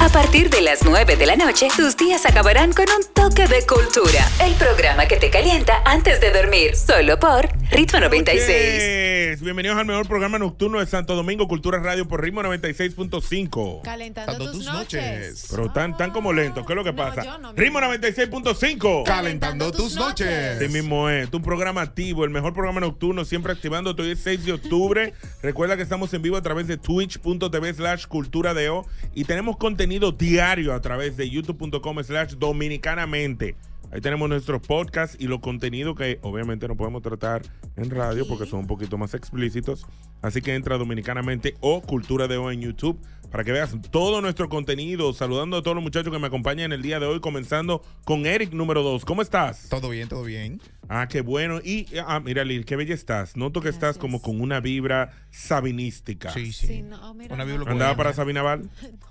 A partir de las 9 de la noche, tus días acabarán con un toque de cultura. El programa que te calienta antes de dormir, solo por Ritmo 96. Noches. Bienvenidos al mejor programa nocturno de Santo Domingo, Cultura Radio por ritmo 96.5. Calentando tus noches. Pero tan, tan como lentos, ¿qué es lo que No, pasa? no, ritmo 96.5. Calentando tus noches. Así mismo es, un programa activo, el mejor programa nocturno, siempre activando. Hoy es 6 de octubre. Recuerda que estamos en vivo a través de twitch.tv slash cultura de O y tenemos contenido diario a través de youtube.com slash dominicanamente. Ahí tenemos nuestros podcasts y los contenidos que obviamente no podemos tratar en radio porque son un poquito más explícitos. Así que entra dominicanamente o Cultura de O en YouTube para que veas todo nuestro contenido. Saludando a todos los muchachos que me acompañan en el día de hoy, comenzando con Eric número 2. ¿Cómo estás? Todo bien, todo bien. Ah, qué bueno. Y, ah, mira, Lil, qué bella estás. Noto que estás como con una vibra sabinística. Sí, sí. Sí, no, mira, Una no, biblia ¿Andaba para Sabina Val?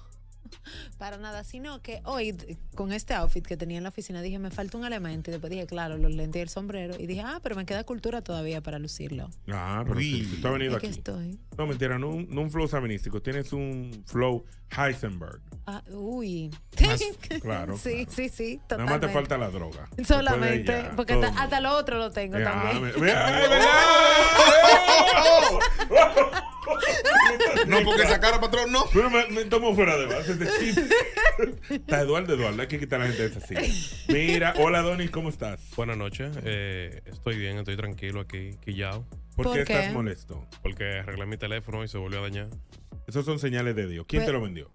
para nada, sino que hoy con este outfit que tenía en la oficina dije, me falta un elemento y después dije, claro, los lentes y el sombrero y dije, ah, pero me queda cultura todavía para lucirlo. Ah, pero tú has venido aquí. estoy. No, mentira, no, un- no un flow sabinístico. Tienes un flow Heisenberg. Ah, uy. Más- claro, sí, claro. sí, sí, Nada más te falta la droga. De Solamente, porque hasta, hasta lo otro lo tengo Ya, también. me- ¿verdad? No, porque esa cara, patrón, no. Pero me, me tomo fuera de base este chiste. Está Eduardo, Eduardo, hay que quitar a la gente de esa silla. Mira, hola Donis, ¿cómo estás? Buenas noches, eh, estoy bien, estoy tranquilo aquí, quillado, ¿Por, ¿Por qué, qué? estás molesto? porque arreglé mi teléfono y se volvió a dañar. Esos son señales de Dios. ¿Quién te Pero- lo vendió?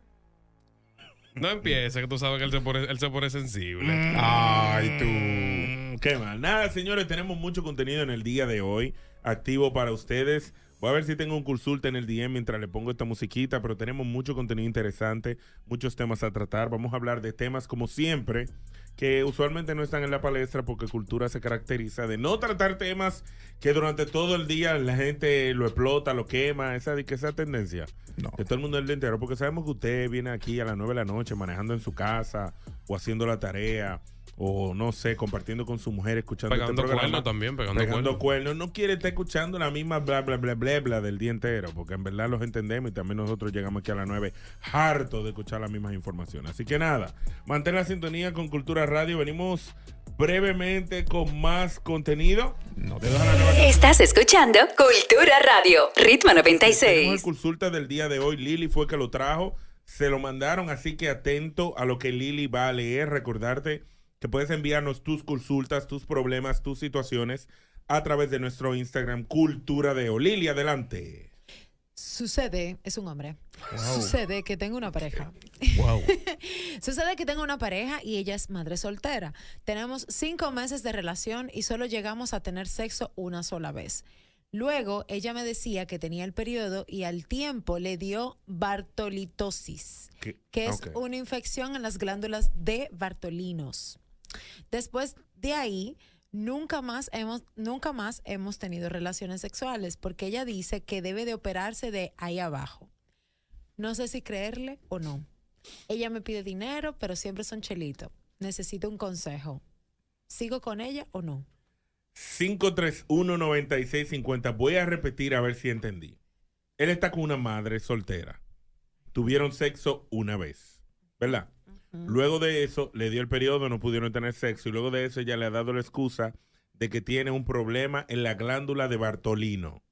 No empieza, que tú sabes que él se pone, él se pone sensible. Ay, tú. Mm, Qué mal. Nada, señores, tenemos mucho contenido en el día de hoy, activo para ustedes. Voy a ver si tengo un consulta en el DM mientras le pongo esta musiquita, pero tenemos mucho contenido interesante, muchos temas a tratar. Vamos a hablar de temas como siempre, que usualmente no están en la palestra porque cultura se caracteriza de no tratar temas que durante todo el día la gente lo explota, lo quema, esa, que esa tendencia. No. Que todo el mundo el día entero, porque sabemos que usted viene aquí a las 9 de la noche manejando en su casa o haciendo la tarea o no sé, compartiendo con su mujer, escuchando Pegando este programa. cuernos también, pegando, Pegando cuernos. No quiere estar escuchando la misma bla, bla, bla, bla, bla del día entero, porque en verdad los entendemos y también nosotros llegamos aquí a las 9 harto de escuchar las mismas informaciones. Así que nada, mantén la sintonía con Cultura Radio. Venimos brevemente con más contenido. No Te la Estás escuchando Cultura Radio, Ritmo Tenemos el 96. consulta del día de hoy. Lili fue que lo trajo. Se lo mandaron, así que atento a lo que Lili va a leer. Recordarte que puedes enviarnos tus consultas, tus problemas, tus situaciones a través de nuestro Instagram Cultura de. Lili, adelante. Sucede, es un hombre. Sucede que tengo una pareja. Wow. Sucede que tengo una pareja y ella es madre soltera. Tenemos cinco meses de relación y solo llegamos a tener sexo una sola vez. Luego ella me decía que tenía el periodo y al tiempo le dio bartolitosis, ¿Qué? que es una infección en las glándulas de Bartolinos. Después de ahí, nunca más hemos, nunca más hemos tenido relaciones sexuales porque ella dice que debe de operarse de ahí abajo. No sé si creerle o no. Ella me pide dinero, pero siempre son chelitos. Necesito un consejo. ¿Sigo con ella o no? 531-9650. Voy a repetir a ver si entendí. Él está con una madre soltera. Tuvieron sexo una vez, ¿verdad? Luego de eso, le dio el periodo, no pudieron tener sexo. Y luego de eso, ella le ha dado la excusa de que tiene un problema en la glándula de Bartolino,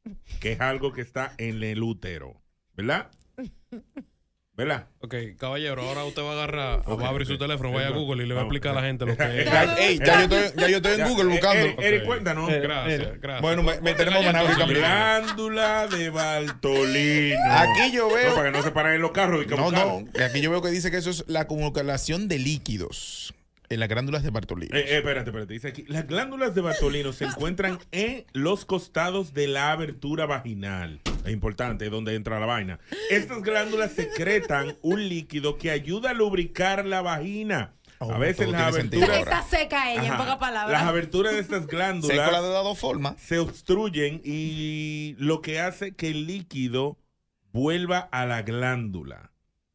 que es algo que está en el útero, ¿verdad? ¿Verdad? Ok, caballero, ahora usted va a agarrar, Ok, va a abrir su teléfono, vaya a Google y le va a explicar a la gente lo que es. Ya, ey, ya yo estoy, ya yo estoy en Google eh, buscando. Eric, Eric, cuéntanos. Eh, Gracias, gracias. Bueno, me, me tenemos cállate. Glándula de Bartolino. Aquí yo veo- No, para que no se paren en los carros. y que No, no. Aquí yo veo que dice que eso es la acumulación de líquidos en las glándulas de Bartolino. Eh, eh, espérate, espérate. Dice aquí, las glándulas de Bartolino se encuentran en los costados de la abertura vaginal. Es importante, es donde entra la vaina. Estas glándulas secretan un líquido que ayuda a lubricar la vagina. Oh, a veces todo las aberturas... Está seca ella, en pocas palabras. Las aberturas de estas Seco la de glándulas las dos formas. se obstruyen y lo que hace que el líquido vuelva a la glándula.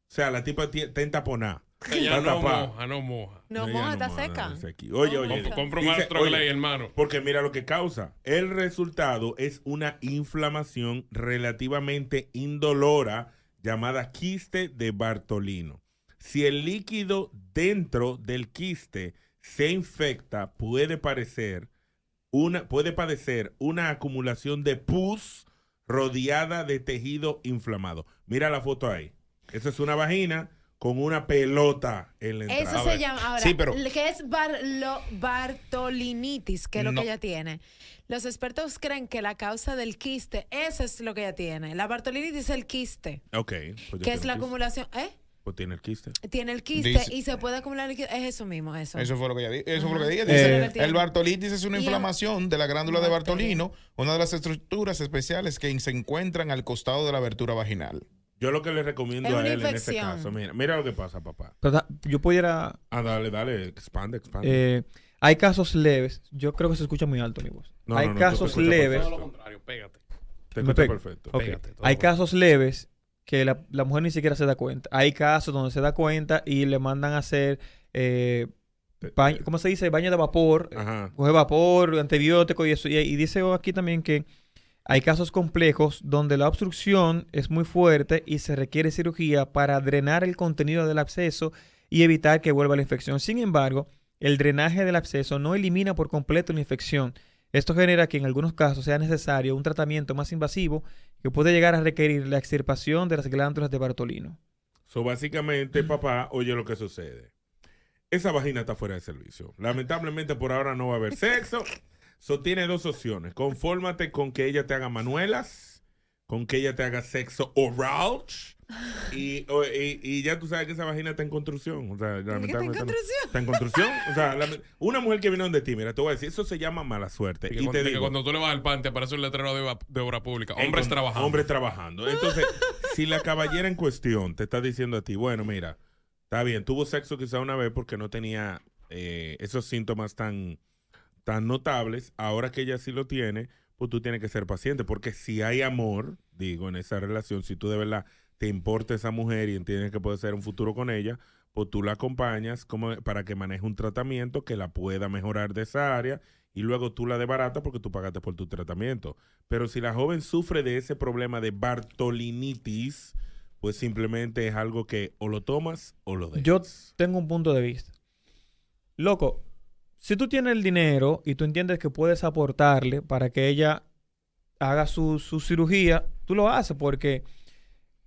O sea, la tipa ti- está entaponada. Ella no moja, no moja. No, moja, está seca. Oye, No, oye. moja. Compra un Gley, hermano. Porque mira lo que causa. El resultado es una inflamación relativamente indolora llamada quiste de Bartolino. Si el líquido dentro del quiste se infecta, puede parecer una, puede padecer una acumulación de pus rodeada de tejido inflamado. Mira la foto ahí. Esa es una vagina con una pelota en la entrada. Eso se llama ahora. Sí, pero- ¿Qué es bar- lo- bartolinitis? Que es lo No. que ella tiene. Los expertos creen que la causa del quiste, eso es lo que ella tiene. La bartolinitis es el quiste, Ok. pues que es la el quiste. acumulación. ¿Eh? Pues tiene el quiste. Tiene el quiste Dice- y se puede acumular líquido. Es eso mismo, eso. Eso fue lo que ella dijo. Eso fue lo que que tiene. el Bartolitis es una el- inflamación de la glándula de. Bartolino, una de las estructuras especiales que se encuentran al costado de la abertura vaginal. Yo lo que le recomiendo Es a él en este caso, mira, mira lo que pasa, papá. Pero yo pudiera. Ah, dale, dale, expande, expande. eh, hay casos leves. Yo creo que se escucha muy alto mi voz. No, hay no, no, casos leves. Todo lo contrario, pégate. Te escucha perfecto. Pégate, todo Hay casos leves que la, la mujer ni siquiera se da cuenta. Hay casos donde se da cuenta y le mandan a hacer, eh, baño- ¿cómo se dice? Baño de vapor. Ajá. Coge vapor, antibiótico y eso. Y, y dice aquí también que hay casos complejos donde la obstrucción es muy fuerte y se requiere cirugía para drenar el contenido del absceso y evitar que vuelva la infección. Sin embargo, el drenaje del absceso no elimina por completo la infección. Esto genera que en algunos casos sea necesario un tratamiento más invasivo que puede llegar a requerir la extirpación de las glándulas de Bartolino. So, básicamente, papá, oye lo que sucede. Esa vagina está fuera de servicio. Lamentablemente, por ahora no va a haber sexo. So, tiene dos opciones. Confórmate con que ella te haga manuelas, con que ella te haga sexo oral. Y, o- y, y ya tú sabes que esa vagina está en construcción. O sea, lamentablemente no- construcción? Está en construcción. O sea, una mujer que viene de ti, mira, te voy a decir, eso se llama mala suerte. Y cuando, te digo, cuando tú le vas al pan te aparece un letrero de, obra pública. Hombres en- trabajando. Hombres trabajando. Entonces, si la caballera en cuestión te está diciendo a ti, bueno, mira, está bien, tuvo sexo quizá una vez porque no tenía eh, esos síntomas tan, tan notables, ahora que ella sí lo tiene, pues tú tienes que ser paciente, porque si hay amor, digo, en esa relación, si tú de verdad te importa esa mujer y entiendes que puede ser un futuro con ella, pues tú la acompañas como para que maneje un tratamiento que la pueda mejorar de esa área y luego tú la desbaratas porque tú pagaste por tu tratamiento. Pero si la joven sufre de ese problema de Bartolinitis, pues simplemente es algo que o lo tomas o lo dejas. Yo tengo un punto de vista. Loco, si tú tienes el dinero y tú entiendes que puedes aportarle para que ella haga su, su cirugía, tú lo haces porque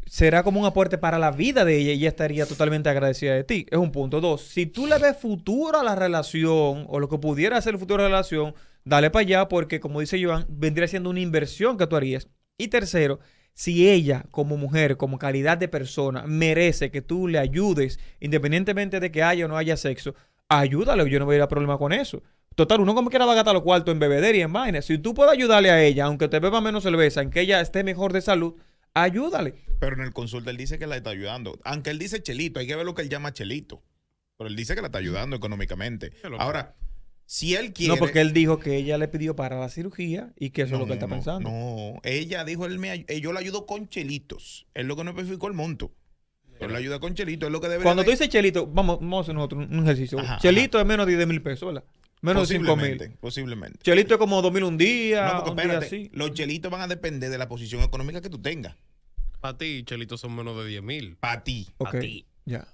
será como un aporte para la vida de ella y ella estaría totalmente agradecida de ti. Es un punto. Dos, si tú le ves futuro a la relación o lo que pudiera ser el futuro de la relación, dale para allá porque, como dice Joan, vendría siendo una inversión que tú harías. Y tercero, si ella como mujer, como calidad de persona, merece que tú le ayudes, independientemente de que haya o no haya sexo, ayúdale, yo no voy a ir a problema con eso. Total, uno como quiera va a gastar los cuartos en bebedera y en vainas. Si tú puedes ayudarle a ella, aunque te beba menos cerveza, en que ella esté mejor de salud, ayúdale. Pero en el consulta él dice que la está ayudando. Aunque él dice chelito, hay que ver lo que él llama chelito. Pero él dice que la está ayudando económicamente. Ahora, si él quiere. No, porque él dijo que ella le pidió para la cirugía y que eso es lo que él está no, pensando. No, ella dijo, él me, ay- eh, yo la ayudo con chelitos. Él lo que no especificó el monto. Él la ayuda con chelitos, es lo que debe Cuando tú dices chelito, vamos, vamos a hacer nosotros un ejercicio. Ajá, chelito es menos de 10 mil pesos, ¿verdad? Menos de 5 mil. Posiblemente. Chelito es como 2 mil un día, No, porque un día espérate, así. los chelitos van a depender de la posición económica que tú tengas. Para ti, chelitos son menos de 10 mil. Para ti. Ok, ti. ya.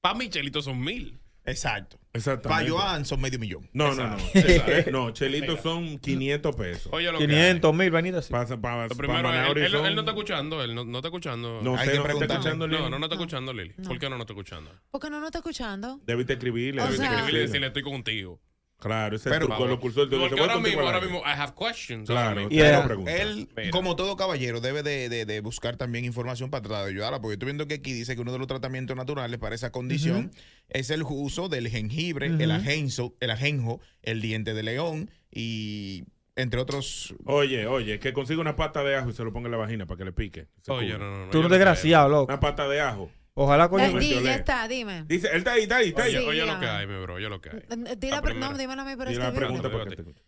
Para mí, chelitos son mil. Exacto. Exactamente. Para Joan son medio millón. No, no, no. No, Chelito son 500 pesos. Oye, lo que 500 mil, venida así. Pasa, pa- Lo pa primero, manejar él, él- horizonte. él no está escuchando, él no, no está escuchando. No Hay sé, que no está escuchando, no, Lili. no, no está escuchando, Lili. ¿Por qué no, no está escuchando? ¿Por qué no nos está escuchando? Debiste escribirle. O debiste sea- Escribirle y decirle, estoy contigo. Claro, ese Pero- es los cursos del Porque ahora mismo, ahora mismo, I have questions. Claro, mismo. Y te era- hago preguntas. Él, Mira. como todo caballero, debe de, de- de buscar también información para tratar de ayudarla, porque estoy viendo que aquí dice que uno de los tratamientos naturales para esa condición es el uso del jengibre, el Ujú. ajenjo, el ajenjo, el diente de león y entre otros. Oye, oye, que consiga una pata de ajo y se lo ponga en la vagina para que le pique. Oye, no, no, no. Tú lo desgraciado, loco. Una pata de ajo. Ojalá, coño. Di, ya está, dime. Dice, él está ahí, está ahí, está ahí. Oye, oye lo que hay, mi bro, oye lo que hay. No, dímelo a mí, pero Y la escribirlo. pregunta.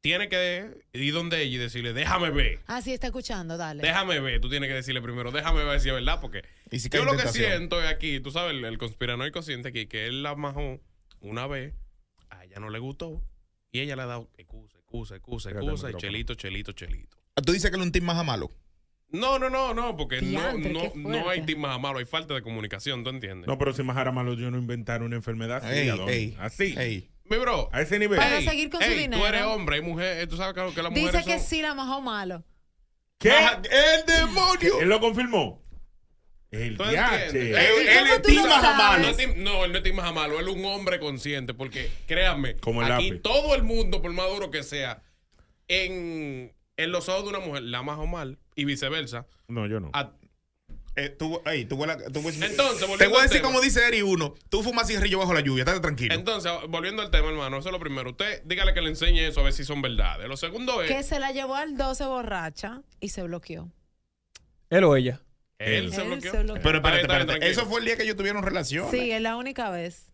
Tiene que ir donde ella y decirle, déjame ver. Ah, sí, está escuchando, dale. Déjame ver, tú tienes que decirle primero, déjame ver si es verdad, porque Y si cae yo lo que siento es aquí, tú sabes, el, el conspiranoico siente aquí que él la majó una vez, a ella no le gustó, y ella le ha dado excusa, excusa, excusa, el excusa, y chelito, chelito, chelito. Tú dices que es un team más a malo. No, no, no, no, porque no, Diantre, no, no hay fuerte. team más malo, hay falta de comunicación, ¿tú entiendes? No, pero si Majara Malo yo no inventar una enfermedad así, Ey, así, ey. Mi bro, a ese nivel. Para ey, seguir con su dinero. Tú eres hombre, hay mujer, eh, tú sabes que, que las Dice que son- sí la majó malo. ¿Qué? ¡El demonio! ¿Él lo confirmó? El ¿Tú diache. Él- Él- él ¿Cómo es. No, tim- no, él no es Tim malo, él es un hombre consciente, porque créanme, Como el aquí lápiz. todo el mundo, por más duro que sea, en, en los ojos de una mujer la más o mal y viceversa. No, yo no. A- Eh, tú, ey, tú Entonces, te voy a decir como dice Eri uno, tú fumas cigarrillo bajo la lluvia, estate tranquilo. entonces, volviendo al tema, hermano, eso es lo primero. Usted dígale que le enseñe eso a ver si son verdades. Lo segundo es, Que se la llevó al 12 borracha y se bloqueó. Él o ella. él se Él bloqueó. se bloqueó. pero espérate, espérate. tranquilo. Eso fue el día que ellos tuvieron relaciones. Sí, es la única vez.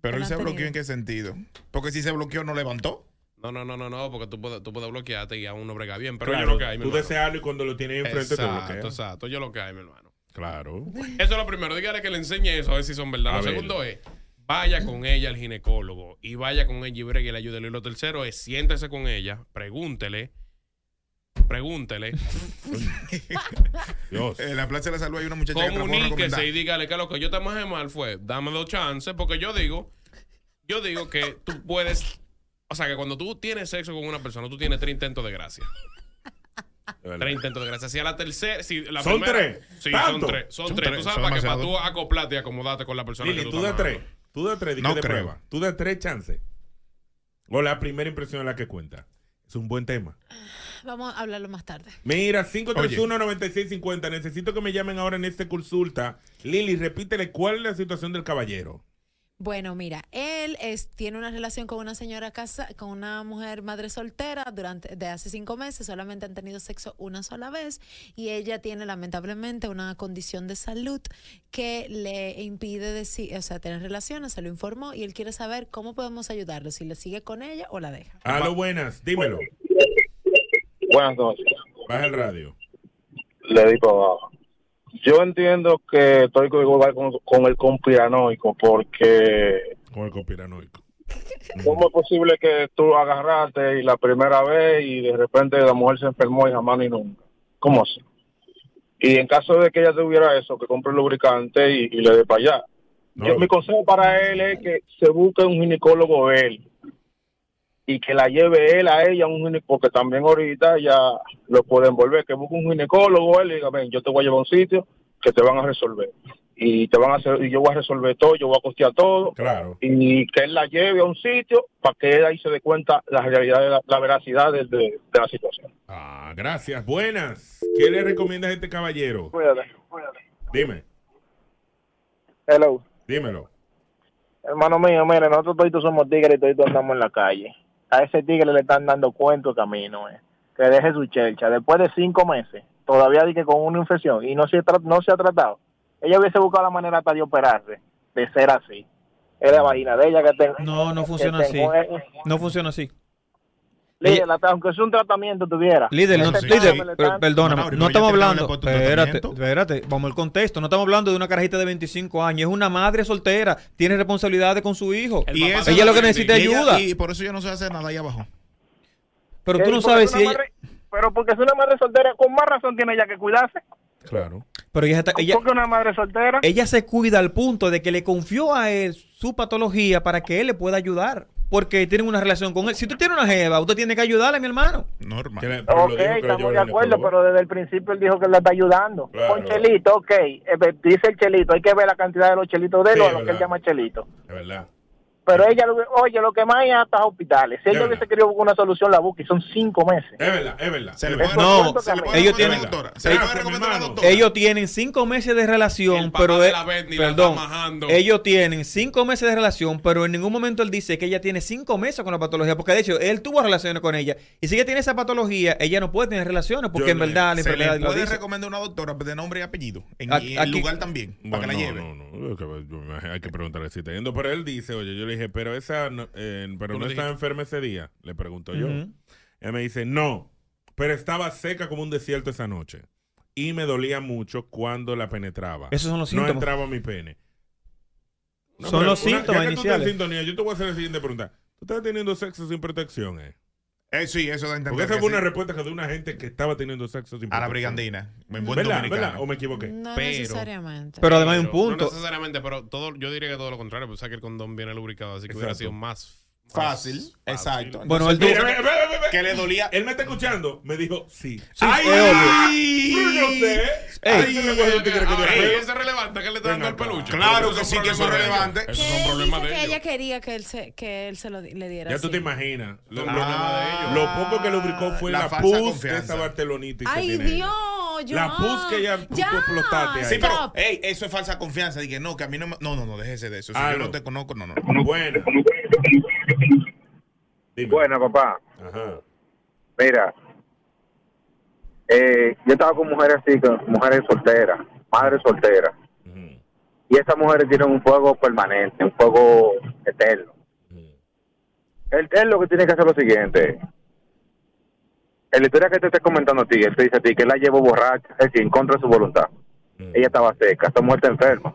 pero él se la bloqueó tenido. en qué sentido? Porque si se bloqueó no levantó. No, no, no, no, no, porque tú puedes, tú puedes bloquearte y aún no brega bien. Pero Claro, yo lo que hay, mi tú hermano. desearlo y cuando lo tienes enfrente te Exacto, bloqueas. exacto, yo lo que hay, mi hermano. Claro. Eso es lo primero. Dígale que le enseñe eso a ver si son verdad. A Lo ver. segundo es, vaya con ella al ginecólogo y vaya con ella y bregue y le ayude. Y lo tercero es, siéntese con ella, pregúntele, pregúntele, Dios. En la Plaza de la Salud hay una muchacha comuníquese y dígale que lo que yo te majé mal fue, dame dos chances, porque yo digo, yo digo que tú puedes, o sea, que cuando tú tienes sexo con una persona, tú tienes tres intentos de gracia. De verdad. Tres intentos de gracia. Si a la tercera, si la ¿Son primera- tres? Sí, ¿Tanto? son tres. Son, Son tres. tres, Tú sabes son para que para tú acoplarte y acomodarte con la persona Lili, que tú tú de tres. Tú de tres, No de creo. prueba. Tú de tres chances. O la primera impresión es la que cuenta. Es un buen tema. Vamos a hablarlo más tarde. Mira, 531-9650. Necesito que me llamen ahora en esta consulta. Lili, repítele cuál es la situación del caballero. Bueno, mira, él es, tiene una relación con una señora casa, con una mujer madre soltera durante de hace cinco meses, solamente han tenido sexo una sola vez y ella tiene lamentablemente una condición de salud que le impide decir, o sea, tener relaciones, se lo informó y él quiere saber cómo podemos ayudarlo, si le sigue con ella o la deja. A lo buenas, dímelo. Buenas noches. Baja el radio. Le digo abajo. Yo entiendo que estoy igual con, con el conspiranoico porque Con el conspiranoico. ¿cómo es posible que tú agarraste y la primera vez y de repente la mujer se enfermó y jamás ni nunca? ¿Cómo así? Y en caso de que ella tuviera eso, que compre lubricante y, y le dé para allá. No. Yo- mi consejo para él es que se busque un ginecólogo él y que la lleve él a ella a un ginecólogo, porque también ahorita ya lo pueden envolver, que busque un ginecólogo él y diga, ven, yo te voy a llevar a un sitio que te van a resolver. Y te van a hacer, y yo voy a resolver todo, yo voy a costear todo. Claro. Y que él la lleve a un sitio para que él ahí se dé cuenta la realidad, de la, la veracidad de, de- de la situación. Ah, gracias. Buenas. ¿Qué le recomiendas a este caballero? Cuídate. Dime, Hello. dímelo. Hermano mío, mire, nosotros todos somos tigres y todos andamos en la calle. A ese tigre le están dando cuento de camino, eh. que deje su chelcha. Después de cinco meses, todavía dice con una infección y no se, tra- no se ha tratado. Ella hubiese buscado la manera hasta de operarse, de ser así. Es la vaina de ella que tengo. No, no funciona así. No funciona así. Líder, aunque sea un tratamiento tuviera. Líder, no, líder, tigre le per- están- perdóname, no pero estamos hablando. Espérate, espérate, vamos al contexto. No estamos hablando de una carajita de 25 años. Es una madre soltera. Tiene responsabilidades con su hijo. El Y Ella lo que necesita es ella- ayuda. Y por eso yo no sé hacer nada ahí abajo. Pero tú no sabes es si ella. madre- Pero porque es una madre soltera, con más razón tiene ella que cuidarse. Claro. Pero ella, está- ella, ¿Por qué una madre soltera? ella se cuida al punto de que le confió a él su patología para que él le pueda ayudar. Porque tienen una relación con él. Si tú tienes una jeva, usted tiene que ayudarle, mi hermano. Normal. Ok, estamos de acuerdo, pero desde el principio él dijo que le está ayudando. Con Chelito, ok. eh, dice el Chelito, hay que ver la cantidad de los chelitos de él Sí, o lo que él llama Chelito. Es verdad. Pero ella, lo- oye, lo que más es hasta hospitales. Si él Es no verdad. hubiese querido buscar una solución, la busca y son cinco meses. Es verdad, es verdad. Se le. No, se le ellos tienen- a la doctora. Se le ellos- puede recomendar a la doctora. Ellos tienen cinco meses de relación, El papá pero de él- la Britney la perdón, ellos tienen cinco meses de relación, pero en ningún momento él dice que ella tiene cinco meses con la patología, porque de hecho él tuvo relaciones con ella y si ella tiene esa patología, ella no puede tener relaciones porque Yo en le- verdad la Se enfermedad le lo puede recomendar una doctora de nombre y apellido. En, el lugar también. para que la lleve. No, no, hay que preguntarle si está yendo. Pero él dice, oye, yo le dije, pero esa, no, eh, pero no estaba enferma ese día. Le pregunto yo. Él me dice, no, pero estaba seca como un desierto esa noche. Y me dolía mucho cuando la penetraba. Esos son los No síntomas. entraba mi pene. No, Son los una- síntomas ya que tú estás en iniciales. sintonía, yo te voy a hacer la siguiente pregunta. ¿Tú estás teniendo sexo sin protección, eh? Eh, sí, eso da entender Porque esa fue una sí. respuesta que de una gente que estaba teniendo sexo sin A la brigandina. En buen ¿Verdad? dominicano. ¿Verdad? ¿O me equivoqué? No Pero- necesariamente. Pero además hay un No punto. necesariamente, pero todo, yo diría que todo lo contrario, pues, o sea que el condón viene lubricado, así que hubiera sido más Fácil, exacto. Bueno, él Entonces, tuvo- Mira, ve, ve, ve, ve. que le dolía. Él me está escuchando. Me dijo sí. Sí, ¡Ay! yo sé. Ay, tigre que yo Ahora, creo. ¿y eso es relevante que le está dando el peluche? Claro que sí, que eso es relevante. Esos Que son problemas ella quería que él se, que él se lo, le diera Ya tú te imaginas. Lo, Son lo- problemas de ellos. lo poco que lubricó fue La pus de esa Ay. Dios, yo. La pus que ella tú- tú explotaste ahí. Sí, pero, Stop. ey, eso es falsa confianza. Dije, no, que a mí no me. No, no, no, déjese de eso. Si Ah, yo no. no te conozco, no, no. Buena. Dime. Bueno, papá, Ajá. mira, eh, yo estaba con mujeres así, con mujeres solteras, madres solteras, y esas mujeres tienen un fuego permanente, un fuego eterno. Él, él lo que tiene que hacer es lo siguiente. En la historia que te estoy comentando a ti, él te dice a ti que él la llevó borracha, es decir, en contra de su voluntad. Ella estaba seca, esta mujer está enferma.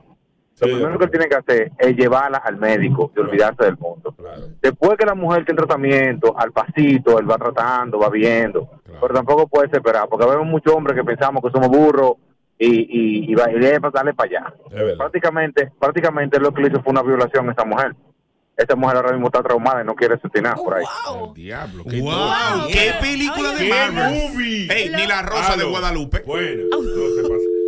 Sí, Lo primero que él tiene que hacer es llevarla al médico y olvidarse del mundo. Claro. Después que la mujer tiene tratamiento, al pasito, él va tratando, va viendo. Claro. Pero tampoco puede esperar, porque vemos muchos hombres que pensamos que somos burros y, y, y, va, y debe darle para allá. Prácticamente, prácticamente lo que le hizo fue una violación a esa mujer. Esa mujer ahora mismo está traumada y no quiere sentir nada por ahí. El diablo. qué ¡Wow! ¡Qué película de ¡Qué Marvel! movie! Ey, ni la rosa de. Guadalupe. Buena. No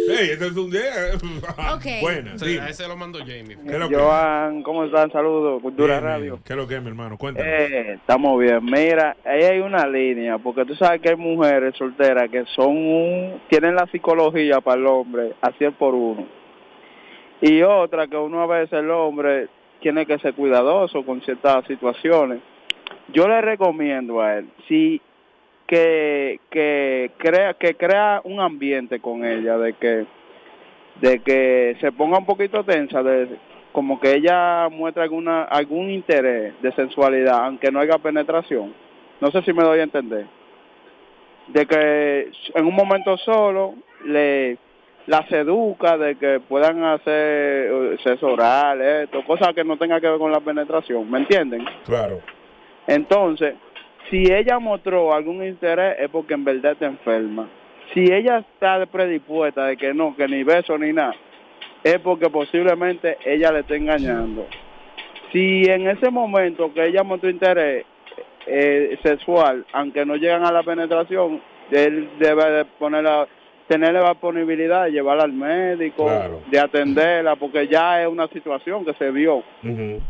se pasa. Ey, ese es un día. Ok. Buena. Sí, a ese lo mandó Jamie. ¿Qué es que? Joan, ¿cómo están? Saludos, Cultura Bien, Radio. ¿Qué es lo que es, mi hermano? Cuéntanos. Eh, estamos bien. Mira, ahí hay una línea, porque tú sabes que hay mujeres solteras que son un, tienen la psicología para el hombre a 100 por uno. Y otra que uno a veces el hombre tiene que ser cuidadoso con ciertas situaciones. Yo le recomiendo a él, si que, que crea que crea un ambiente con ella de que de que se ponga un poquito tensa de como que ella muestra alguna algún interés de sensualidad aunque no haya penetración. No sé si me doy a entender. De que en un momento solo le la seduca de que puedan hacer sexo oral esto cosas que no tenga que ver con la penetración me entienden Claro. entonces, si ella mostró algún interés es porque en verdad está enferma. Si ella está predispuesta de que no, que ni beso ni nada, es porque posiblemente ella le está engañando. Si en ese momento que ella mostró interés eh, sexual, aunque no llegan a la penetración, él debe de ponerla, tener la disponibilidad de llevarla al médico, Claro. de atenderla, porque ya es una situación que se vio.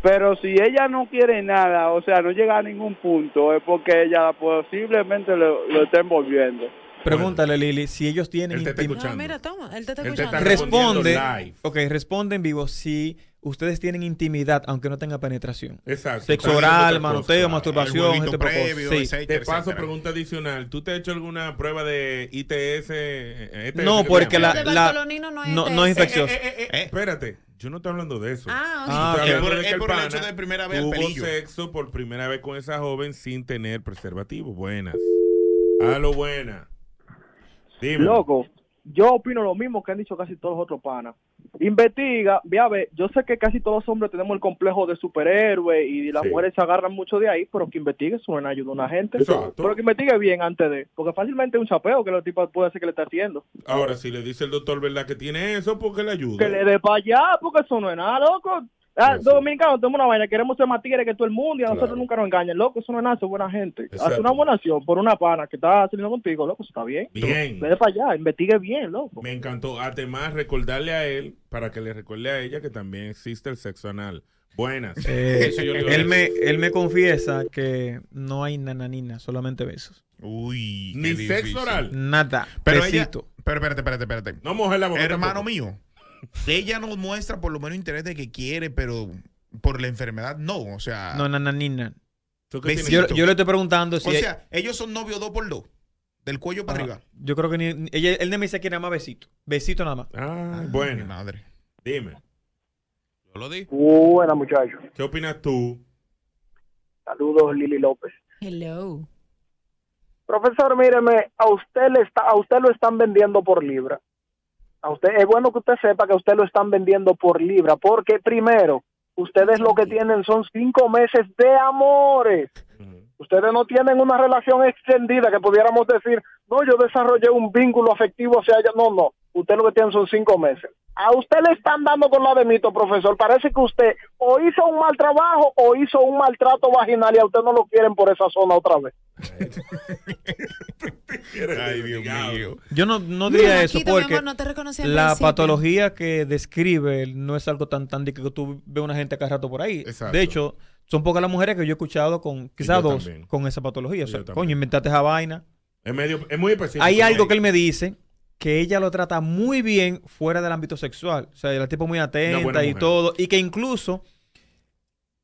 Pero si ella no quiere nada, o sea, no llega a ningún punto, es porque ella posiblemente lo, lo está envolviendo. Pregúntale, Lili, si ellos tienen Él te está intim- No, escuchando. mira, toma, él te está Él te está escuchando. Responde, Respondiendo live. ok, responde en vivo si ustedes tienen intimidad aunque no tenga penetración. Exacto. Sexo oral, otras manoteo, masturbación, este propósito. previo, Sí. etcétera, De paso, etcétera. pregunta adicional. ¿Tú te has hecho alguna prueba de ITS? eh, ETS, No, que porque llama? la, El la Bartolonino no es no, no es infeccioso. Eh, eh, eh, Espérate, yo no estoy hablando de eso. Ah, ok. Ah, Estoy ok. hablando Por- de es que el por el pana hecho de primera vez al tuvo pelillo. sexo por primera vez con esa joven sin tener preservativo. Buenas. A lo buena. Dime. Loco, yo opino lo mismo que han dicho casi todos los otros panas. investiga, ve a ver, yo sé que casi todos los hombres tenemos el complejo de superhéroe y las Sí. mujeres se agarran mucho de ahí, pero que investigue suena ayuda a una gente. Exacto. Pero que investigue bien antes de, porque fácilmente es un chapeo que el tipo puede ser que le está haciendo. Ahora, si le dice el doctor, ¿verdad? Que tiene eso, porque le ayuda. Que le dé para allá, porque eso no es nada, loco. Ah, Dominicanos tenemos una vaina, queremos ser más tigres que todo el mundo y a nosotros nunca nos engañan, loco, eso no es nada, eso es buena gente. Exacto. Hace una buena acción por una pana que está saliendo contigo, loco, eso está bien. Bien. Dé para allá, investigue bien, loco. Me encantó. Además, recordarle a él, para que le recuerde a ella, que también existe el sexo anal. Buenas. Eh, Eso yo él, me, él me confiesa que no hay nananina, solamente besos. Uy, Ni sexo oral. Nada. Pero besito. ella, pero espérate, espérate, espérate. No mojes la boca Hermano tampoco. mío, ella nos muestra por lo menos interés de que quiere, pero por la enfermedad no, o sea, No, nananina. ¿Tú qué Yo, yo le estoy preguntando si. o sea, ellos son novios dos por dos, del cuello para arriba. Yo creo que ni, ella, él no me dice que nada más besito. Besito nada más. Ah, bueno. madre. Dime. Yo lo di. Buena, muchachos. ¿Qué opinas tú? Saludos, Lili López. Hello. Profesor, míreme, a usted le está, a usted lo están vendiendo por libra. A usted es bueno que usted sepa que a usted lo están vendiendo por libra, porque primero, ustedes lo que tienen son cinco meses de amores. Ustedes no tienen una relación extendida que pudiéramos decir, no, yo desarrollé un vínculo afectivo hacia ella. No, no. Usted lo que tiene son cinco meses. A usted le están dando con la de mito, profesor. Parece que usted o hizo un mal trabajo o hizo un maltrato vaginal y a usted no lo quieren por esa zona otra vez. Ay, Dios mío. Yo no, no Mira, diría eso porque amor, no te reconocí al la principio. patología que describe no es algo tan tan de que tú ves una gente cada rato por ahí. Exacto. De hecho, son pocas las mujeres que yo he escuchado con quizás dos también. con esa patología. O sea, coño, inventate esa vaina. Es, medio, es muy específico. Hay algo que él me dice que ella lo trata muy bien fuera del ámbito sexual. O sea, la tipo muy atenta y mujer. todo. Y que incluso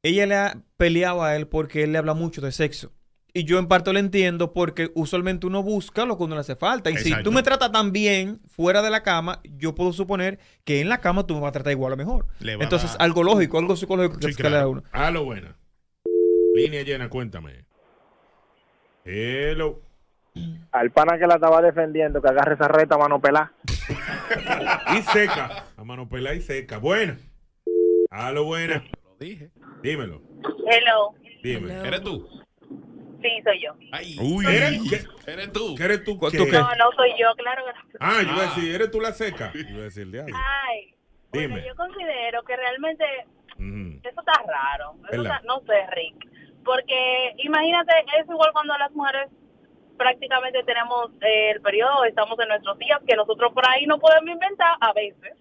ella le ha peleado a él porque él le habla mucho de sexo. Y yo en parte lo entiendo porque usualmente uno busca lo que uno le hace falta. Y si Exacto. tú me tratas tan bien fuera de la cama, yo puedo suponer que en la cama tú me vas a tratar igual o mejor. Le va a Entonces, dar- algo lógico, algo psicológico que Sí, se le da a claro. uno. A lo buena. Línea llena, cuéntame. Hello. Al pana que la estaba defendiendo, que agarre esa reta mano pelá. Y seca. A mano pelada y seca. Buena. A lo buena. Lo dije. Dímelo. Hello. Dime. ¿Eres tú? Sí, soy yo. Ay, Uy, ¿Eres, qué, eres tú. qué eres tú? ¿Tú qué? qué? No, no soy yo, claro que no. Ah, yo iba a Ah. decir, ¿eres tú la seca? Yo iba a decir, diablo. Ay, bueno, Dime. yo considero que realmente eso está raro. Eso está- no sé, Rick. Porque imagínate, es igual cuando las mujeres prácticamente tenemos eh, el periodo, estamos en nuestros días, que nosotros por ahí no podemos inventar a veces.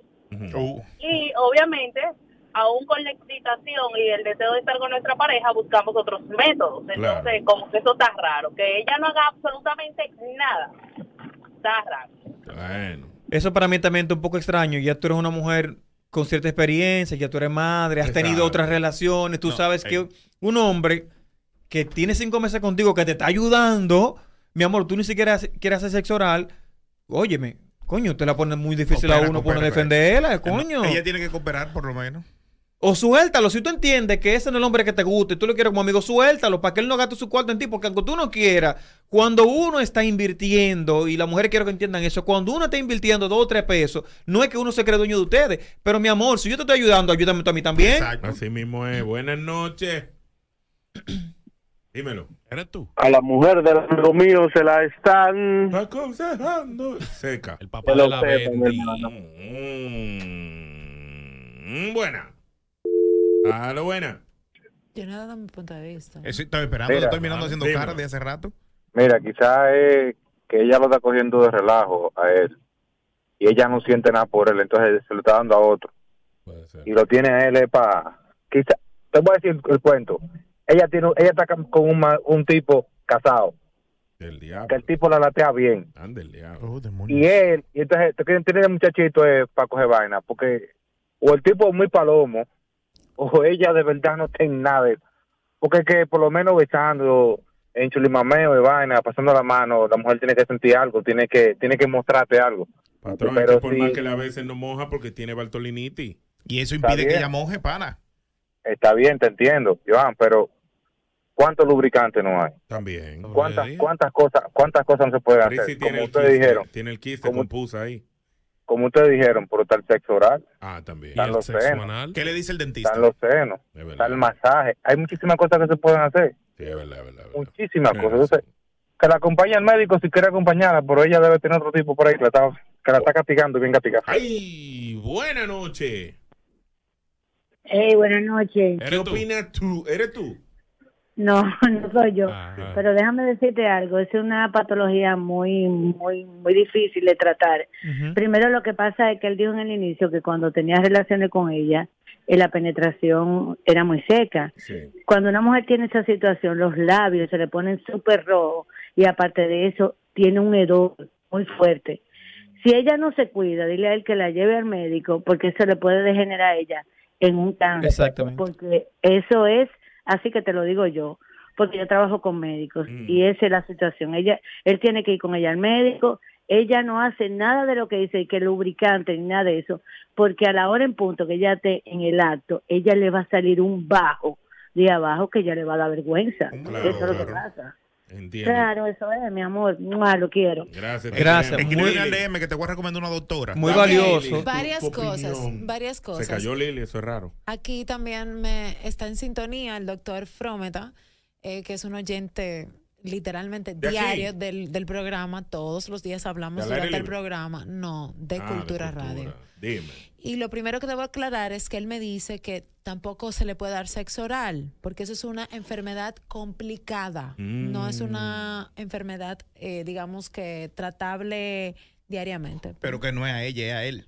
Uh, Y obviamente, aún con la excitación y el deseo de estar con nuestra pareja, buscamos otros métodos. Entonces, Claro. como que eso está raro. Que ella no haga absolutamente nada. Está raro. Bueno. Eso para mí también está un poco extraño. Ya tú eres una mujer con cierta experiencia, ya tú eres madre, has tenido otras relaciones. Tú No, sabes que un hombre que tiene cinco meses contigo, que te está ayudando, mi amor, tú ni siquiera quieres hacer sexo oral. Óyeme, coño, te la pone muy difícil Coopera, a uno por defenderla, coño. Ella tiene que cooperar por lo menos. O suéltalo. Si tú entiendes que ese no es el hombre que te gusta y tú lo quieres como amigo, suéltalo para que él no gaste su cuarto en ti. Porque aunque tú no quieras, cuando uno está invirtiendo, y las mujeres quiero que entiendan eso, cuando uno está invirtiendo dos o tres pesos, no es que uno se cree dueño de ustedes. Pero mi amor, si yo te estoy ayudando, ayúdame tú a mí también. Exacto. Así mismo es. Buenas noches. Dímelo. ¿Eres tú? A la mujer del amigo mío se la están... Aconsejando. Seca. El papá de la. Mm, buena. A lo buena. Yo no he dado mi punto de vista. Eso estoy esperando, Mira, estoy mirando haciendo dímelo. cara de hace rato. Mira, quizás es que ella lo está cogiendo de relajo a él. Y ella no siente nada por él, entonces se lo está dando a otro. Puede ser. Y lo tiene a él para... Quizá, te voy a decir el cuento. Ella tiene, ella está con un, tipo casado, Del que diablo. el tipo la latea bien. Anda el diablo. Oh. Y él, y entonces, te quieren tener el muchachito para coger vaina, porque o el tipo es muy palomo, o ella de verdad no tiene nada. Porque es que por lo menos besando, en chulimameo de vaina, pasando la mano, la mujer tiene que sentir algo, tiene que tiene que mostrarte algo. Patrón, Pero es que por sí. más que la veces no moja porque tiene Bartolinitis. Y eso impide que ella moje, pana. Está bien, te entiendo, Joan, pero ¿cuántos lubricantes no hay? También. ¿Cuántas, cuántas cosas cuántas cosas no se pueden hacer? tiene Como el ustedes quiste, dijeron. Tiene el quiste Como- con pusa ahí. Como ustedes dijeron, por tal sexo oral. Ah, también. Están los senos. ¿Qué le dice el dentista? Están los senos. Está el masaje. Hay muchísimas cosas que se pueden hacer. Sí, es verdad, es verdad. Muchísimas cosas. Entonces, que la acompañe al médico si quiere acompañarla, pero ella debe tener otro tipo por ahí que la está, que la está castigando bien castigada. ¡Ay! Buena noche. Hey, buenas noches. ¿Qué opinas tú? ¿Eres tú? No, no soy yo. Ajá. Pero déjame decirte algo, es una patología muy, muy, muy difícil de tratar. Primero lo que pasa es que él dijo en el inicio que cuando tenía relaciones con ella, eh, la penetración era muy seca. Cuando una mujer tiene esa situación, los labios se le ponen súper rojos y aparte de eso, tiene un hedor muy fuerte. Si ella no se cuida, dile a él que la lleve al médico porque eso le puede degenerar a ella en un cáncer. Exactamente. Porque eso es, así que te lo digo yo, porque yo trabajo con médicos y esa es la situación. Ella, él tiene que ir con ella al médico. Ella no hace nada de lo que dice, que lubricante ni nada de eso, porque a la hora en punto que ella esté en el acto, ella le va a salir un bajo de abajo que ella le va a dar vergüenza. Claro, eso es lo que pasa. Entiendo. Claro, eso es, mi amor. Mua, lo quiero. Gracias. Gracias. Al DM que te voy a recomendar una doctora. Muy valioso. Varias tu cosas, opinión. varias cosas. Se cayó Lili, eso es raro. Aquí también me está en sintonía el doctor Frometa, eh, que es un oyente literalmente diario del, del programa. Todos los días hablamos ¿De al aire durante el programa. No, de Ah, Cultura Radio. Dime. Y lo primero que debo aclarar es que él me dice que tampoco se le puede dar sexo oral, porque eso es una enfermedad complicada. No es una enfermedad, eh, digamos que tratable diariamente. Pero que no es a ella, es a él.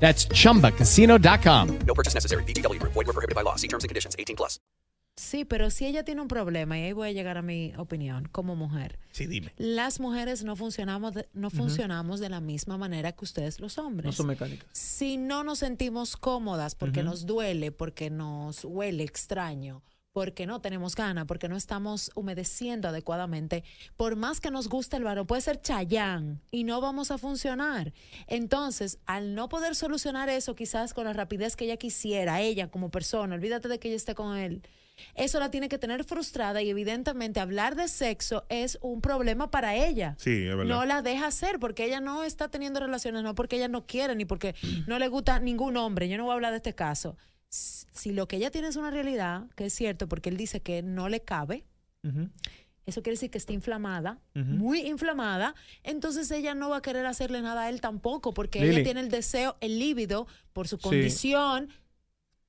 That's chumbacasino.com. No purchase necessary. VGW Group. Void were prohibited by law. See terms and conditions. 18 plus. Sí, pero si ella tiene un problema, y ahí voy a llegar a mi opinión como mujer. Sí, dime. Las mujeres no funcionamos de, no funcionamos de la misma manera que ustedes los hombres. No son mecánicas. Si no nos sentimos cómodas porque nos duele, porque nos huele extraño, porque no tenemos ganas, porque no estamos humedeciendo adecuadamente, por más que nos guste el varón, puede ser chayán y no vamos a funcionar. Entonces, al no poder solucionar eso quizás con la rapidez que ella quisiera, ella como persona, olvídate de que ella esté con él. Eso la tiene que tener frustrada y evidentemente hablar de sexo es un problema para ella. Sí, es verdad. No la deja hacer porque ella no está teniendo relaciones, no porque ella no quiere ni porque no le gusta ningún hombre. Yo no voy a hablar de este caso. Si lo que ella tiene es una realidad, que es cierto, porque él dice que no le cabe, eso quiere decir que está inflamada, muy inflamada, entonces ella no va a querer hacerle nada a él tampoco, porque Lili. ella tiene el deseo, el líbido, por su Sí. condición.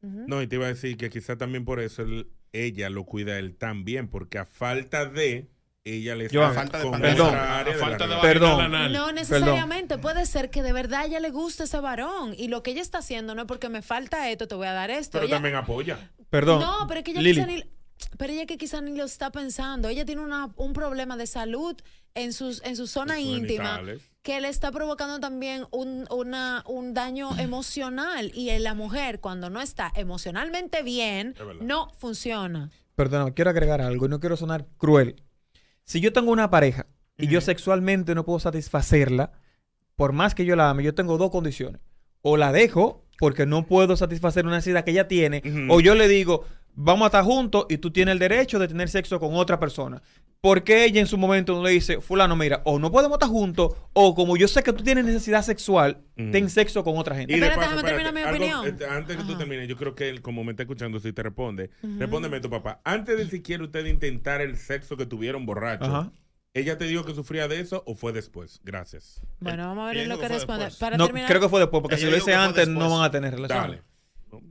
No, y te iba a decir que quizá también por eso él- ella lo cuida él también, porque a falta de ella le Joan, falta de con Perdón, área falta de. Perdón. No necesariamente, puede ser que de verdad ella le guste ese varón y lo que ella está haciendo no es porque me falta esto, te voy a dar esto. Pero Ella- también apoya. Perdón. No, pero es que ella Lili. quizá ni, pero ella que quizá ni lo está pensando. Ella tiene una- un problema de salud en sus en su zona sus íntima genitales. que le está provocando también un, una- un daño emocional y en la mujer cuando no está emocionalmente bien no funciona. Perdona, quiero agregar algo y no quiero sonar cruel. Si yo tengo una pareja y yo sexualmente no puedo satisfacerla, por más que yo la ame, yo tengo dos condiciones. O la dejo porque no puedo satisfacer una necesidad que ella tiene, o yo le digo, vamos a estar juntos y tú tienes el derecho de tener sexo con otra persona. Porque ella en su momento no le dice, fulano, mira, o no podemos estar juntos, o como yo sé que tú tienes necesidad sexual, ten sexo con otra gente. Y de Espérate, paso, déjame terminar mi algo, opinión. este, antes que tú termines, yo creo que él, como me está escuchando, si te responde, Ujú. respóndeme tu papá. Antes de siquiera usted intentar el sexo que tuvieron borracho, Ajá. ¿ella te dijo que sufría de eso o fue después? Gracias. Bueno, vamos a ver lo que responde. Para No, terminar, creo que fue después, porque Ella si lo hice antes no van a tener relaciones. Dale.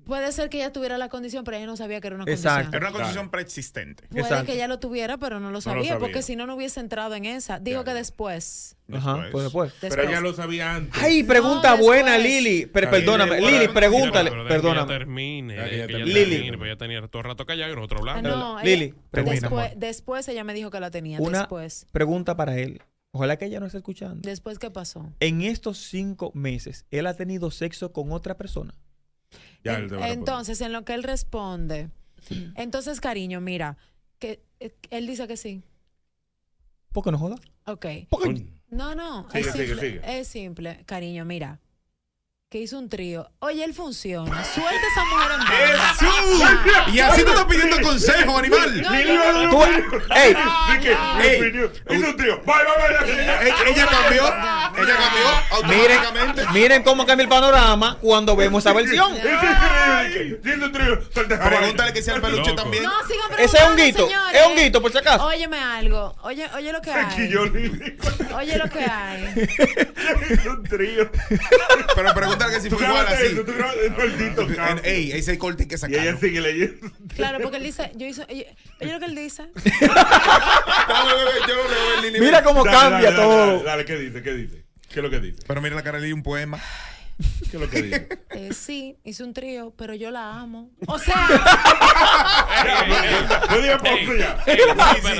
Puede ser que ella tuviera la condición, pero ella no sabía que era una Exacto. condición. Era una condición preexistente. Puede que ella lo tuviera, pero no lo sabía, sabía. porque si no, no hubiese entrado en esa. Digo que después. Ajá, pues después. Pero ella lo sabía antes. Ay, pregunta No, buena. Lili. Pero perdóname, bueno, Lili, pregúntale. Pero Perdóname. termine. Que que ella pues ella tenía todo el rato callado y nosotros hablando. No, Lili, después, después ella me dijo que la tenía. Una Después. pregunta para él. Ojalá que ella no esté escuchando. Después, ¿qué pasó? En estos cinco meses, ¿él ha tenido sexo con otra persona? Ya, él te va a responder. Entonces, en lo que él responde, entonces, cariño, mira, que eh, él dice que sí. ¿Por qué no joda? Ok. Porque- No, no, Sigue, es, sigue, simple, sigue. es simple. Cariño, mira, que hizo un trío. Oye, él funciona. Suelta a esa mujer en. ¡Jesús! Y así tú estás pidiendo consejo, animal. No. ¡Ey! Hizo un trío. Bye, bye, bye. Ella cambió, ella cambió Miren, automáticamente. miren cómo cambia el panorama cuando vemos esa versión. Pregúntale que sea el peluche también. No, sigan Ese es un guito. Es un guito, por si acaso. Óyeme algo. Oye, oye lo que hay. Oye lo que hay. Hizo un trío. Pero pregúntale que si fue igual así. eso, tú. Ey, ese corte hay que Y sacarlo. ella sigue leyendo. Claro, porque él dice, yo hice, oye, oye lo que él dice. Yo Mira cómo cambia todo. Dale, ¿qué dice? ¿Qué dice? ¿Qué es lo que dice? Pero mira la cara de un poema. ¿Qué es lo que dice? Eh, sí, hice un trío, pero yo la amo. O sea,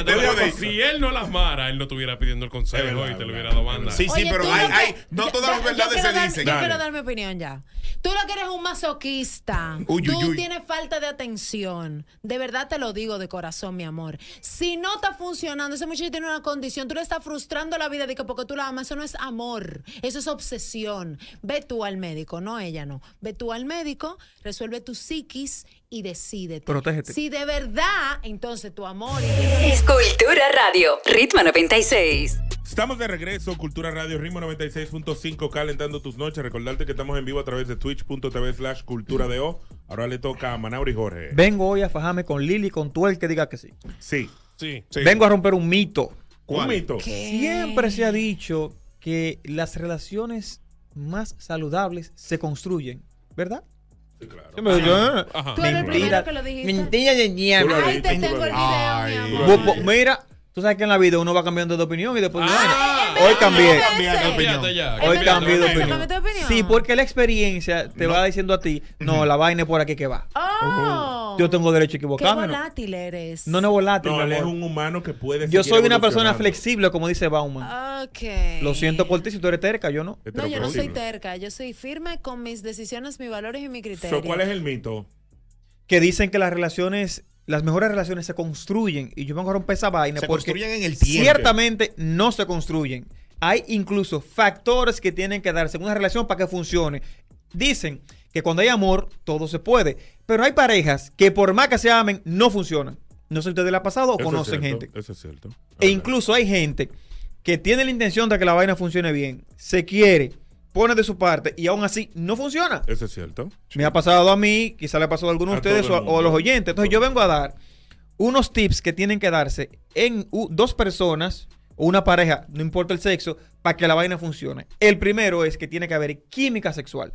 te loco, puede- si él no las amara, él no estuviera pidiendo el consejo verdad, y te lo hubiera dado banda. Sí, sí, Oye, pero hay, hay, no yo- todas las yo verdades se dar- dicen. Yo Dale. quiero dar mi opinión ya. Tú lo que eres un masoquista. Uy, Tú uy, uy. tienes falta de atención. De verdad te lo digo de corazón, mi amor. Si no está funcionando, ese muchacho tiene una condición, tú le estás frustrando la vida de que porque tú la amas, eso no es amor, eso es obsesión. Ve tú al médico, no ella no. Ve tú al médico, resuelve tu psiquis y decídete. Protégete. Si de verdad, entonces tu amor y Escultura Radio, Ritmo 96. Estamos de regreso, Cultura Radio Ritmo 96.5, calentando tus noches. Recordarte que estamos en vivo a través de twitch.tv slash cultura de O. Ahora le toca a Manauri Jorge. Vengo hoy a fajarme con Lili, con tú el que diga que sí. Sí. Sí. Sí. Vengo a romper un mito. Un mito. Siempre se ha dicho que las relaciones más saludables se construyen, ¿verdad? Sí, claro. Siempre yo, eh, Ajá. Tú eres el primero que lo dijiste. Mentira de lo Ahí te tengo el video, mi amor. Mira, tú sabes que en la vida uno va cambiando de opinión y después... Ah, Hoy cambié. Hoy cambié de opinión. cámbiate de opinión. Sí, porque la experiencia te va diciendo a ti, no, la vaina es por aquí que va. Oh. Yo tengo derecho a Qué equivocarme. ¿no? volátil eres. No, no es volátil, No, mi él es amor. un humano que puede Yo soy una persona flexible, como dice Bauman. Ok. Lo siento por ti si tú eres terca, yo no. No, yo no soy terca. Yo soy firme con mis decisiones, mis valores y mi criterio. So, ¿Cuál es el mito? Que dicen que las relaciones, las mejores relaciones se construyen. Y yo vengo a romper esa vaina Se porque construyen en el tiempo. ciertamente no se construyen. Hay incluso factores que tienen que darse en una relación para que funcione. Dicen que cuando hay amor, todo se puede. Pero hay parejas que por más que se amen, no funcionan. No sé si ustedes le ha pasado o Eso es conocen cierto, gente. Eso es cierto. E incluso hay gente que tiene la intención de que la vaina funcione bien, se quiere, pone de su parte y aún así no funciona. Eso es cierto. Me ha pasado a mí, quizá le ha pasado a algunos de ustedes o a, mundo. o a los oyentes. Entonces yo vengo a dar unos tips que tienen que darse en dos personas o una pareja, no importa el sexo, para que la vaina funcione. El primero es que tiene que haber química sexual.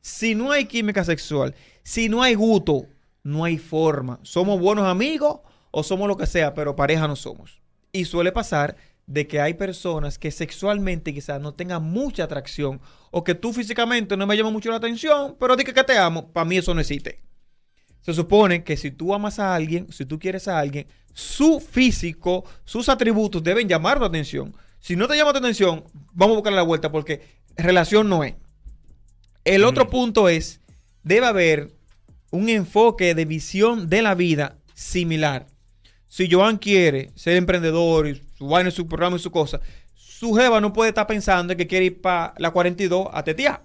Si no hay química sexual, si no hay gusto, no hay forma. Somos buenos amigos o somos lo que sea, pero pareja no somos. Y suele pasar de que hay personas que sexualmente quizás no tengan mucha atracción o que tú físicamente no me llama mucho la atención, pero di que que te amo, para mí eso no existe. Se supone que si tú amas a alguien, si tú quieres a alguien, su físico, sus atributos deben llamar tu atención. Si no te llama tu atención, vamos a buscar la vuelta porque relación no es. El otro punto es, debe haber un enfoque de visión de la vida similar. Si Joan quiere ser emprendedor y su vaina, su programa y su cosa, su jeva no puede estar pensando que quiere ir para la 42 a tetear.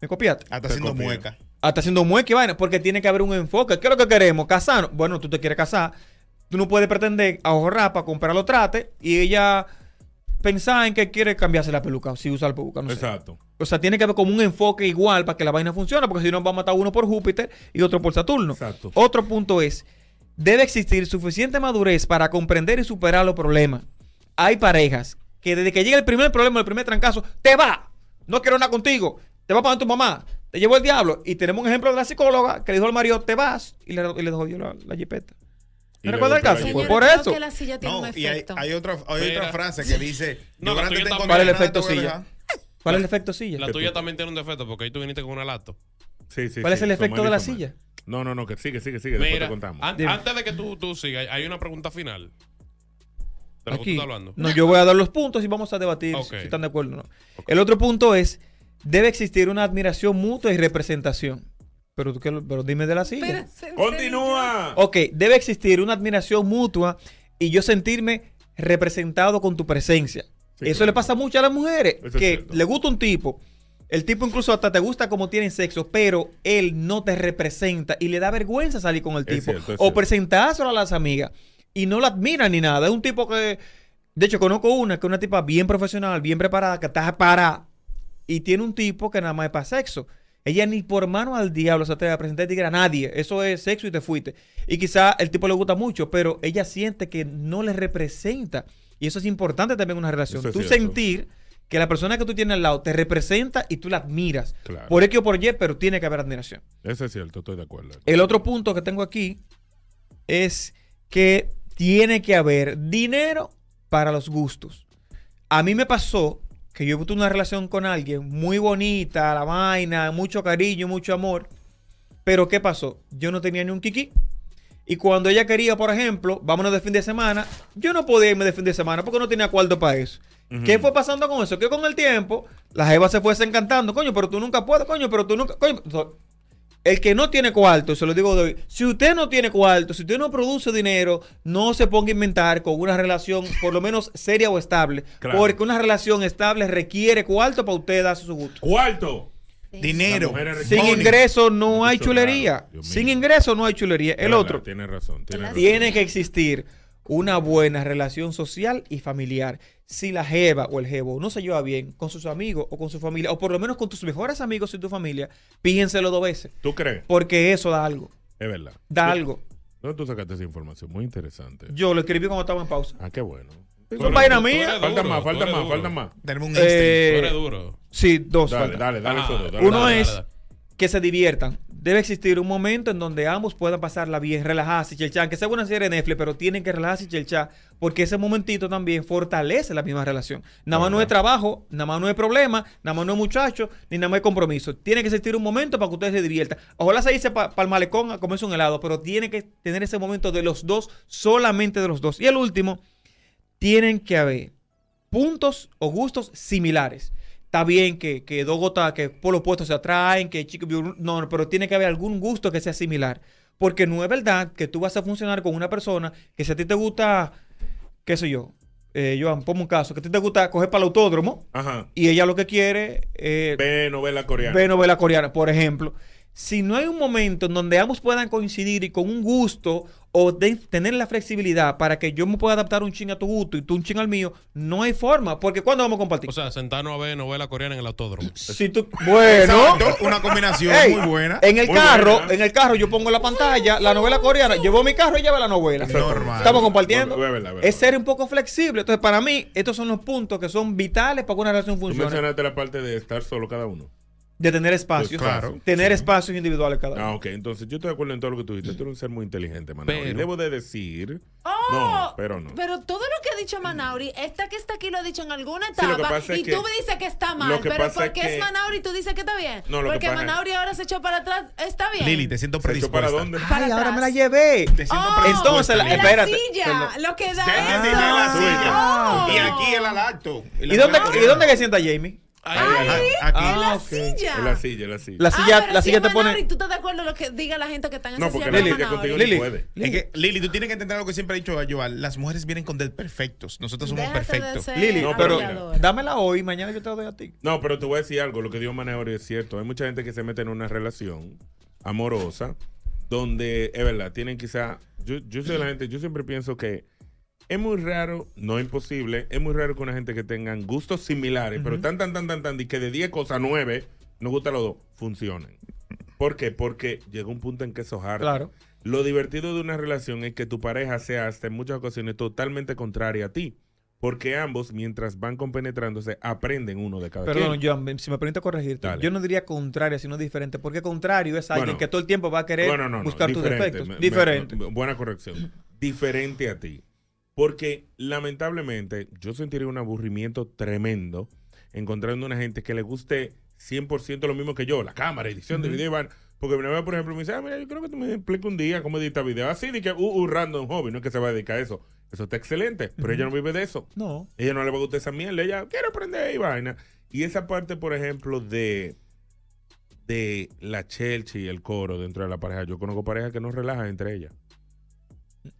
¿Me copiaste? Hasta haciendo mueca. Hasta haciendo mueca y vaina, porque tiene que haber un enfoque. ¿Qué es lo que queremos? ¿Casarnos? Bueno, tú te quieres casar. Tú no puedes pretender ahorrar para comprar los trates y ella pensar en que quiere cambiarse la peluca si usa la peluca. No sé. Exacto. O sea, tiene que haber como un enfoque igual para que la vaina funcione, porque si no va a matar uno por Júpiter y otro por Saturno. Exacto. Otro punto es, debe existir suficiente madurez para comprender y superar los problemas. Hay parejas que desde que llega el primer problema, el primer trancazo, te va. No quiero nada contigo. Te va para tu mamá. te llevó el diablo. Y tenemos un ejemplo de la psicóloga que le dijo al marido, te vas, y le, y le dejó la, la jipeta. Y ¿Me le recuerda el caso? Fue por Creo eso. que la silla tiene No, un y hay, otra, hay otra frase que dice: No, "Yo ¿Cuál es el efecto a silla? dejar". ¿Cuál es el efecto silla? La tuya también tiene un defecto porque ahí tú viniste con una lato. Sí, sí, ¿Cuál sí, es el efecto de la silla? No, no, no, que sigue, sigue, sigue. Después te contamos. an- Dime. antes de que tú, tú sigas, hay una pregunta final. De lo que tú Aquí. estás hablando. No, yo voy a dar los puntos y vamos a debatir si están de acuerdo o no. El otro punto es, debe existir una admiración mutua y representación. Pero, tú pero dime de la silla. Continúa. Ok, debe existir una admiración mutua y yo sentirme representado con tu presencia. Eso le pasa mucho a las mujeres, Eso que le gusta un tipo. El tipo incluso hasta te gusta como tienen sexo, pero él no te representa y le da vergüenza salir con el tipo. cierto, o presentárselo a las amigas y no la admiran ni nada. Es un tipo que, de hecho, conozco una que es una tipa bien profesional, bien preparada, que está parada y tiene un tipo que nada más es para sexo. Ella ni por mano al diablo se te va a presentar tigre a nadie. Eso es sexo y te fuiste. Y quizá el tipo le gusta mucho, pero ella siente que no le representa. Y eso es importante también en una relación. Eso tú sentir que la persona que tú tienes al lado te representa y tú la admiras. Claro. Por X o por Y, pero tiene que haber admiración. Eso es cierto, estoy de acuerdo. El otro punto que tengo aquí es que tiene que haber dinero para los gustos. A mí me pasó que yo tuve una relación con alguien muy bonita, la vaina, mucho cariño, mucho amor. Pero ¿qué pasó? Yo no tenía ni un kiki. Y cuando ella quería, por ejemplo, vámonos de fin de semana, yo no podía irme de fin de semana porque no tenía cuarto para eso. ¿Qué fue pasando con eso? Que con el tiempo, la jeva se fue desencantando. Coño, pero tú nunca puedes, coño, pero tú nunca. Coño, el que no tiene cuarto, se lo digo de hoy, si usted no tiene cuarto, si usted no produce dinero, no se ponga a inventar con una relación por lo menos seria o estable. Claro. Porque una relación estable requiere cuarto para usted darse su gusto. Cuarto. Dinero. Las Sin money. ingreso no hay chulería. claro, Sin ingreso no hay chulería. El otro, Tiene razón, tiene razón. tiene que existir una buena relación social y familiar. Si la jeva o el jevo no se lleva bien con sus amigos o con su familia, o por lo menos con tus mejores amigos y tu familia, píenselo dos veces. ¿Tú crees? Porque eso da algo. Es verdad. Da Tú- algo. ¿Dónde tú sacaste esa información? Muy interesante. Yo lo escribí cuando estaba en pausa. Ah, qué bueno. Son vainas mías. Falta más, falta más, falta más. Tenemos un Eh, duro. Sí, dos. Dale, faltan. dale, dale Ah, dale. Uno Dale, es dale, dale. que se diviertan. Debe existir un momento en donde ambos puedan pasarla bien, relajarse y chelchar. Que sea una serie de Netflix, pero tienen que relajarse y chelchar. Porque ese momentito también fortalece la misma relación. Nada más no es trabajo, nada más no es problema, nada más no es muchacho, ni nada más es compromiso. Tiene que existir un momento para que ustedes se diviertan. Ojalá se dice para el malecón a comerse un helado, pero tiene que tener ese momento de los dos, solamente de los dos. Y el último, tienen que haber puntos o gustos similares. Está bien que, que dos gotas que por los puestos se atraen, que chico, no, no, pero tiene que haber algún gusto que sea similar. Porque no es verdad que tú vas a funcionar con una persona que si a ti te gusta, qué sé yo, eh, Joan, ponme un caso, que a ti te gusta coger para el autódromo Ajá. y ella lo que quiere es Ve novela coreana. ver novela coreana, por ejemplo. Si no hay un momento en donde ambos puedan coincidir y con un gusto o de tener la flexibilidad para que yo me pueda adaptar un ching a tu gusto y tú un ching al mío, no hay forma. Porque ¿cuándo vamos a compartir? O sea, sentarnos a ver novela coreana en el autódromo. Si tú, bueno, una combinación Ey, muy buena. En el Muy carro, buena. en el carro yo pongo la pantalla, la novela coreana, llevo mi carro y lleva la novela. Normal. Estamos compartiendo. Es verdad, es verdad. Es ser un poco flexible. Entonces, para mí, estos son los puntos que son vitales para que una relación Tú funcione. mencionaste la parte de estar solo cada uno. De tener espacios. Pues claro, Tener espacios individuales cada uno. Ah, ok. Entonces yo estoy de acuerdo en todo lo que tú dijiste. Tú eres un ser muy inteligente, Manao. Y Pero- debo de decir... Oh, No, pero no. Pero todo lo que ha dicho Manauri, esta que está aquí lo ha dicho en alguna Sí, lo que etapa es y que- tú me dices que está mal. lo que pero pasa ¿por es qué que- es Manauri y tú dices que está bien? No, lo que Porque pasa es- Manauri ahora se echó para atrás, está bien. Lili, te siento ¿Se echó predispuesta. para dónde? Ay, ahora me la llevé. Te siento Oh, predispuesta. Entonces, la- espérate, la silla, perdón. lo que da Ya eso. la silla. Oh. Y aquí el alacto. ¿Y dónde, ¿Y dónde que sienta Jamie? Ay, Aquí. en la Ah, silla. En la silla, en la silla. La Ah, silla, pero la si silla es te pone. ¿Tú estás de acuerdo con lo que diga la gente que está en No, esa porque silla? Lili, contigo Lili, no puede. Es que, Lili, tú tienes que entender lo que siempre he dicho Joan. Las mujeres vienen con desperfectos. Nosotros somos Déjate de perfectos. ser Lili, No, pero dámela hoy, mañana yo te la doy a ti. No, pero te voy a decir algo. Lo que dijo Maneori es cierto. Hay mucha gente que se mete en una relación amorosa donde, es verdad, tienen quizá... Yo, yo soy de la gente, yo siempre pienso que es muy raro, no imposible, es muy raro que una gente que tengan gustos similares, pero tan, tan, tan, tan, tan, y que de 10 cosas 9 nos gusta los dos, funcionen. ¿Por qué? Porque llega un punto en que eso es harto. Claro. Lo divertido de una relación es que tu pareja sea hasta en muchas ocasiones totalmente contraria a ti. porque ambos, mientras van compenetrándose, aprenden uno de cada Perdón. Joan, si me permite corregirte, Dale. yo no diría contraria, sino diferente, porque contrario es alguien Bueno. que todo el tiempo va a querer Bueno, no, no, buscar tus defectos. Me- diferente. me- buena corrección. diferente a ti. Porque lamentablemente yo sentiría un aburrimiento tremendo encontrando una gente que le guste 100% lo mismo que yo, la cámara, edición de video. y vaina. Porque mi novia, por ejemplo, me dice, ah, mira, yo creo que tú me expliques un día cómo editar video. Así de que, uh, uh, random hobby, no es que se va a dedicar a eso. Eso está excelente, pero ella no vive de eso. No. Ella no le va a gustar esa mierda, ella quiere aprender y vaina. Y esa parte, por ejemplo, de de la Chelsea y el coro dentro de la pareja. Yo conozco parejas que no relajan entre ellas.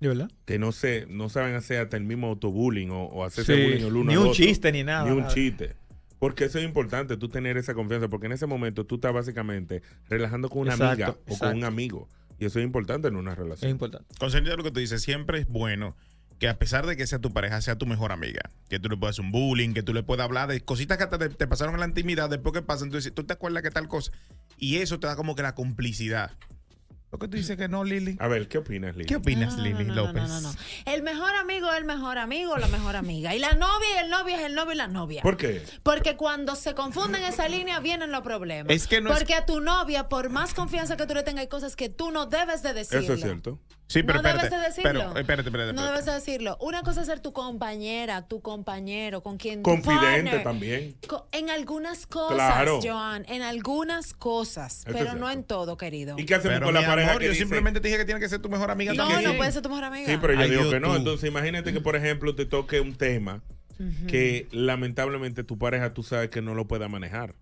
¿De verdad? Que no se, no saben hacer hasta el mismo autobullying o, o hacerse Sí, bullying el uno ni al un otro. chiste, ni nada, Ni un nada. chiste. Porque eso es importante, tú tener esa confianza, porque en ese momento tú estás básicamente relajando con una Exacto, amiga o con un amigo. Y eso es importante en una relación. Es importante. Con sentido de lo que tú dices, siempre es bueno que a pesar de que sea tu pareja, sea tu mejor amiga. Que tú le puedas hacer un bullying, que tú le puedas hablar de cositas que hasta te, te pasaron en la intimidad, después que pasan, tú dices, ¿tú te acuerdas que tal cosa? Y eso te da como que la complicidad. Lo que tú dices que no, Lili. A ver, ¿qué opinas, Lili? ¿Qué opinas, Lili no, López? no, no, no. El mejor amigo es el mejor amigo o la mejor amiga. Y la novia y el novio es el novio y la novia. ¿Por qué? Porque cuando se confunden esa línea vienen los problemas. Es que no es- Porque a tu novia, por más confianza que tú le tengas, hay cosas que tú no debes de decirle. Eso es cierto. Sí, pero no espérate. debes de decirlo. Pero, espérate, espérate, No debes de decirlo. Una cosa es ser tu compañera, tu compañero, con quien Confidente partner. también. Co- En algunas cosas, Claro. Joan, en algunas cosas, pero no en todo, querido. ¿Y qué hacemos Pero, con la pareja amor, que yo dice- simplemente te dije que tiene que ser tu mejor amiga No, también. no puede ser tu mejor amiga. Sí, pero yo Ay, digo yo que no. Entonces, imagínate que, por ejemplo, te toque un tema que lamentablemente tu pareja tú sabes que no lo pueda manejar.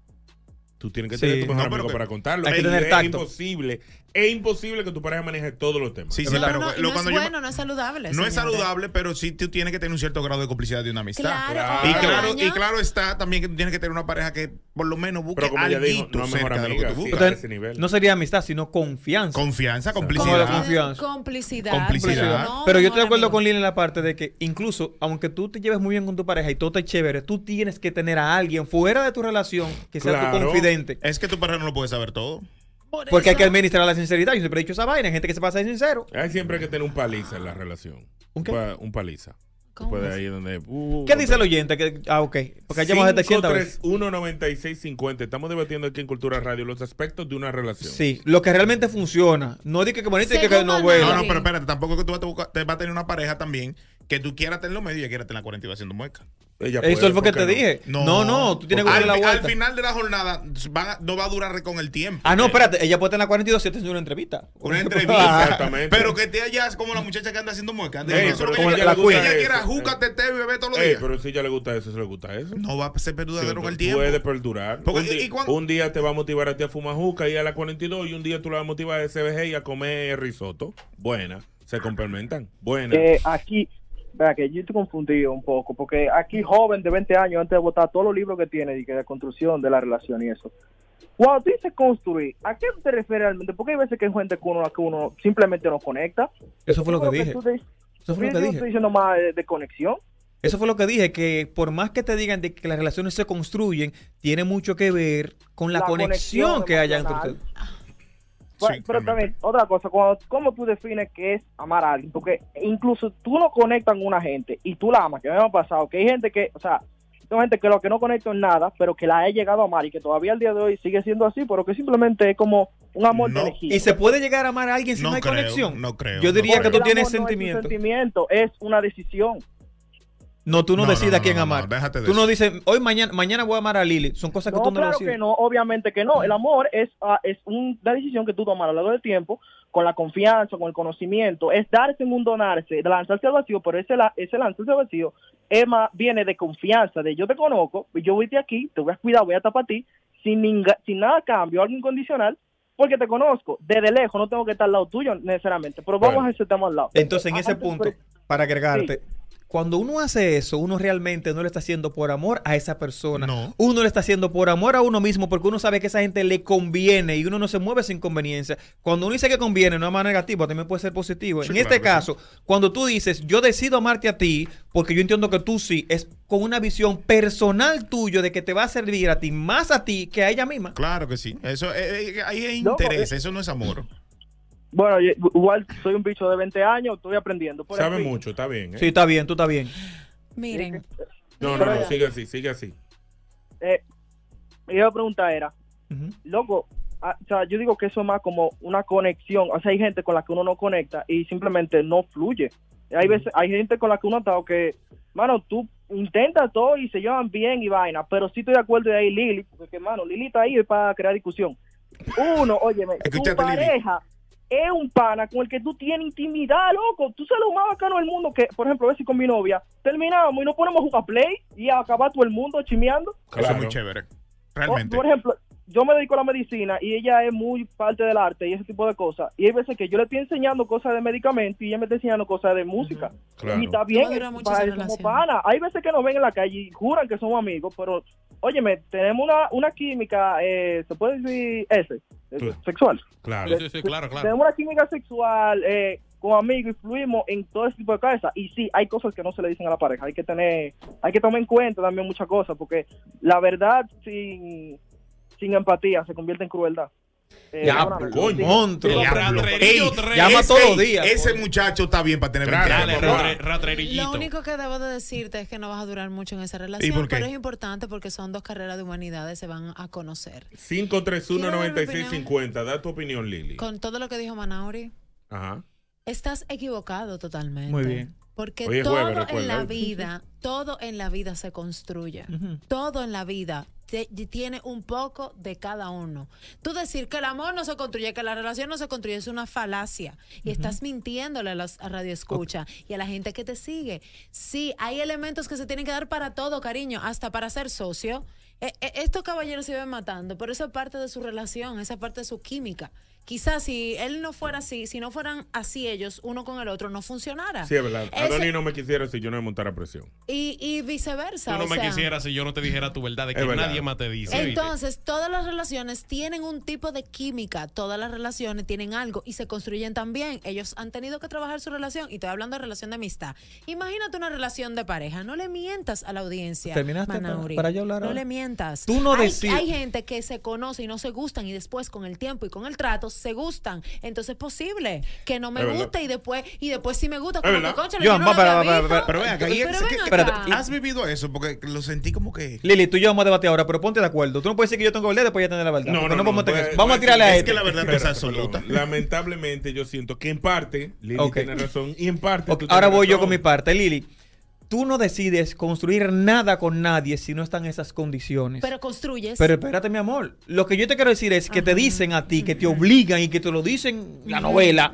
Tú tienes que Sí. tener tu mejor No, amigo que- para contarlo. hay que tener es tacto. imposible. Es imposible que tu pareja maneje todos los temas. Sí, No, sí, pero no, lo- no cuando es yo bueno, no es saludable. No es saludable, pero sí tú tienes que tener un cierto grado de complicidad de una amistad. Claro, Y claro. y claro está también que tú tienes que tener una pareja que por lo menos busque Pero como ella algo no cerca de lo amiga, que tú sí. buscas. a Entonces, ese nivel. no sería amistad, sino confianza. Confianza, complicidad. confianza. Complicidad. Complicidad. No, Pero yo estoy de acuerdo amigo. con Lili en la parte de que incluso, aunque tú te lleves muy bien con tu pareja y todo está chévere, tú tienes que tener a alguien fuera de tu relación que sea tu confidente. Es que tu pareja no lo puede saber todo. Porque hay que administrar la sinceridad. Yo siempre he dicho esa vaina. Hay gente que se pasa de sincero. Hay siempre que tener un paliza en la relación. ¿Un qué? Un paliza. ¿Cómo Puede es? ahí donde. uh, ¿Qué dice el oyente? Que, ah, ok. Porque llamamos a 700 veces. 531-9650. Estamos debatiendo aquí en Cultura Radio los aspectos de una relación. Sí, lo que realmente funciona. No di que, que bonito y que, que no bueno. No, no, pero espérate, tampoco que tú vas a, buscar- te vas a tener una pareja también que tú quieras tener lo medio y ella quiera tener la 42 haciendo mueca. Ella Eso puede, es lo que ¿por te dije. No, no, tú tienes que darle la fi- al vuelta. final de la jornada no va a durar con el tiempo. Ah, no, espérate. Ella puede tener la 42 si te una entrevista. Una entrevista. Exactamente. Pero que te hayas como la muchacha que anda haciendo mueca. Ey, Eso es lo pero que si ella ella quiere. eso, juca, teteo y bebé todos los Ey, días. pero si ella le gusta eso, se le gusta eso. No va a ser perduradero con el tiempo. Puede perdurar. Porque- un, di- y cuando- un día te va a motivar a ti a fumar juca y a la 42 y un día tú la vas a motivar a SBG y a comer risotto. Buena. Se complementan. Buena. Eh, aquí, vea que yo estoy confundido un poco, porque aquí joven de 20 años, antes de votar todos los libros que tiene y que de construcción de la relación y eso. Cuando tú dices construir, ¿a qué te refieres realmente? Porque hay veces que hay gente que uno, que uno simplemente no conecta. Eso fue lo que creo dije. te- Eso fue lo que dije. estoy diciendo más de, de conexión. Eso fue lo que dije, que por más que te digan de que las relaciones se construyen, tiene mucho que ver con la, La conexión, conexión que haya entre ustedes. Bueno, pero también, otra cosa, cuando, ¿cómo tú defines qué es amar a alguien? Porque incluso tú no conectas con una gente y tú la amas, que me ha pasado, que hay gente que, o sea, hay gente que lo que no conecta en nada, pero que la he llegado a amar y que todavía al día de hoy sigue siendo así, pero que simplemente es como un amor de elegir. ¿Y se puede llegar a amar a alguien si no, No hay creo, conexión? no creo, Yo no diría creo. que tú tienes no es un sentimiento, es una decisión. No, tú no, No, decides no, a quién no, no, amar. déjate de tú no dices, hoy mañana, mañana voy a amar a Lili. Son cosas que No, tú no claro decides. que no, obviamente que no. El amor es, ah, es una decisión que tú tomas a lo largo del tiempo, con la confianza, con el conocimiento. Es darse en un donarse, de lanzarse al vacío, pero ese, la- ese lanzarse al vacío es más- viene de confianza, de yo te conozco, yo voy de aquí, te voy a cuidar, voy a estar para ti, sin, ninga- sin nada a cambio, algo incondicional, porque te conozco. Desde lejos, no tengo que estar al lado tuyo necesariamente, pero vamos Bueno. a ese tema al lado. Entonces, en ese Antes, punto, para agregarte, cuando uno hace eso, uno realmente no lo está haciendo por amor a esa persona. Uno lo está haciendo por amor a uno mismo porque uno sabe que a esa gente le conviene y uno no se mueve sin conveniencia. Cuando uno dice que conviene, no es más negativo, también puede ser positivo. Sí, en este claro caso, cuando tú dices, yo decido amarte a ti porque yo entiendo que tú sí, es con una visión personal tuyo de que te va a servir a ti, más a ti que a ella misma. Claro que sí. Eso, eh, eh, ahí No, interés, eh, eso no es amor. Bueno, yo- igual soy un bicho de 20 años, estoy aprendiendo. Por Sabe mucho, está bien. ¿eh? Sí, está bien, tú estás bien. Miren. No, no, no, sigue así, sigue así. Eh, mi iba a preguntar era, loco, ah, o sea, yo digo que eso es más como una conexión. O sea, hay gente con la que uno no conecta y simplemente no fluye. Hay veces, hay gente con la que uno ha estado que, mano, tú intentas todo y se llevan bien y vaina, pero sí estoy de acuerdo de ahí Lili, porque, mano, Lili está ahí para crear discusión. Uno, óyeme, tu Lili. Es un pana con el que tú tienes intimidad, loco. Tú sabes lo más bacano del mundo que, por ejemplo, a veces con mi novia, terminamos y nos ponemos a jugar play y a acabar todo el mundo chimeando. Eso es muy chévere. Realmente. O, por ejemplo, yo me dedico a la medicina y ella es muy parte del arte y ese tipo de cosas. Y hay veces que yo le estoy enseñando cosas de medicamentos y ella me está enseñando cosas de música. Claro. Y está bien, para relación. pana. Hay veces que nos ven en la calle y juran que somos amigos, pero, óyeme, tenemos una, una química, eh, ¿se puede decir ese? Eh, Claro. Sexual. Claro. Sí, sí, sí, claro, claro. Tenemos una química sexual eh, con amigos y fluimos en todo ese tipo de cosas. Y sí, hay cosas que no se le dicen a la pareja. Hay que tener, hay que tomar en cuenta también muchas cosas, porque la verdad sin, sin empatía se convierte en crueldad. Eh, Ya, coño, monstruo. llama ese- todos los días, Ese coño. muchacho está bien para tener Dale, 20 años. ratre- Lo único que debo de decirte es que no vas a durar mucho en esa ¿Y relación, por qué? pero es importante porque son dos carreras de humanidades, se van a conocer. 531-9650. Da tu opinión, Lili. Con todo lo que dijo Manauri, Ajá. estás equivocado totalmente. Muy bien. Porque todo jueves, en la vida, todo en la vida se construye. Todo en la vida te- tiene un poco de cada uno. Tú decir que el amor no se construye, que la relación no se construye, es una falacia. Y estás mintiéndole a los a radio escucha y a la gente que te sigue. Sí, hay elementos que se tienen que dar para todo, cariño, hasta para ser socio. Eh, eh, estos caballeros se ven matando, pero eso es parte de su relación, esa es parte de su química. Quizás si él no fuera así, si no fueran así ellos, uno con el otro, no funcionara. Sí, es verdad. Ese- Adonis no me quisiera si yo no me montara presión. y, y viceversa. Tú no o me sea, quisieras si yo no te dijera tu verdad, de que verdad. nadie más te dice. ¿viste? Entonces, todas las relaciones tienen un tipo de química, todas las relaciones tienen algo y se construyen también. Ellos han tenido que trabajar su relación y estoy hablando de relación de amistad. Imagínate una relación de pareja, no le mientas a la audiencia. ¿Terminaste para- Manauri. para yo hablar No le mientas. Tú no hay, hay gente que se conoce y no se gustan y después con el tiempo y con el trato se gustan. Entonces es posible que no me guste y después y después sí me gusta. Como que, Yo, yo no Pero ven acá, ¿has vivido eso? Porque lo sentí como que... Lili, tú y yo vamos a debatir ahora, pero ponte de acuerdo. Tú no puedes decir que yo tengo verdad y después ya tener la verdad. No, no, no. tener voy eso. vamos a tirarle a es que la verdad no es absoluta. perdón. Lamentablemente yo siento que en parte Lili tiene razón y en parte ahora voy yo con mi parte. Lili, tú no decides construir nada con nadie si no están esas condiciones. Pero construyes. Pero espérate, mi amor. Lo que yo te quiero decir es que te dicen a ti, que te obligan y que te lo dicen la novela.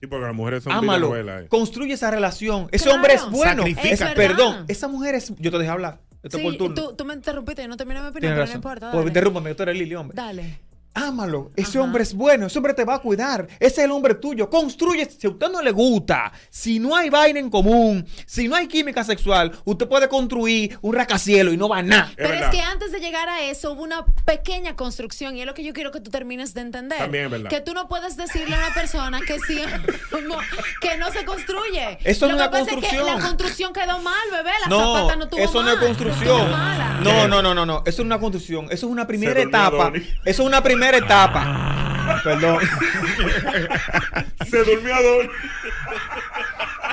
Sí, porque las mujeres son Ámalo. videonovelas, eh. Construye esa relación. Ese Claro. hombre es bueno. Es- perdón, esa mujer es. Yo te dejé hablar. Esto es Sí, por turno. tú, tú me interrumpiste, yo no terminé mi opinión, pero razón. no importa. Pues Dale. interrúmpame, tú eres Lili, hombre. Dale. Ámalo. Ese hombre es bueno. Ese hombre te va a cuidar. Ese es el hombre tuyo. Construye. Si a usted no le gusta, si no hay vaina en común, si no hay química sexual, usted puede construir un rascacielos y no va a nada. Pero es que antes de llegar a eso hubo una pequeña construcción y es lo que yo quiero que tú termines de entender. También es verdad. Que tú no puedes decirle a una persona que sí, no, que no se construye. Eso no es una que construcción. la construcción quedó mal, bebé. La No, zapata no tuvo eso no es construcción. No, no, no, no, no. Eso es una construcción. Eso es una primera etapa. Eso es una primera etapa. Perdón. Se durmió Don.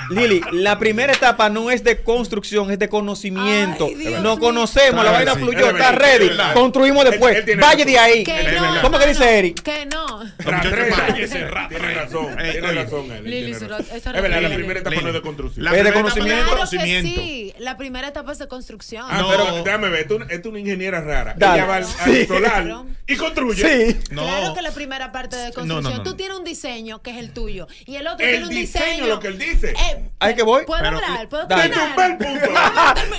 Lili, la primera etapa no es de construcción, es de conocimiento. Ay, mío. conocemos, la vaina fluyó, Es está ready. Construimos después. Vaya de ahí. No. ¿Cómo que dice Eric? Que no. Tiene razón. Tiene Lili, Es verdad, la primera etapa no es de construcción. La Es de primera etapa conocimiento. Claro que conocimiento. sí. La primera etapa es de construcción. Ah, No. pero déjame ver, tú, es una ingeniera rara. Ella va al, solar y construye. Sí. No. Claro que la primera parte de construcción, no, no. tú tienes un diseño que es el tuyo y el otro El tiene un diseño, diseño. lo que él dice. Eh, Ahí que voy. ¿Puedo hablar? ¿Puedo? Tumba el punto.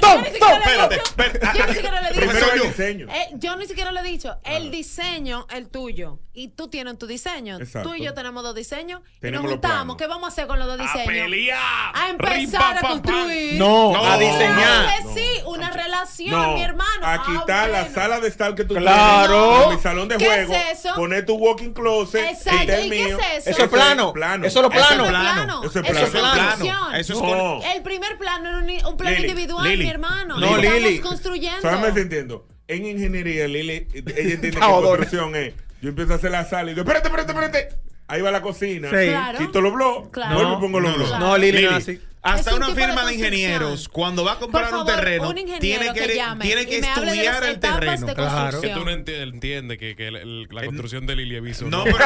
Yo ni siquiera le he espérate, dicho- espérate. Yo ni siquiera le he dicho. El yo- diseño. Eh, yo ni siquiera le he dicho. El diseño, el tuyo. Y tú tienes tu diseño. Exacto. Tú y yo tenemos dos diseños. y nos juntamos. ¿Qué vamos a hacer con los dos ¡A diseños? pelear! A empezar Rim, a construir. No, No. a diseñar. Sí, una relación, No, mi hermano. a Ah, quitar la bueno. sala de estar que tú Claro. tienes, en mi salón de ¿Qué juego, es eso? poner tu walking closet, Exacto, este es ¿y qué mío. es eso? Eso es plano. plano. Eso es lo Eso es plano. plano. Eso es Eso es plano. Eso es No. El primer plano era un, un plano Lili, individual, Lili. mi hermano. No, Lili. construyendo. ¿Sabes me entiendo? En ingeniería, Lili, ella entiende que construcción es, yo empiezo a hacer la sala y digo, espérate, espérate, espérate. Ahí va la cocina, Sí. Claro. quito los blogs, Claro. vuelvo y pongo los No, blogs. No, Lili, no así. Hasta un una de firma de, ingenieros, cuando va a comprar un terreno, un tiene que, que llame tiene que estudiar el terreno. Claro. Que tú no enti- entiendes que, que el- el- la construcción de Lilia Viso. No, pero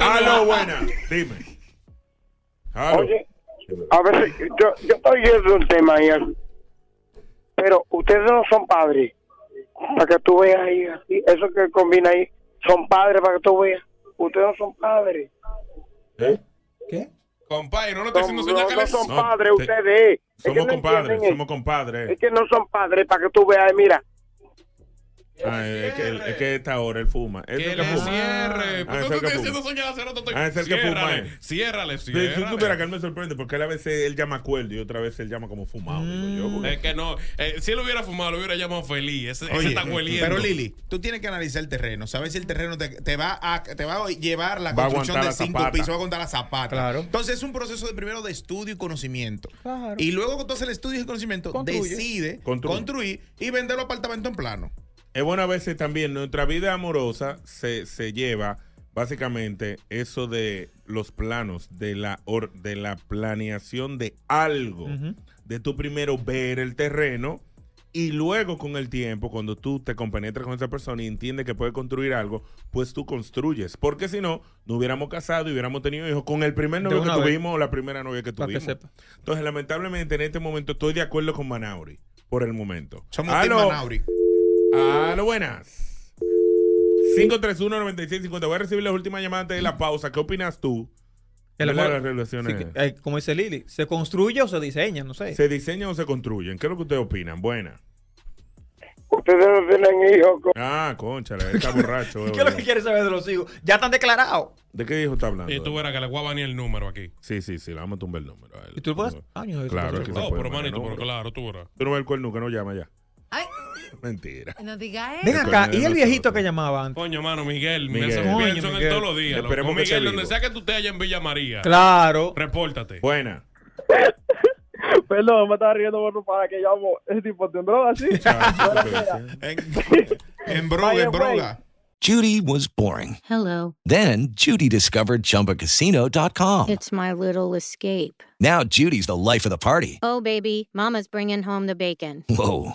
Aló, buena. Dime. Aló. Oye, a veces yo, yo estoy viendo un tema ahí, pero ustedes no son padres. Para que tú veas ahí, así, eso que combina ahí, son padres para que tú veas. Ustedes no son padres. ¿Eh? Compadre, no, no estoy Son- haciendo no, señas que no son No, padres te- ustedes. Somos no compadres, somos compadres. Es que no son padres para que tú veas, mira. Ah, es, que, es que esta hora él fuma. Es Que el le fuma. cierre. Ah, ¿Por es qué el tú que estás fuma. Ah, es el que fuma. Ciérrale, eh. Ciérrale, Sí, Si tú supieras que él me sorprende, porque él a veces él llama acuerdo y otra vez él llama como fumado. digo yo, porque- Es que no. eh, si él hubiera fumado, lo hubiera llamado feliz. Ese, ese Oye, está hueliendo. pero Lili, tú tienes que analizar el terreno, saber si el terreno te, te va a te va a llevar la Va a construcción aguantar de la cinco zapata. pisos, va a contar la zapata. Claro. Entonces es un proceso de primero de estudio y conocimiento. Claro. Y luego que tú haces el estudio y el conocimiento, Construye. decide Construye. construir y vender los apartamentos en plano. Es bueno a veces también, nuestra vida amorosa se, se lleva básicamente eso de los planos, de la, or- de la planeación de algo, de tú primero ver el terreno y luego con el tiempo, cuando tú te compenetras con esa persona y entiendes que puede construir algo, pues tú construyes. Porque si no, no hubiéramos casado y hubiéramos tenido hijos con el primer novio que vez. tuvimos o la primera novia que Para que tuvimos. sepa. Entonces, lamentablemente, en este momento estoy de acuerdo con Manauri por el momento. Somos Team. Manauri. Aló, buenas. 531-9650. Voy a recibir las últimas llamadas antes de la pausa. ¿Qué opinas tú? El de amor- las relaciones? Sí, que- eh, como dice Lili, ¿se construye o se diseña? No sé. ¿Se diseñan o se construyen? ¿Qué es lo que ustedes opinan? Buena. Ustedes no tienen hijos. Ah, concha, está borracho. ¿Qué es lo que quiere saber de los hijos? Ya están declarados. ¿De qué hijo está hablando? Y tú verás que le voy a banir el número aquí. Sí, sí, sí, le vamos a tumbar el número a él. ¿Y tú puedes? Años de Claro, eso. aquí se No, puede pero manito, pero claro, tú verás. Tú no ves el cuerno que no llama ya. Ay, Mentira. no diga eso. Ven acá, Coño, ¿y el viejito que llamaba antes? Coño, mano, Miguel. Miguel. Miguel. Coño, pienso en él Miguel. todos los días. loco. Esperemos que Miguel, donde vivo. sea que tú estés allá en Villa María. Claro. Repórtate. Buena. Perdón, me estaba riendo por para que llamo ese tipo de droga así. En, en Broga, en Broga. Judy was boring. Hello. Then Judy discovered ChumbaCasino.com. It's my little escape. Now Judy's the life of the party. Oh, baby, Mama's bringing home the bacon. Whoa,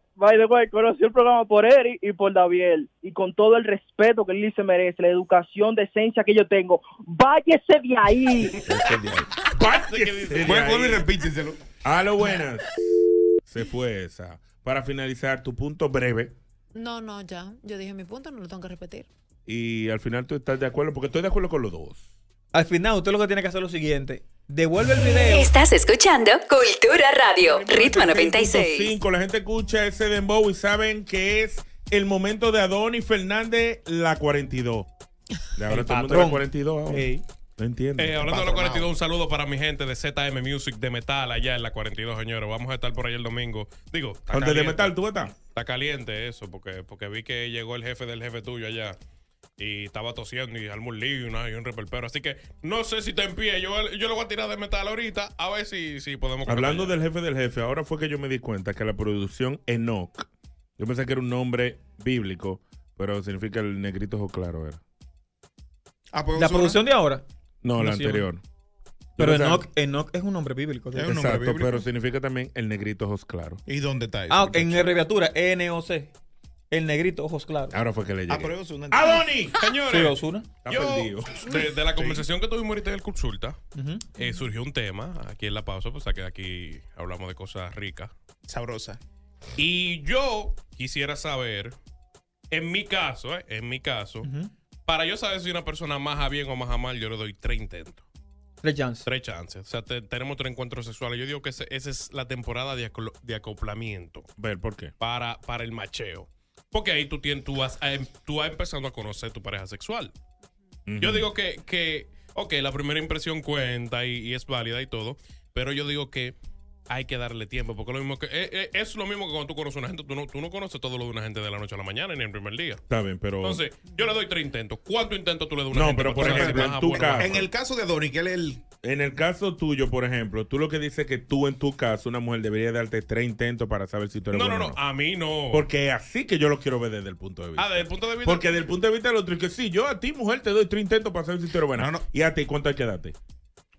By the way, conocí el programa por Eric y por Daviel. Y con todo el respeto que Lili se merece, la educación, decencia que yo tengo, váyese de ahí. Vuelvo y repíteselo. A lo buenas. Se fue esa. Para finalizar, tu punto breve. No, no, ya. Yo dije mi punto, no lo tengo que repetir. Y al final tú estás de acuerdo, porque estoy de acuerdo con los dos. Al final, usted lo que tiene que hacer es lo siguiente. Devuelve el video. Estás escuchando Cultura Radio, Ritmo 96. 5, la gente escucha ese dembow y saben que es el momento de Adonis Fernández, la 42. De ahora El todo el mundo patrón. la 42 ahora. No entiendo. Eh, hablando de los 42, un saludo para mi gente de ZM Music de Metal allá en la 42, señores. Vamos a estar por ahí el domingo. Digo, está ¿Dónde de metal tú estás? Está caliente eso, porque, porque vi que llegó el jefe del jefe tuyo allá y estaba tosiendo y armó un lío y, una- y un reperpero. Así que no sé si está en pie. Yo, yo lo voy a tirar de metal ahorita a ver si, si podemos. Hablando del jefe del jefe, ahora fue que yo me di cuenta que la producción Enoch, yo pensé que era un nombre bíblico, pero significa el negrito ojo claro era. Ah, pues La producción de ahora. No, la sí, anterior. Pero Enoch, Enoch es un nombre bíblico. Es un nombre Exacto, bíblico. pero significa también el negrito ojos claros. ¿Y dónde está eso? Ah, en abreviatura, N-O-C. El negrito, ojos claros. Ahora fue que le llegué. Ah, pero es una. ¡Adoni! Señores, Sí, Ozuna. Está yo, perdido. de, de la conversación que tuvimos ahorita del consulta, Ujú. eh, surgió un tema aquí en la pausa, pues que aquí hablamos de cosas ricas. Sabrosa. Y yo quisiera saber, en mi caso, eh, en mi caso, para yo saber si una persona más a bien o más a mal, yo le doy tres intentos. Tres chances. Tres chances. O sea, te- tenemos tres encuentros sexuales. Yo digo que ese- esa es la temporada de, acolo- de acoplamiento. Ver, ¿por qué? Para, para el macheo. Porque ahí tú, tienes, tú, vas a, em- tú vas empezando a conocer tu pareja sexual. Yo digo que, que, ok, la primera impresión cuenta y, y es válida y todo, pero yo digo que hay que darle tiempo, porque lo mismo que eh, eh, es lo mismo que cuando tú conoces a una gente, tú no, tú no conoces todo lo de una gente de la noche a la mañana ni en el primer día. Está bien, pero. Entonces, yo le doy tres intentos. ¿Cuántos intentos tú le das a una No, gente pero por ejemplo, en tu caso. no? En el caso de Donny, que él es el. En el caso tuyo, por ejemplo, tú lo que dices que tú en tu caso, una mujer debería darte tres intentos para saber si tú eres No, no, bueno no, o a mí no. Porque es así que yo lo quiero ver desde el punto de vista. Ah, desde el punto de vista. Porque desde el punto de vista del otro es que sí, yo a ti, mujer, te doy tres intentos para saber si tú eres buena. Y a ti, ¿cuánto hay que darte?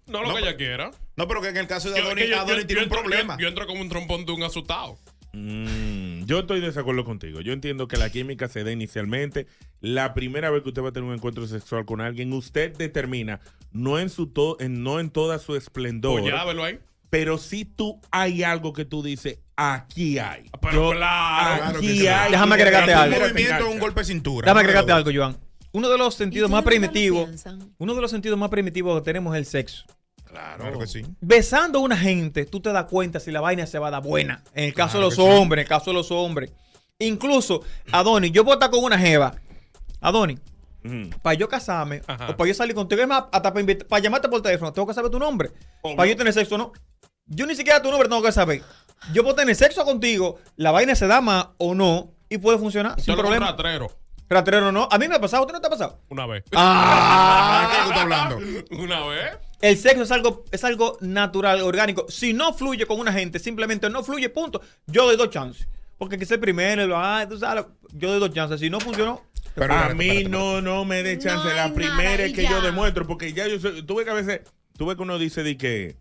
No lo No, que pero- ella quiera. No, pero que en el caso de Adonis, yo- Adonis yo- tiene yo un entro- problema. Yo, yo entro como un trompón de un asustado. Mm, yo estoy de desacuerdo contigo. Yo entiendo que la química se da inicialmente. La primera vez que usted va a tener un encuentro sexual con alguien, usted determina, no en su to- en, no en toda su esplendor. Pues ya, velo ahí. Pero si tú hay algo que tú dices, aquí hay. Pero Yo- claro, aquí claro que sí. hay. Déjame agregarte Un algo. movimiento, un golpe de cintura. Déjame agregarte algo, Joan. Uno de los sentidos más primitivos, uno de los sentidos más primitivos que tenemos es el sexo. Claro que sí. Besando a una gente, tú te das cuenta si la vaina se va a dar buena. En el caso Claro de los que sí. hombres, en el caso de los hombres. Incluso, Adonis, yo puedo estar con una jeva. Adonis, Ujú. para yo casarme, Ajá. o para yo salir contigo, es más, hasta para, invitar- para llamarte por teléfono, tengo que saber tu nombre. Para yo tener sexo, no. Yo ni siquiera tu nombre tengo que saber. Yo puedo tener sexo contigo, la vaina se da más o no, y puede funcionar sin problema. ratrero. Ratrero no. A mí me ha pasado, ¿a ti no te ha pasado? Una vez. Ah. ¿Qué tú estás hablando? Una vez. El sexo es algo, es algo natural, orgánico. Si no fluye con una gente, simplemente no fluye, punto. Yo doy dos chances. Porque quise el primero, lo- ah, tú sabes, yo doy dos chances. Si no funcionó, Pero a espérate, mí espérate, no, no me dé chance. No la primera es que yo demuestro, porque ya yo soy, tú ves que a veces, tú ves que uno dice de que,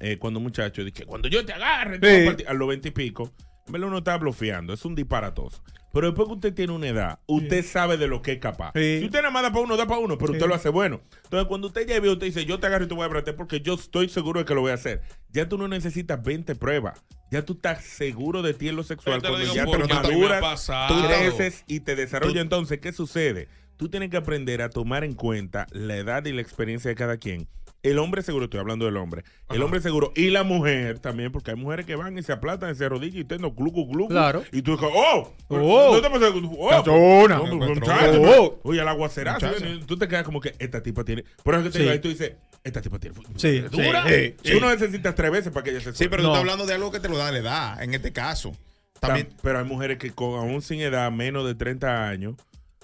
eh, cuando un muchacho, de que cuando yo te agarre, Sí. a partir", a los veinte y pico, uno está bloqueando, es un disparatoso. Pero después que usted tiene una edad, usted sabe de lo que es capaz. Sí. Si usted nada más da para uno, da para uno, pero Sí. usted lo hace bueno. Entonces, cuando usted ya ve, usted dice, yo te agarro y te voy a apretar porque yo estoy seguro de que lo voy a hacer. Ya tú no necesitas 20 pruebas. Ya tú estás seguro de ti en lo sexual. Lo Cuando ya te maduras, pasado. tú creces y te desarrolla. Tú- Entonces, ¿qué sucede? Tú tienes que aprender a tomar en cuenta la edad y la experiencia de cada quien. El hombre seguro, estoy hablando del hombre. El Ajá. hombre seguro y la mujer también, porque hay mujeres que van y se aplastan y se arrodillan y te no gluco, gluco. Claro. Y tú dices, oh, Oh. no te pasa- oh, Cachona. no, Muchacho. muchacho, Oh. Oye, el aguacerazo. Tú te quedas como que esta tipa tiene. Por eso que te Sí. digo, ahí tú dices, esta tipa tiene. Sí, ¿Dura? sí, sí. Tú no necesitas tres veces para que ella se Sí, pero No. tú estás hablando de algo que te lo da la edad, en este caso. También, Tam- Pero hay mujeres que con, aún sin edad, menos de 30 años,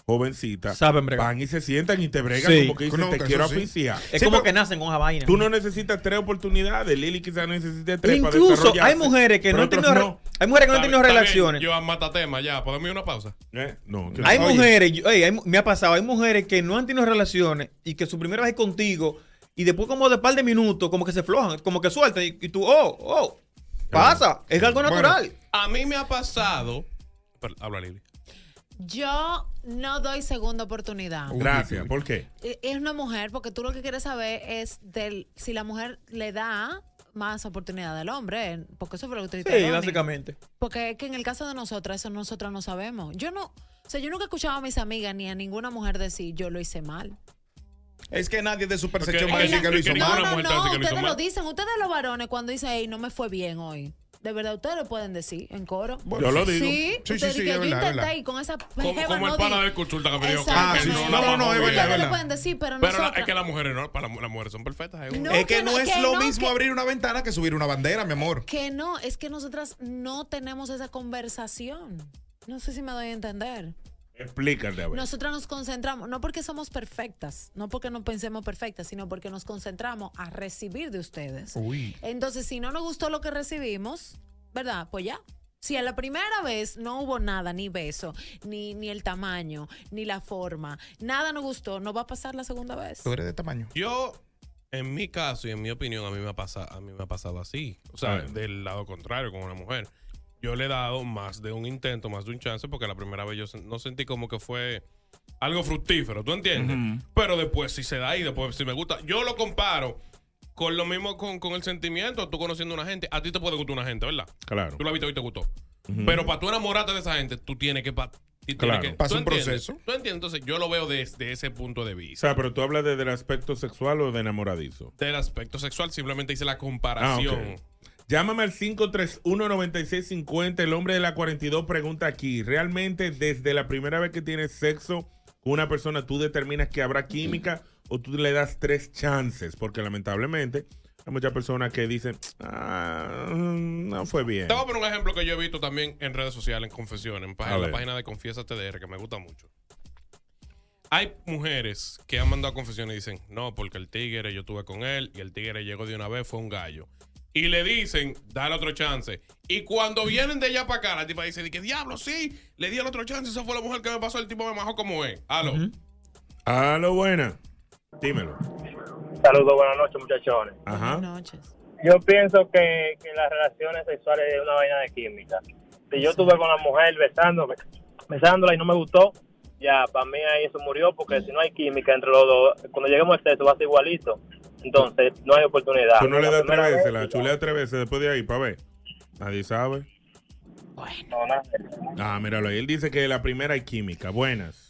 jovencitas, Saben bregar. van y se sientan y te bregan Sí. como que dicen, No, te quiero asfixiar. es Sí, como que nacen con esa vaina. Tú no necesitas tres oportunidades. Lili quizás necesite tres Incluso hay mujeres que no han tenido, no. hay mujeres que no han tenido relaciones. Yo mata tema ya. ¿Podemos ir a una pausa? Eh, No, que- Hay Oye. mujeres, yo- hay me ha pasado, hay mujeres que no han tenido relaciones y que su primera vez es contigo y después como de par de minutos como que se flojan, como que sueltan y, y tú, oh, oh, pasa, es algo Bueno. natural. A mí me ha pasado. Habla Lili. Yo no doy segunda oportunidad. Gracias. ¿Por qué? Eh, Es una mujer, porque tú lo que quieres saber es del si la mujer le da más oportunidad al hombre, porque eso fue lo que tú dijiste. Sí, básicamente. Porque es que en el caso de nosotras, eso nosotras no sabemos. Yo no, o sea, yo nunca he escuchado a mis amigas ni a ninguna mujer decir yo lo hice mal. es que nadie de su percepción va a decir que lo hizo No, mal. no, te no, hizo ustedes lo dicen, ustedes los varones cuando dicen, hey, no me fue bien hoy. De verdad, ustedes lo pueden decir en coro. Yo lo digo. Sí, Sí, sí, sí, es yo verdad, es intenté y con esa Como, como no el pana de consulta que me dijo que- Exactamente. que no, no, no, no, es verdad, Ustedes es lo pueden decir, pero, Pero la- nosotras- es que las mujeres no, para la- las mujeres son perfectas. ¿eh? No, es que, que no no, es que lo no, mismo que- abrir una ventana que subir una bandera, mi amor. Que no, es que nosotras no tenemos esa conversación. No sé si me doy a entender. Explícate, a ver. Nosotras nos concentramos, no porque somos perfectas, no porque no pensemos perfectas, sino porque nos concentramos a recibir de ustedes. Uy. Entonces, si no nos gustó lo que recibimos, ¿verdad? Pues ya. Si a la primera vez no hubo nada, ni beso, ni, ni el tamaño, ni la forma, nada nos gustó, no va a pasar la segunda vez. Tú eres de tamaño. Yo, en mi caso y en mi opinión, a mí me ha pasado, a mí me ha pasado así. O sea, del lado contrario con una mujer. Yo le he dado más de un intento, más de un chance, porque la primera vez yo no sentí como que fue algo fructífero, ¿tú entiendes? Pero después si se da y después si me gusta. Yo lo comparo con lo mismo con, con el sentimiento. Tú conociendo a una gente, a ti te puede gustar una gente, ¿verdad? Claro. Tú la viste y te gustó. Pero para tú enamorarte de esa gente, tú tienes que pa- Claro. que- Pasa ¿tú un entiendes? proceso. ¿Tú entiendes? Entonces, yo lo veo desde ese punto de O vista. sea, pero tú hablas desde el aspecto sexual o de enamoradizo. Del aspecto sexual, simplemente hice la Ah, comparación. Llámame al 531-9650. El hombre de la 42 pregunta aquí. ¿Realmente desde la primera vez que tienes sexo con una persona tú determinas que habrá química o tú le das tres chances? Porque lamentablemente hay muchas personas que dicen, ah, no fue bien. Te voy a poner un ejemplo que yo he visto también en redes sociales, en confesiones, en, en la página de Confiesa TDR, que me gusta mucho. Hay mujeres que han mandado confesiones y dicen, no, porque el tigre yo estuve con él y el tigre llegó de una vez, fue un gallo. Y le dicen, dale otro chance. Y cuando vienen de allá para acá, la tipa dice, "Di que diablo, sí, le di el otro chance, esa fue la mujer que me pasó, el tipo me majó como es. Aló. A lo buena. Dímelo. Saludos, buenas noches, muchachones. Ajá. Yo pienso que, que las relaciones sexuales es una vaina de química. Si yo estuve con la mujer besándome, besándola y no me gustó, ya, para mí ahí eso murió, porque si no hay química entre los dos, cuando lleguemos al sexo va a ser igualito. Entonces, no hay oportunidad. Tú no le das tres veces, vez, la chulea tres veces después de ahí para ver. Nadie sabe. no, nada. Ah, míralo ahí. Él dice que la primera hay química. Buenas.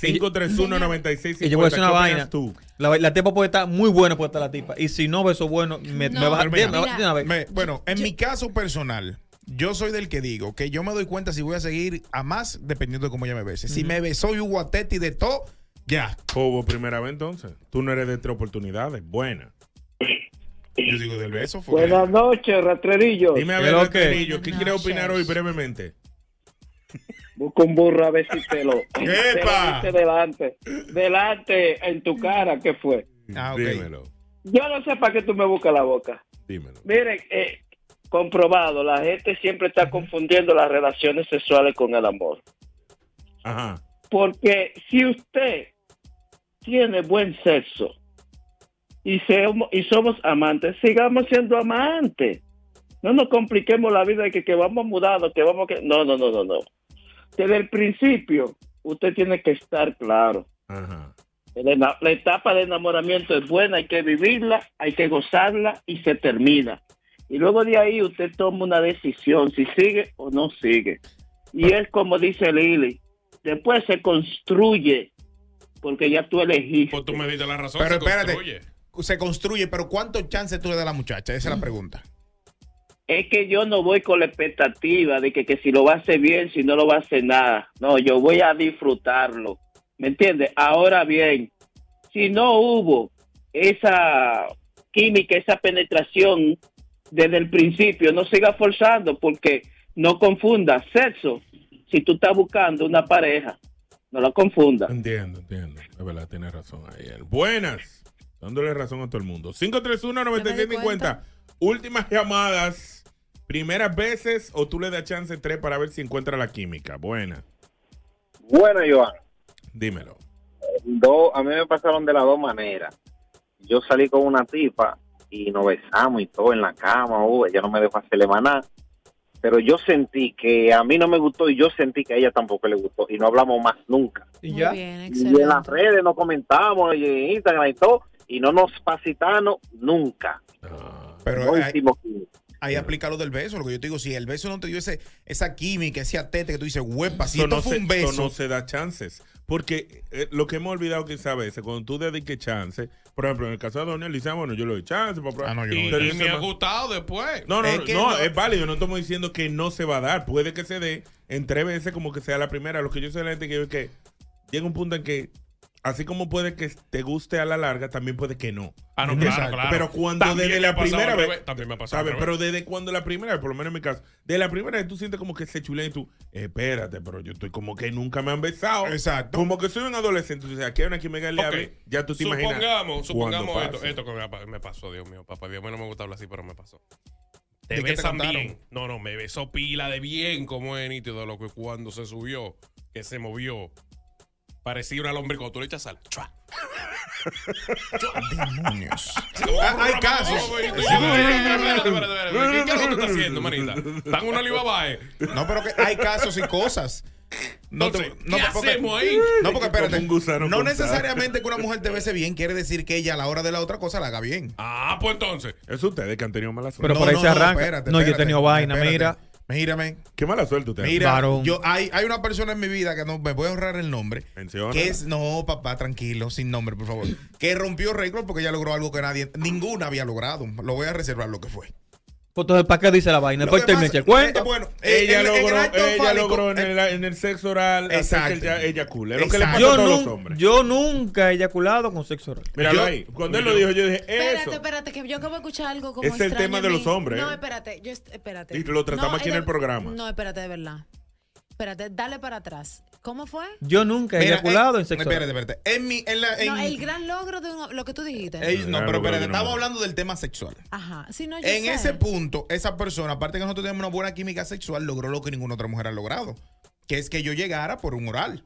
531-9650. Y yo voy a decir una ¿Qué opinas vaina. tú? La, la tipa puede estar muy buena, puede estar la tipa. Y si no beso bueno, me, mira, me va- de una vez. me- bueno, en mi caso personal, yo soy del que digo que yo me doy cuenta si voy a seguir a más dependiendo de cómo ella me bese. Si me besó y hubo ateti de todo, ya. Hubo primera vez entonces. Tú no eres de tres oportunidades. Buena. Yo digo del beso. Fue Buenas noches, rastrerillo. Dime a ver, Rastrerillo, ¿qué quiere opinar hoy brevemente? Busca un burro a ver si te lo. te lo ¡Epa! delante. Delante, en tu cara, ¿qué fue? Ah, Dímelo. Yo no sé para qué tú me buscas la boca. Dímelo. Miren, eh, comprobado, la gente siempre está confundiendo las relaciones sexuales con el amor. Ajá. Porque si usted tiene buen sexo y, y somos amantes, sigamos siendo amantes. No nos compliquemos la vida de que, que vamos mudados, que vamos que... No, no, no, no, no. Desde el principio, usted tiene que estar claro. Ajá. Ena- La etapa de enamoramiento es buena, hay que vivirla, hay que gozarla y se termina. Y luego de ahí usted toma una decisión, si sigue o no sigue. Y es como dice Lili, después se construye, porque ya tú elegiste. Pues tú me diste la razón. Pero se espérate, construye. se construye, pero ¿cuántos chances tú le das a la muchacha? Esa es la pregunta. Es que yo no voy con la expectativa de que, que si lo va a hacer bien, si no lo va a hacer nada. No, yo voy a disfrutarlo. ¿Me entiendes? Ahora bien, si no hubo esa química, esa penetración desde el principio, no siga forzando porque no confunda sexo. Si tú estás buscando una pareja, no lo confunda. Entiendo, entiendo. Es verdad, tiene razón ahí. él. Buenas. Dándole razón a todo el mundo. 531-9650. Últimas llamadas. Primeras veces o tú le das chance tres para ver si encuentra la química. Buena. Bueno, Joan, Dímelo. do- a mí me pasaron de las dos maneras. Yo salí con una tipa y nos besamos y todo en la cama, uh, ella no me dejó hacerle maná, pero yo sentí que a mí no me gustó y yo sentí que a ella tampoco le gustó y no hablamos más nunca. Y ya. Y en las redes nos comentamos y en Instagram y todo y no nos pasitamos nunca. Pero No hay- hicimos química. Ahí aplica lo del beso, lo que yo te digo, si el beso no te dio ese, esa química, ese atete que tú dices, huepa, si Eso esto no, fue se, un eso beso. no se da chances. Porque eh, lo que hemos olvidado quizás a veces, cuando tú dediques chance, por ejemplo, en el caso de Doña Lisa, bueno, yo le doy chance. para probar. Ah, no, yo no Pero doy yo chance. sé Y me ha gustado después. No, no, Es no, que no, no- es válido. No estamos diciendo que no se va a dar. Puede que se dé en tres veces como que sea la primera. Lo que yo sé de la gente que, que llega un punto en que, así como puede que te guste a la larga, también puede que no. Ah, no, claro, claro. Pero cuando También desde me la primera vez. también me ha pasado ¿sabes? Pero desde cuando la primera vez, por lo menos en mi caso, de la primera vez tú sientes como que se chulea y tú, espérate, pero yo estoy como que nunca me han besado. Exacto. Como que soy un adolescente. Entonces, aquí hay una química le Ok. hable, ya tú te imaginas. Supongamos, supongamos esto, esto que me, pa- me pasó, Dios mío, papá Dios mío, no me gusta hablar así, pero me pasó. Te ¿De qué te besan bien. No, no, me besó pila de bien, como es nítido, lo que cuando se subió, que se movió, parecía una lombriz cuando tú le echas sal. ¡Chua! Demonios. Hay casos. Espérate, espérate, espérate, espérate. ¿Qué que tú estás haciendo, manita? ¿Están una Alibaba, eh? No, pero que hay casos y cosas. No, te- Entonces, no, ¿qué porque- hacemos ahí? No, porque espérate. Como un gusano No necesariamente que una mujer te bese bien quiere decir que ella a la hora de la otra cosa la haga bien. Ah, pues entonces. Es ustedes que han tenido mala suerte. Pero No, por ahí no, se no, arranca. espérate, no, yo he espérate, tenido vaina, espérate. mira. Mírame. Qué mala suerte usted. Mira, yo hay, hay una persona en mi vida que no me voy a ahorrar el nombre. Menciona. Que es, no, papá, tranquilo, sin nombre, por favor. Que rompió récord porque ella logró algo que nadie, ninguna había logrado. Lo voy a reservar lo que fue. Entonces, ¿para qué dice la vaina? Después termina el cuento. eh, bueno, eh, Ella en- en el logró, acto ella fálico, logró en eh, el, en el sexo oral hacer que Exacto. ella eyacule. Es lo que le pasa yo, a todos los hombres. yo nunca he eyaculado con sexo oral. Míralo yo- ahí. Cuando él lo dijo, yo dije, Espérate, eso. espérate, que yo acabo de escuchar algo como Es el tema a de los hombres, No, ¿eh? espérate, yo, espérate. Y lo tratamos aquí en el programa. No, espérate, de verdad. Espérate, dale para atrás. ¿Cómo fue? Yo nunca he Mira, eyaculado eh, en sexo Espérate, espérate. En mi, en la, en, No, el gran logro de un- lo que tú dijiste. Ey, no, pero espérate, que no. estamos hablando del tema sexual. Ajá. Si no, yo En sé. ese punto, esa persona, aparte que nosotros tenemos una buena química sexual, logró lo que ninguna otra mujer ha logrado. Que es que yo llegara por un oral.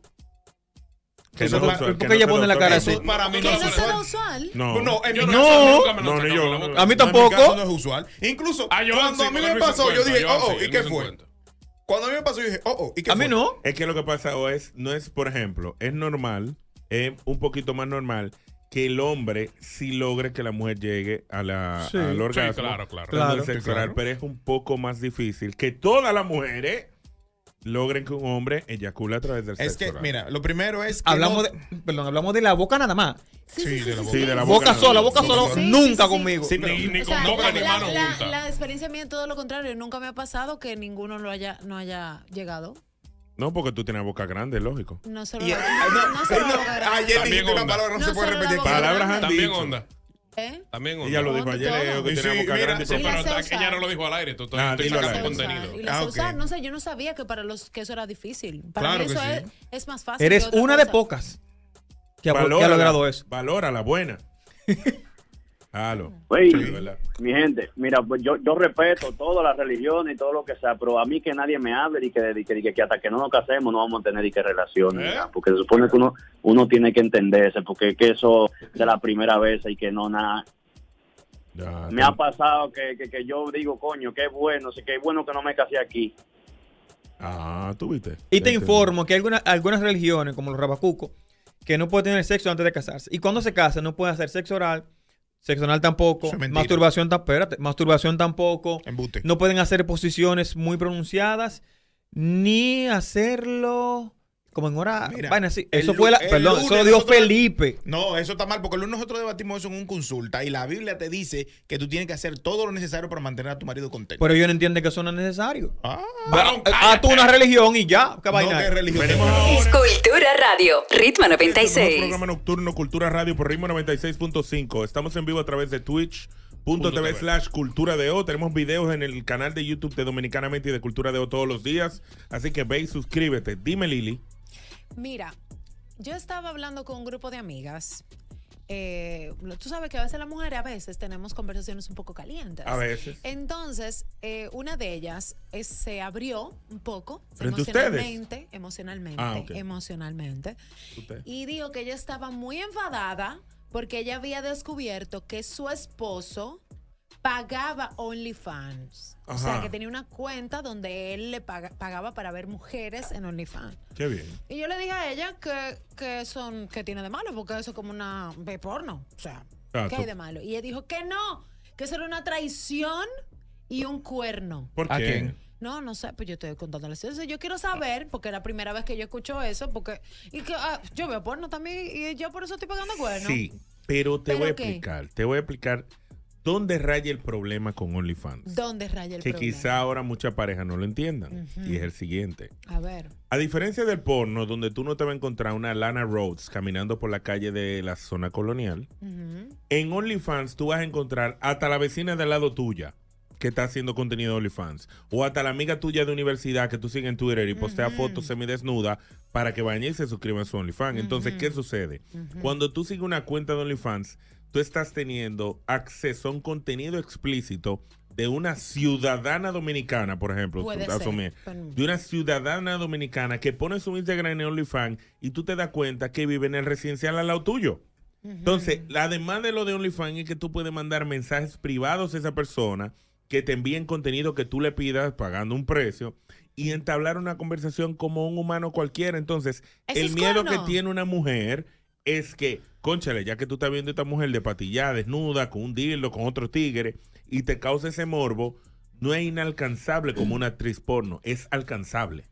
Que Eso no para- es usual, ¿por que qué ella no pone la es cara Eso así? para mí ¿Que no no es será usual. usual? No. No, en mi no, caso No. nunca me lo No, ni sacado yo. la boca. A mí No, en mi tampoco. caso no es usual. Incluso Ah, yo cuando sí, a mí me Luis pasó, yo 50, dije, yo oh, oh, sí, ¿y qué Luis fue? 50. Cuando a mí me pasó, yo dije, oh, oh, ¿y qué A fue? mí no. Es que lo que pasa o es, no es, por ejemplo, es normal, es un poquito más normal que el hombre sí logre que la mujer llegue a la, Sí. al Sí, orgasmo. claro, el Claro. pero es un poco más difícil que todas las mujeres logren que un hombre eyacule a través del Es sexo que, oral. mira, lo primero es que Hablamos no- de, perdón, hablamos de la boca nada más. Sí, Sí, sí, de la boca. Sí, de la Boca boca sola, boca Sí, sola, nunca sí, conmigo. Ni, ni O con sea, boca la, ni mano la- experiencia mía es todo lo contrario. Nunca me ha pasado que ninguno lo haya, no haya llegado. No, porque tú tienes boca grande, lógico. No solo Y- la- ah, no, no, solo la no, boca grande. Ayer dijiste una palabra, no, No se puede repetir. Palabras han También onda. ¿Eh? También. Ella lo dijo ayer, Leo, que sí, mira, grande. Sí, pero sé es que ya usar. no lo dijo al aire. Tú, tú- Ah, aire. contenido. Y la Ah. No sé, yo no sabía que para los que eso era difícil. Para Claro mí que eso sí. es, es más fácil. Eres una de pocas que ha, que ha Valórala, logrado eso. Valora la buena. Halo. Oye, mi gente, mira, pues yo, yo respeto todas las religiones y todo lo que sea, pero a mí que nadie me hable y que, y que, y que hasta que no nos casemos no vamos a tener y que relaciones, ¿Eh? porque se supone que uno uno tiene que entenderse, porque es que eso de la primera vez y que no nada. Ya, Me ha pasado que, que, que yo digo, coño, qué bueno, sí, qué bueno que no me casé aquí. Ah, tú viste. Y te informo que hay algunas, algunas religiones, como los rabacucos, que no pueden tener sexo antes de casarse. Y cuando se casan, no pueden hacer sexo oral, sexo anal tampoco, es masturbación, espérate, masturbación tampoco. Embuste. No pueden hacer posiciones muy pronunciadas, ni hacerlo como en hora. Mira, el Eso fue la. Perdón, eso lo dijo nosotros- Felipe. No, eso está mal, porque el lunes nosotros debatimos eso en un consulta y la Biblia te dice que tú tienes que hacer todo lo necesario para mantener a tu marido contento. Pero ellos no entienden que eso no es necesario. Ah, Varón, A tú una religión y ya. ¿Qué vaina? no, religión. Cultura Radio, Ritmo Este es el 96. programa nocturno Cultura Radio por Ritmo 96.5. Estamos en vivo a través de Twitch.tv slash Cultura de O. Tenemos videos en el canal de YouTube de Dominicanamente y de Cultura de O todos los días. Así que ve y suscríbete. Dime, Lili. Mira, yo estaba hablando con un grupo de amigas. Eh, tú sabes que a veces las mujeres a veces tenemos conversaciones un poco calientes. A veces. Entonces, eh, una de ellas eh, se abrió un poco ¿Frente a ustedes? emocionalmente, emocionalmente, Ah, ok. emocionalmente, Usted. y dijo que ella estaba muy enfadada porque ella había descubierto que su esposo pagaba OnlyFans. O sea, que tenía una cuenta donde él le paga- pagaba para ver mujeres en OnlyFans. Qué bien. Y yo le dije a ella que, que son que tiene de malo, porque eso es como una de porno. O sea, Ah, ¿qué tú- hay de malo? Y ella dijo que no, que eso era una traición y un cuerno. ¿Por ¿A qué? quién? No, no sé, pues yo estoy contándole eso. Yo quiero saber, porque es la primera vez que yo escucho eso, porque y que ah, yo veo porno también y yo por eso estoy pagando cuerno. Sí, pero te ¿Pero voy a qué? explicar. Te voy a explicar dónde raya el problema con OnlyFans. ¿Dónde raya el que problema? quizá ahora muchas parejas no lo entiendan. Y es el siguiente. A ver. A diferencia del porno, donde tú no te vas a encontrar una Lana Rhodes caminando por la calle de la zona colonial, en OnlyFans tú vas a encontrar hasta la vecina del lado tuya que está haciendo contenido de OnlyFans. O hasta la amiga tuya de universidad que tú sigues en Twitter y postea Ujú. fotos semidesnuda para que vayan y se suscriban a su OnlyFans. Entonces. ¿qué sucede? Cuando tú sigues una cuenta de OnlyFans, tú estás teniendo acceso a un contenido explícito de una ciudadana dominicana, por ejemplo, Puede asumir, ser, pero- de una ciudadana dominicana que pone su Instagram en OnlyFans y tú te das cuenta que vive en el residencial al lado tuyo. Entonces, además de lo de OnlyFans es que tú puedes mandar mensajes privados a esa persona que te envíen contenido que tú le pidas pagando un precio y entablar una conversación como un humano cualquiera. Entonces, el miedo que tiene una mujer es que, conchale, ya que tú estás viendo a esta mujer de patillada, desnuda, con un dildo, con otro tigre, y te causa ese morbo, no es inalcanzable como una actriz porno, es alcanzable.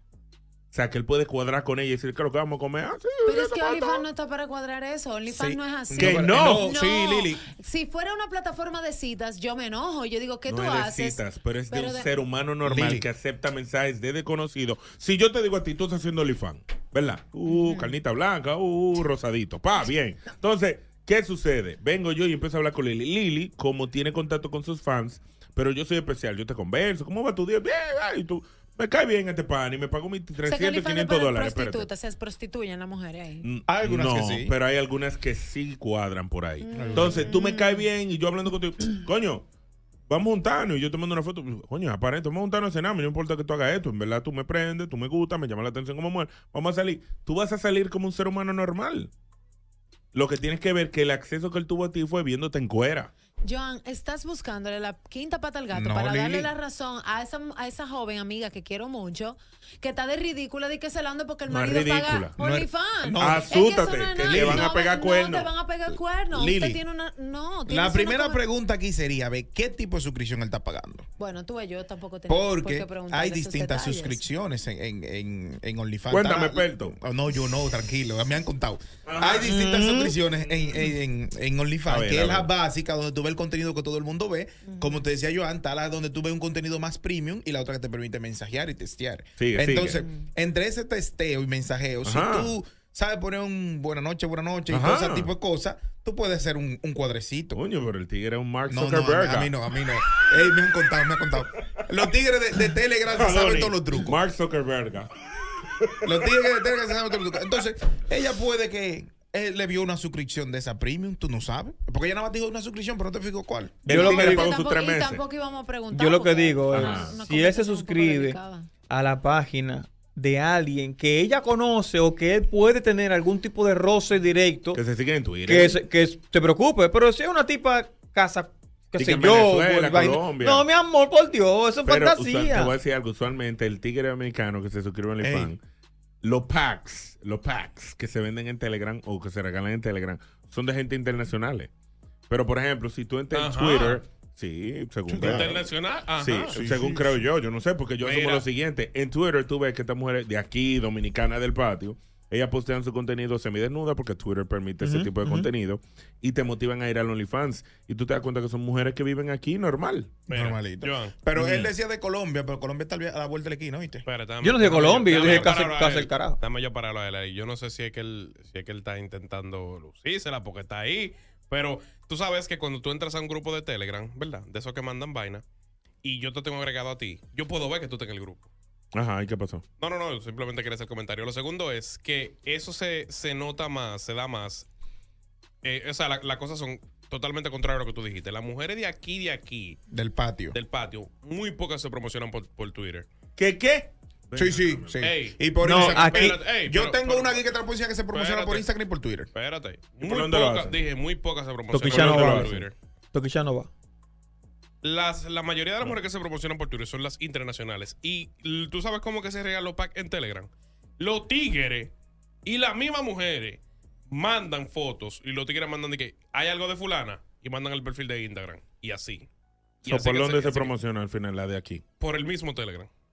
O sea, que él puede cuadrar con ella y decir, creo que vamos a comer. Ah, sí, Pero es que OnlyFans no está para cuadrar eso. OnlyFans Sí. no es así. Que no. No, sí, Lili. Si fuera una plataforma de citas, yo me enojo. Yo digo, ¿qué no tú es de haces? citas, pero es de un de- ser humano normal Lili. que acepta mensajes de desconocidos. Si yo te digo a ti, tú estás haciendo OnlyFans, ¿verdad? Uh, carnita blanca, uh, rosadito. Pa, bien. Entonces, ¿qué sucede? Vengo yo y empiezo a hablar con Lili. Lili, como tiene contacto con sus fans, pero yo soy especial, yo te converso. ¿Cómo va tu día? Bien, ay, y tú. Me cae bien este pan y me pagó mis O sea, que 300, OnlyFans es 500 para dólares. prostitutas, se prostituyen las mujeres ahí. Mm, Hay algunas no, que sí. pero hay algunas que sí cuadran por ahí. Mm. Entonces, tú me caes bien y yo hablando contigo, coño, vamos a juntarnos y yo te mando una foto. Coño, aparente, vamos a juntarnos a cenar, no importa que tú hagas esto. En verdad, tú me prendes, tú me gustas, me llama la atención como mujer. Vamos a salir. Tú vas a salir como un ser humano normal. Lo que tienes que ver que el acceso que él tuvo a ti fue viéndote en cuera. Joan, estás buscándole la quinta pata al gato No, para darle la razón a esa, a esa joven amiga que quiero mucho, que está de ridícula de que se la ande porque el No marido ridícula. paga OnlyFans. no. Es que no es que nada. te van a pegar no, cuernos. te van a pegar cuernos. Lili. Usted tiene una... No, La primera pregunta aquí sería, ¿qué tipo de suscripción él está pagando? Bueno, tú y yo tampoco tenemos por Porque qué preguntarle hay distintas detalles. suscripciones en, en, en, en OnlyFans. Cuéntame, experto. Oh, no, yo no, tranquilo, me han contado. Hay distintas Mm. suscripciones en, en, en, OnlyFans, ver, que es la básica, donde tú ves el contenido que todo el mundo ve. Como te decía yo antes, la donde tú ves un contenido más premium y la otra que te permite mensajear y testear. Sigue, Entonces, sigue. entre ese testeo y mensajeo, Ajá. si tú sabes poner un buena noche, buena noche y Ajá. todo ese tipo de cosas, tú puedes hacer un, un cuadrecito. Coño, pero el tigre es un Mark No, no, Zuckerberg. a mí no, a mí no. Ey, me han contado, me han contado. Los tigres de, de Telegram se saben todos los trucos. Mark Zuckerberg. Los tigres de Telegram se saben todos los trucos. Entonces, ella puede que él le vio una suscripción de esa premium, tú no sabes. Porque ella nada más dijo una suscripción, pero no te fijo cuál. Yo lo que digo- Tampoco- y tampoco íbamos a preguntar. Yo lo que digo es, una si él se suscribe a la página de alguien que ella conoce o que él puede tener algún tipo de roce directo, Que se siguen en Twitter. que se, que se preocupe. Pero si es una tipa casa, sé que en yo, vaina- Colombia. no, mi amor, por Dios, eso es Pero usual- te fantasía. voy a decir algo. Usualmente el tigre americano que se suscribe a OnlyFans, los packs, los packs que se venden en Telegram o que se regalan en Telegram son de gente internacionales. Pero por ejemplo, si tú entras en. Twitter, sí, según creo. Internacional, ajá. Sí, Sí, según sí, creo yo, yo no sé, porque yo asumo Mira. lo siguiente. En Twitter tú ves que estas mujeres de aquí, dominicanas del patio, ellas postean su contenido semidesnuda porque Twitter permite ese tipo de contenido y te motivan a ir al OnlyFans. Y tú te das cuenta que son mujeres que viven aquí normal. Normalito. Joan. Pero él decía de Colombia, pero Colombia está a la vuelta de la esquina, ¿viste? Espérate, Yo no dije dame- Colombia, yo dije casa él. del carajo. Dame yo pararlo a él ahí. Yo no sé si es que él, si es que él está intentando lucírsela porque está ahí. Pero tú sabes que cuando tú entras a un grupo de Telegram, ¿verdad? De esos que mandan vaina, y yo te tengo agregado a ti, yo puedo ver que tú estás en el grupo. Ajá, ¿y qué pasó? No, no, no, simplemente quería hacer el comentario. Lo segundo es que eso se, se nota más, se da más. Eh, o sea, la- las cosas son totalmente contrario a lo que tú dijiste. Las mujeres de aquí, de aquí, Del patio. del patio, muy pocas se promocionan por, por Twitter. ¿Qué, qué? Sí, sí, sí. Ey. y por No, Instagram. aquí- Espérate, ey, yo pero- tengo pero- una aquí que te la policía que se promociona por. Instagram y por Twitter. Espérate. ¿Y Muy por pocas, dije, muy pocas se promocionan por va. Twitter. Toquicha no va. Las, la mayoría de las mujeres que se promocionan por Twitter son las internacionales. Y tú sabes cómo que se regalan los packs en Telegram. Los tigres y las mismas mujeres mandan fotos y los tigres mandan de que hay algo de fulana y mandan el perfil de Instagram. Y así. Y So, así ¿Por dónde se, promociona al final la de aquí? Por el mismo Telegram.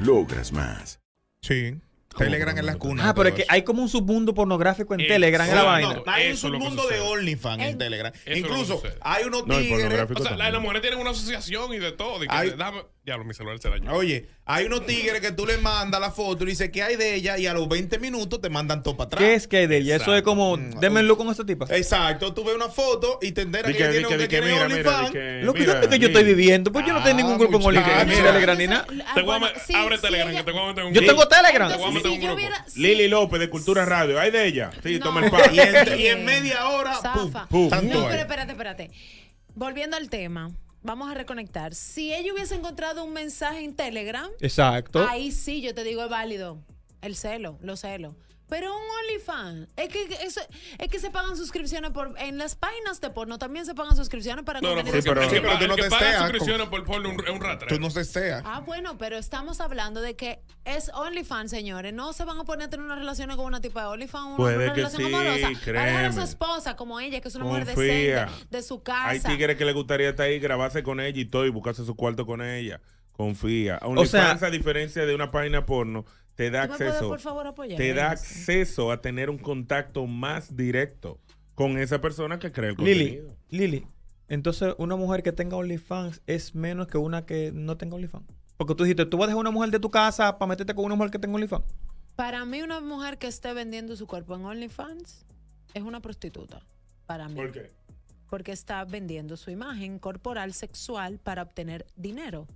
Logras más. Sí. Telegram en las cunas. Ah, pero es que hay como un submundo pornográfico en Eh, Telegram en la vaina. no, hay un submundo de OnlyFans en Telegram. Incluso hay unos tigres. O sea, la- las mujeres tienen una asociación y de todo. Y que Hay- déjame- Diablo, mi celular se dañó. Oye, hay unos tigres que tú le mandas la foto y dices que hay de ella y a los 20 minutos te mandan todo para atrás. ¿Qué es que hay de ella? Eso es como, démenlo con esta tipa. Exacto, tú ves una foto y te enteras que, ella tiene, tiene mira, mira, OnlyFans. Lo que yo que yo estoy viviendo, pues yo no tengo ningún grupo en OnlyFans, Telegram ni nada. Te voy a me- abre Telegram, que te voy a meter un Yo tengo Telegram. Un grupo. Lili López de Cultura Radio. ¿Hay de ella? Sí, toma el Y pan. en, y en media hora, Zafa. pum. No, pero espérate, espérate. Volviendo al tema, vamos a reconectar. Si ella hubiese encontrado un mensaje en Telegram, Exacto. ahí sí yo te digo es válido. El celo, los celos. Pero un OnlyFans, es que, eso, es que se pagan suscripciones por en las páginas de porno también se pagan suscripciones para No, no, contenido pero, que, pero tú no el que te suscripciones por porno es un ratrero. Tú no se sea. Ah, bueno, pero estamos hablando de que es OnlyFans, señores. No se van a poner a tener unas relaciones con una tipa de OnlyFans, una, Puede una que relación sí, amorosa. Para dejar a su créeme. esposa como ella, que es una Confía. mujer decente de su casa. Hay tigres que le gustaría estar ahí, grabarse con ella y todo y buscarse su cuarto con ella. Confía. OnlyFans, sea- a diferencia de una página porno, te da ¿Tú me puedes, acceso. por favor, apoyar te da eso? acceso a tener un contacto más directo con esa persona que crea el Lili, contenido. Lili, entonces una mujer que tenga OnlyFans es menos que una que no tenga OnlyFans. Porque tú dijiste, tú vas a dejar una mujer de tu casa para meterte con una mujer que tenga OnlyFans. Para mí, una mujer que esté vendiendo su cuerpo en OnlyFans es una prostituta. Para mí. ¿Por qué? Porque está vendiendo su imagen corporal sexual para obtener dinero.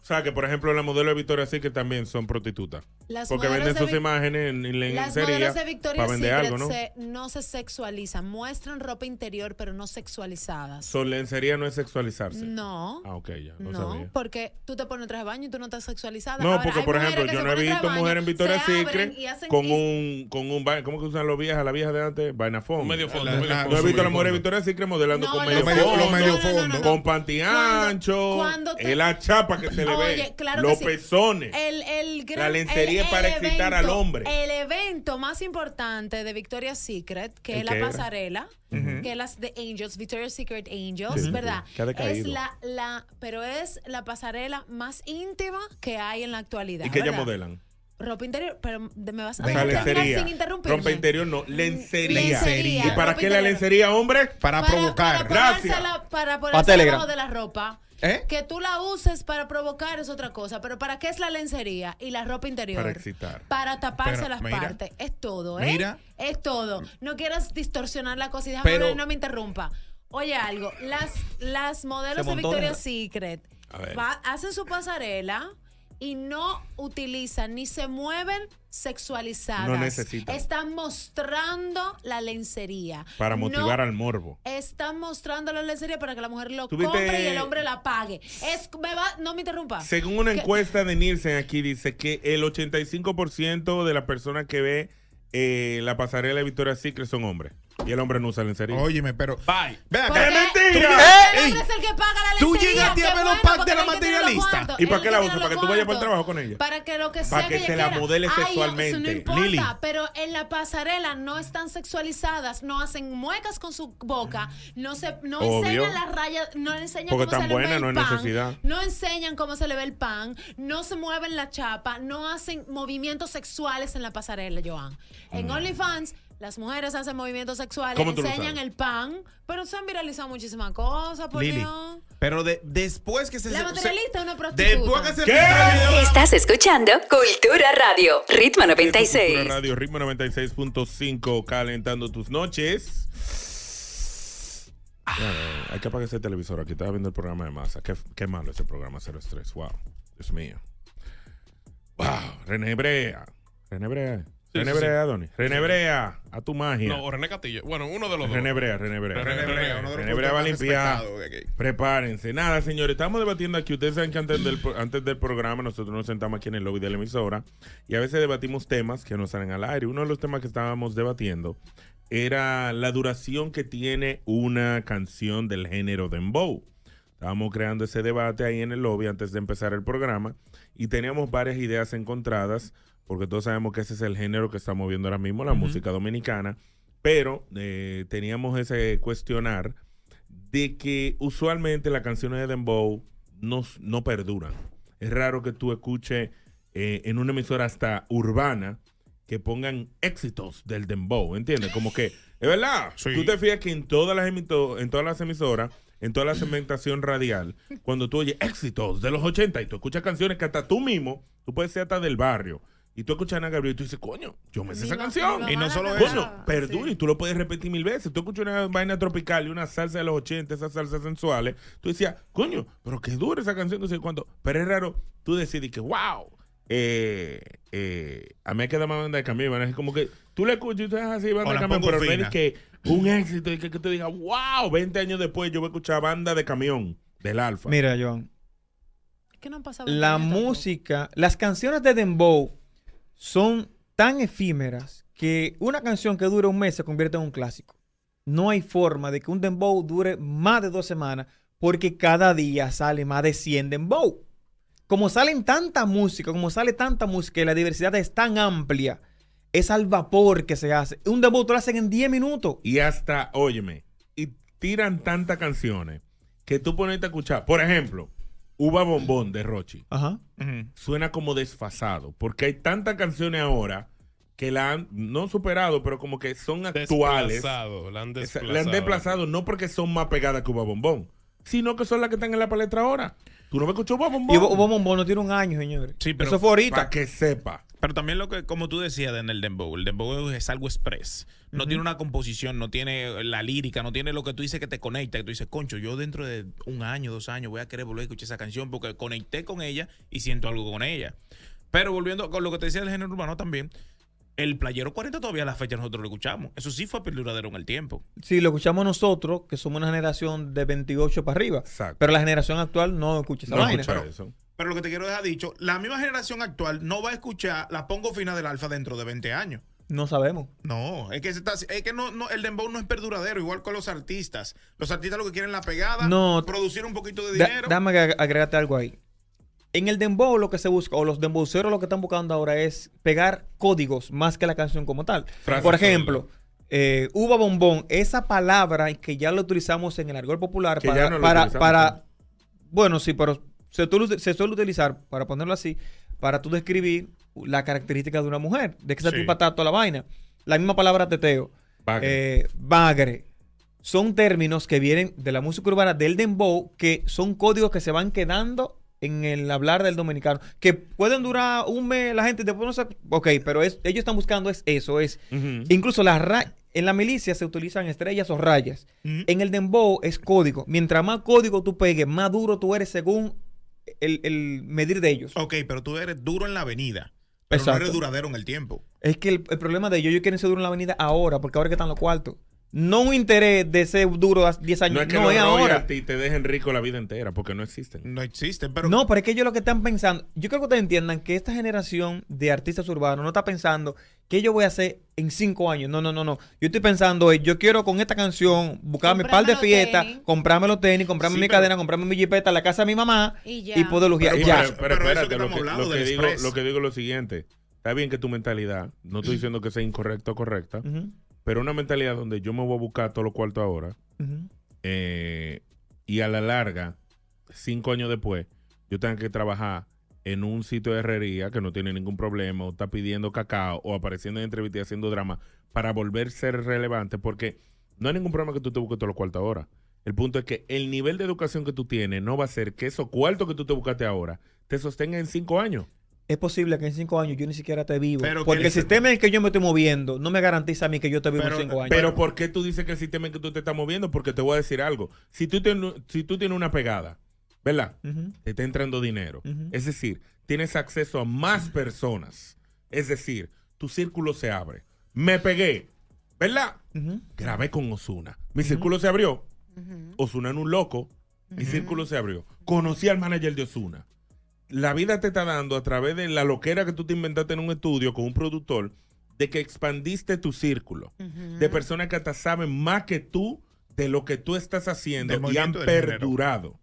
O sea, que por ejemplo, la modelo de Victoria's Secret también son prostitutas. Las porque venden de sus imágenes en, en Las lencería modelos de Victoria's para vender Secret algo, ¿no? se- no se sexualizan. Muestran ropa interior, pero no sexualizadas. So, lencería no es sexualizarse. No. Ah, ok, ya. No, No, sabía. porque tú te pones traje de baño y tú no estás sexualizada. No, Ahora, porque por ejemplo, yo no he visto mujeres en Victoria's Secret hacen- con y- un, con un ba- ¿cómo que usan los viejas, las viejas de antes? Vaina fondo. medio fondo, La- medio la- fondo. No he visto a mujeres de fondo. Victoria's Secret modelando No, con medio fondo, con panty ancho, es la chapa que se le ve, los pezones. El, La lencería para excitar al evento- hombre. El evento más importante de Victoria's Secret, que ¿El es la pasarela, que es las de Angels, Victoria's Secret Angels, Sí, ¿verdad? que ha decaído. Es la, la, pero es la pasarela más íntima que hay en la actualidad. ¿Y que ellas ¿verdad? ropa interior, pero me vas a lencería. sin interrumpirme. Ropa interior no, lencería. Lencería. ¿Y para Ropa qué la lencería, hombre? Para, Para Gracias. ponérsela- Para Pa' ponerse Telegram. debajo de la ropa. ¿Eh? Que tú la uses para provocar es otra cosa. Pero ¿para qué es la lencería y la ropa interior? Para excitar. Para taparse Pero, las mira. partes. Es todo, ¿eh? Mira. Es todo. No quieras distorsionar la cosa y déjame Pero- ver, no me interrumpa. Oye, algo. Las, las modelos de Victoria's Secret va- hacen su pasarela y no utilizan ni se mueven sexualizadas. No necesitan. Están mostrando la lencería. Para No motivar al morbo. están mostrando la lencería para que la mujer lo ¿Tú viste- compre y el hombre la pague. Es, me va, no me interrumpa. Según una Que- encuesta de Nielsen aquí dice que el 85% de las personas que ve eh, la pasarela de Victoria's Secret son hombres. Y el hombre no usa lencería. Óyeme, pero. Bye. Ven ¿Por acá. qué? mentira! Tú- El ¡Ey! hombre es el que paga la Tú lencería. llegaste a ver los packs de la que materialista. ¿Y para qué que la tiene usa? los ¿Para que tú vayas para el trabajo con ella? Para que lo que Para sea que ella se la quiera. modele Ay, sexualmente. Eso no importa, Lili. pero en la pasarela no están sexualizadas, no hacen muecas con su boca, no se no Obvio. enseñan las rayas, no enseñan Porque cómo tan se le buena, ve no el hay pan, necesidad. no enseñan cómo se le ve el pan, no se mueven la chapa, no hacen movimientos sexuales en la pasarela, Joan. En OnlyFans las mujeres hacen movimientos sexuales, Mm. ¿Cómo tú lo enseñan el pan, pero se han viralizado muchísimas cosas, por Lili. Dios. Pero de- después que se. La materialista es una Después prostituta. que se. ¿Qué? Estás escuchando Cultura Radio, Ritmo Cultura 96. Radio Ritmo 96.5 calentando tus noches. Ah, hay que apagar ese televisor. Aquí estaba viendo el programa de masa. Qué, qué malo ese programa 03. Wow. Dios mío. Wow. René Brea. René Brea. Sí, René sí, Brea, Donny. René Brea. A tu magia. No, o René Castillo. Bueno, uno de los dos. René Brea, René Brea. René Brea, uno de los René Brea va a limpiar. Prepárense. Nada, señores, estamos debatiendo aquí. Ustedes saben que antes del, antes del programa nosotros nos sentamos aquí en el lobby de la emisora y a veces debatimos temas que nos salen al aire. Uno de los temas que estábamos debatiendo era la duración que tiene una canción del género dembow. Estábamos creando ese debate ahí en el lobby antes de empezar el programa y teníamos varias ideas encontradas porque todos sabemos que ese es el género que está moviendo ahora mismo la música dominicana, pero eh, teníamos ese cuestionar de que usualmente las canciones de Dembow no, no perduran. Es raro que tú escuches eh, en una emisora hasta urbana que pongan éxitos del dembow, ¿entiendes? Como que, es verdad, tú te fijas que en todas las emito- en todas las emisoras, en toda la segmentación radial, cuando tú oyes éxitos de los 80 y tú escuchas canciones que hasta tú mismo, tú puedes ser hasta del barrio, y tú escuchas a Ana Gabriel y tú dices, coño, yo me sé esa canción. Y no solo Coño, eso. perdura, y tú lo puedes repetir mil veces. Tú escuchas una vaina tropical y una salsa de los 80, esas salsas sensuales. Tú decías, coño, pero qué dura esa canción, no sé cuánto. Pero es raro, tú decides que, wow. Eh, eh, a mí me queda más banda de camión, es como que tú le escuchas y tú estás así, banda O de la camión, pero no es que un éxito y que, que te diga, wow, 20 años después yo voy a escuchar banda de camión del Alfa. Mira, Joan, ¿Qué no han pasado? la música, las canciones de Dembow son tan efímeras que una canción que dura un mes se convierte en un clásico. No hay forma de que un Dembow dure más de dos semanas porque cada día sale más de 100 Dembow. Como salen tanta música, como sale tanta música y la diversidad es tan amplia, es al vapor que se hace. Un Dembow tú lo hacen en 10 minutos. Y hasta, óyeme, y tiran tantas canciones que tú pones a escuchar. Por ejemplo, Uva Bombón de Rochi. Ajá. Suena como desfasado, porque hay tantas canciones ahora que la han, no superado, pero como que son actuales. Desplazado, la han desplazado. La han desplazado no porque son más pegadas que Uva Bombón, sino que son las que están en la palestra ahora. Tú no me escuchó Uva Bombón. Y Uva Uva Bombón no tiene un año, señores. Sí, pero Eso fue ahorita. Para que sepa. Pero también lo que, como tú decías en el dembow, el dembow es algo express. No tiene una composición, no tiene la lírica, no tiene lo que tú dices que te conecta, que tú dices, concho, yo dentro de un año, dos años voy a querer volver a escuchar esa canción porque conecté con ella y siento algo con ella. Pero volviendo con lo que te decía del género urbano también, el Playero 40 todavía a la fecha nosotros lo escuchamos. Eso sí fue perduradero en el tiempo. Sí, lo escuchamos nosotros, que somos una generación de 28 para arriba. Pero la generación actual no escucha esa vaina. Pero lo que te quiero dejar dicho, la misma generación actual no va a escuchar la pongo fina del alfa dentro de 20 años. No sabemos. No, es que, se está- es que no, no, el dembow no es perduradero, igual con los artistas. Los artistas lo que quieren es la pegada, No. producir un poquito de Da- dinero. Dame ag- agregarte algo ahí. En el dembow lo que se busca, o los dembowceros lo que están buscando ahora es pegar códigos más que la canción como tal. Por ejemplo, eh, uva bombón, esa palabra que ya la utilizamos en el argot popular Que para, no para, para- bueno, sí, pero se, suele utilizar, para ponerlo así, para tú describir la característica de una mujer, de que esa Sí. tipa está toda la vaina. La misma palabra teteo, Bagre. eh, bagre, son términos que vienen de la música urbana del dembow, que son códigos que se van quedando en el hablar del dominicano, que pueden durar un mes, la gente después no se... Ok, pero es, ellos están buscando es eso, es... Incluso las ra- en la milicia se utilizan estrellas o rayas. En el dembow es código. Mientras más código tú pegues, más duro tú eres según el, el medir de ellos. Ok, pero tú eres duro en la avenida, pero no Exacto. eres duradero en el tiempo. Es que el, el problema de ellos, ellos quieren ser duros en la avenida ahora, porque ahora que están los cuartos. No un interés de ser duro a 10 años, No no es es, que los ahora. royalties te dejen rico la vida entera, porque no existen. No existen, pero... No, pero es que ellos lo que están pensando, yo creo que ustedes entiendan que esta generación de artistas urbanos no está pensando que yo voy a hacer en cinco años. No, no, no, no. Yo estoy pensando, eh, yo quiero con esta canción buscarme par de fiestas, comprarme los tenis, comprarme Sí, mi pero- cadena, comprarme mi jipeta, la casa de mi mamá Y y, ya. poder lujear. Sí, ya. pero, pero espérate, lo estamos que, hablando lo que digo, lo que digo es lo siguiente. Está bien que tu mentalidad, no estoy diciendo que sea incorrecta o correcta, pero una mentalidad donde yo me voy a buscar todos los cuartos ahora eh, y a la larga, cinco años después, yo tengo que trabajar en un sitio de herrería que no tiene ningún problema, o está pidiendo cacao, o apareciendo en entrevistas y haciendo drama, para volver a ser relevante, porque no hay ningún problema que tú te busques todos los cuartos ahora. El punto es que el nivel de educación que tú tienes no va a ser que esos cuartos que tú te buscaste ahora te sostengan en cinco años. Es posible que en cinco años yo ni siquiera te vivo. Pero porque que- el sistema en el que yo me estoy moviendo no me garantiza a mí que yo te vivo en cinco años. Pero ¿por qué tú dices que el sistema en que tú te estás moviendo? Porque te voy a decir algo. Si tú, tienes- si tú tienes una pegada, ¿verdad? Te está entrando dinero. Es decir, tienes acceso a más personas. Es decir, tu círculo se abre. Me pegué, ¿verdad? Grabé con Osuna. Mi círculo se abrió. Osuna en un loco. Mi círculo se abrió. Conocí al manager de Osuna. La vida te está dando a través de la loquera que tú te inventaste en un estudio con un productor de que expandiste tu círculo de personas que hasta saben más que tú de lo que tú estás haciendo Del y han perdurado.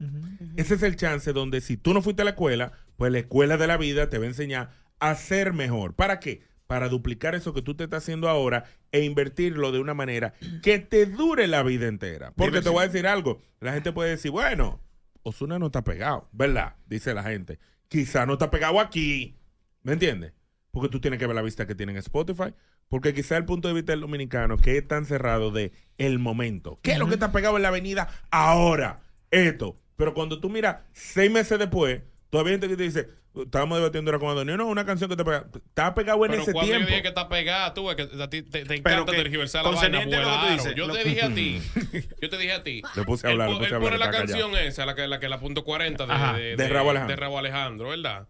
Ese es el chance donde si tú no fuiste a la escuela, pues la escuela de la vida te va a enseñar a ser mejor. ¿Para qué? Para duplicar eso que tú te estás haciendo ahora e invertirlo de una manera que te dure la vida entera. Porque te voy a decir algo. La gente puede decir, bueno, Osuna no está pegado, ¿verdad? Dice la gente. Quizá no está pegado aquí. ¿Me entiendes? Porque tú tienes que ver la vista que tiene en Spotify, porque quizá el punto de vista del dominicano que es tan cerrado de el momento. ¿Qué es lo que está pegado en la avenida ahora? Esto. Pero cuando tú miras seis meses después, todavía hay gente que te dice, estábamos debatiendo ahora con Adonio, no, una canción que te pega, está pegado en Pero ese cuando yo tiempo. dije que está pegada, tú, es que a ti te, te Pero encanta tergiversar la vaina, dices, Yo lo- te dije a ti, yo te dije a ti. Le puse a hablar, él, le puse él a hablar, pone la canción callado. esa, la que la, que la punto 40 de, Ajá, de, de Rauw Alejandro. de Rauw Alejandro, ¿verdad?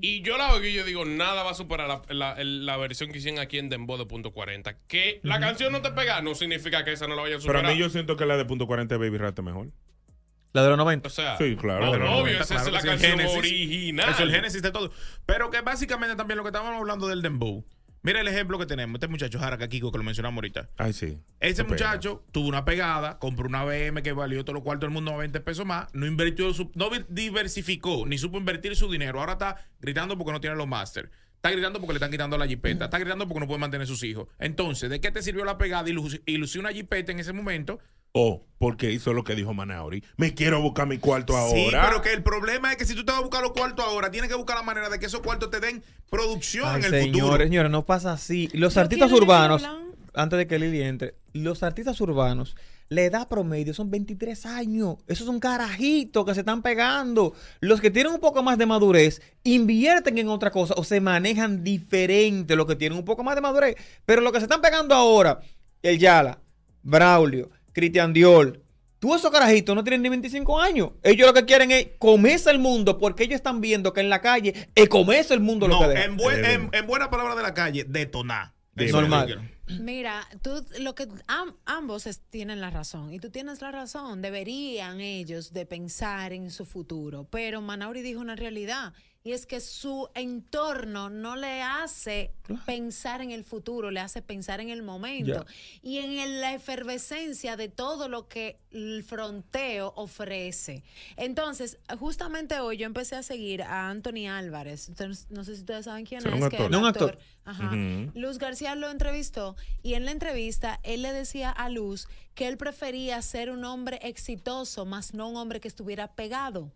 Y yo la oigo y yo digo, nada va a superar la, la- versión que hicieron aquí en Dembow de punto 40. Que la canción no te pega, no significa que esa no la vayan a Pero superar. a mí yo siento que la de punto 40 de Baby Rat es mejor. La de los 90. O sea, Sí, claro. no, de los obvio, 90. esa es la el canción génesis. original. Es el génesis de todo. Pero que básicamente también lo que estábamos hablando del dembow. Mira el ejemplo que tenemos. Este muchacho Jaraka Kiko que lo mencionamos ahorita. Ay, sí. Ese Qué pena. muchacho tuvo una pegada, compró una BM que valió todo lo cuarto del mundo a 20 pesos más, no invirtió, su- no diversificó, ni supo invertir su dinero. Ahora está gritando porque no tiene los máster. Está gritando porque le están quitando la jipeta. Está gritando porque no puede mantener sus hijos. Entonces, ¿de qué te sirvió la pegada y, lu- y lució una jipeta en ese momento? O porque hizo lo que dijo Manauri. Me quiero buscar mi cuarto Sí, ahora. pero que el problema es que si tú te vas a buscar los cuartos ahora, tienes que buscar la manera de que esos cuartos te den producción Ay, en el señores, futuro. señores, no pasa así. Los ¿No artistas urbanos, antes de que Lili entre, los artistas urbanos, la edad promedio son 23 años. Esos son carajitos que se están pegando. Los que tienen un poco más de madurez invierten en otra cosa o se manejan diferente los que tienen un poco más de madurez. Pero los que se están pegando ahora, el Yala, Braulio, Cristian Dior, Tú esos carajitos no tienen ni 25 años. Ellos lo que quieren es comerse el mundo porque ellos están viendo que en la calle es comerse el mundo lo No, que deja. en, buen- en- en buena palabra de la calle, detonar. Es lo que normal. Mira, tú lo que am- ambos es- tienen la razón y tú tienes la razón. Deberían ellos de pensar en su futuro, pero Manauri dijo una realidad y es que su entorno no le hace pensar en el futuro, le hace pensar en el momento y en el- la efervescencia de todo lo que el fronteo ofrece. Entonces, justamente hoy yo empecé a seguir a Anthony Álvarez. Entonces, no sé si ustedes saben quién Sí, es. un que actor. el No, un actor. Ajá. Luz García lo entrevistó y en la entrevista él le decía a Luz que él prefería ser un hombre exitoso, más no un hombre que estuviera pegado.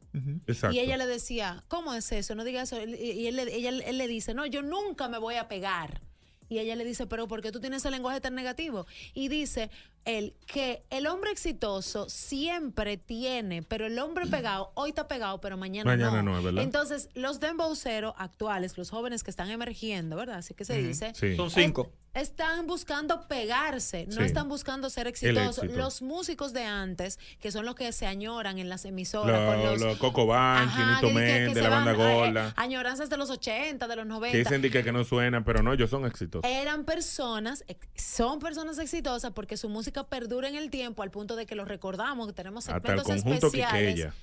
Exacto. Y ella le decía, ¿cómo es eso? No digas eso. Y él, le- ella- él le dice, no, yo nunca me voy a pegar. Y ella le dice, pero ¿por qué tú tienes ese lenguaje tan negativo? Y dice él que el hombre exitoso siempre tiene, pero el hombre pegado, hoy está pegado, pero mañana, Mañana no. no, es verdad. Entonces, los dembowceros actuales, los jóvenes que están emergiendo, ¿verdad? Así que se Ujú, dice. sí. Son es- cinco. están buscando pegarse, no Sí. están buscando ser exitosos. éxito. Los músicos de antes, que son los que se añoran en las emisoras, con Los lo Coco Ban, Quinito que- que- que Méndez, la banda eh, gorda. añoranzas de los 80, de los que 90. dicen de que, que no suenan, pero no, ellos son exitosos. Eran personas, son personas exitosas porque su música perdura en el tiempo al punto de que los recordamos, que tenemos Hasta el segmentos conjunto especiales. Quiqueya.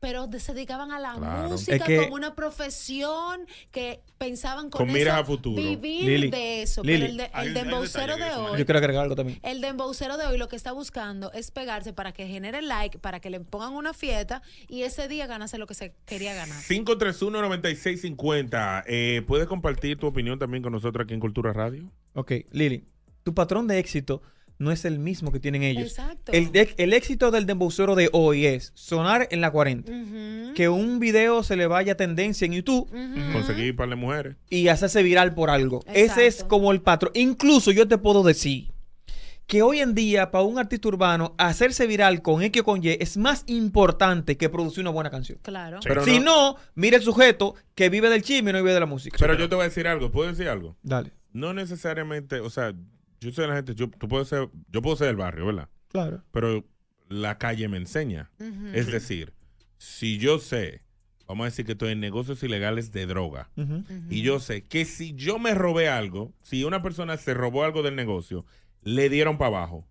Pero se dedicaban a la Claro. música Es que- como una profesión que pensaban con, Con miras eso a futuro. vivir Lili, de eso. Lili. Pero el, de, el dembowcero de hoy Yo quiero agregar algo también. el dembowcero de hoy lo que está buscando es pegarse para que genere like, para que le pongan una fiesta y ese día ganase lo que se quería ganar. 531-9650. Eh, ¿Puedes compartir tu opinión también con nosotros aquí en Cultura Radio? Ok, Lili, tu patrón de éxito no es el mismo que tienen ellos. Exacto. El, éxito del dembowcero de hoy es sonar en la 40, Ujú. que un video se le vaya tendencia en YouTube Conseguir para las mujeres. y hacerse viral por algo. Ese es como el patrón. Incluso yo te puedo decir que hoy en día para un artista urbano hacerse viral con X o con Y es más importante que producir una buena canción. Claro. Pero si no- no, mire el sujeto que vive del chisme y no vive de la música. Pero yo te voy a decir algo. ¿Puedo decir algo? Dale. No necesariamente, o sea, yo soy de la gente, yo, tú puedes ser, yo puedo ser del barrio, ¿verdad? Claro. Pero la calle me enseña. Es decir, si yo sé, vamos a decir que estoy en negocios ilegales de droga, y yo sé que si yo me robé algo, si una persona se robó algo del negocio, le dieron para abajo,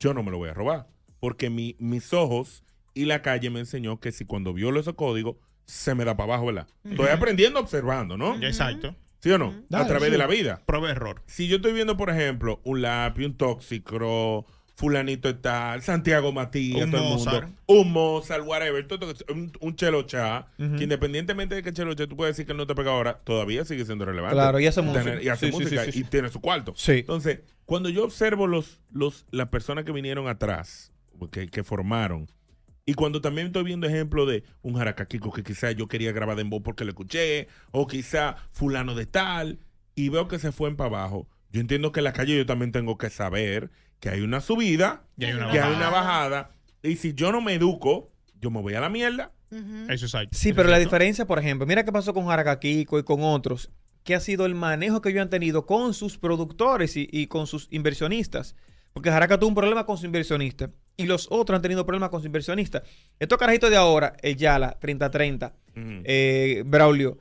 yo no me lo voy a robar. Porque mi- mis ojos y la calle me enseñó que si cuando violo ese código, se me da para abajo, ¿verdad? Estoy aprendiendo observando, ¿no? Exacto. ¿Sí o no? Dale, a través sí. de la vida. Prueba error. Si yo estoy viendo, por ejemplo, un lápiz, un tóxico, fulanito tal, Santiago Matías, Un todo el Mozart. mundo, un Mozart, whatever, todo, un, un Chelo Chá, Ujú. que independientemente de que Chelo Chá, tú puedes decir que él no te pega ahora, todavía sigue siendo relevante. Claro, y hace Tener- música. Y hace Sí, música sí, sí, y sí. tiene su cuarto. Sí. Entonces, cuando yo observo los, los, las personas que vinieron atrás, que, que formaron, y cuando también estoy viendo ejemplo de un jaracaquico que quizá yo quería grabar en voz porque lo escuché, o quizá fulano de tal, y veo que se fue para abajo, yo entiendo que en la calle yo también tengo que saber que hay una subida, Y hay una que hay una bajada. bajada. Y si yo no me educo, yo me voy a la mierda. Eso es ahí. Sí, pero la diferencia, por ejemplo, mira qué pasó con Jaracaquico y con otros, que ha sido el manejo que ellos han tenido con sus productores y, y con sus inversionistas. Porque Jaraca tuvo un problema con su inversionista y los otros han tenido problemas con su inversionista. Estos carajitos de ahora, el Yala, 3030, eh, Braulio,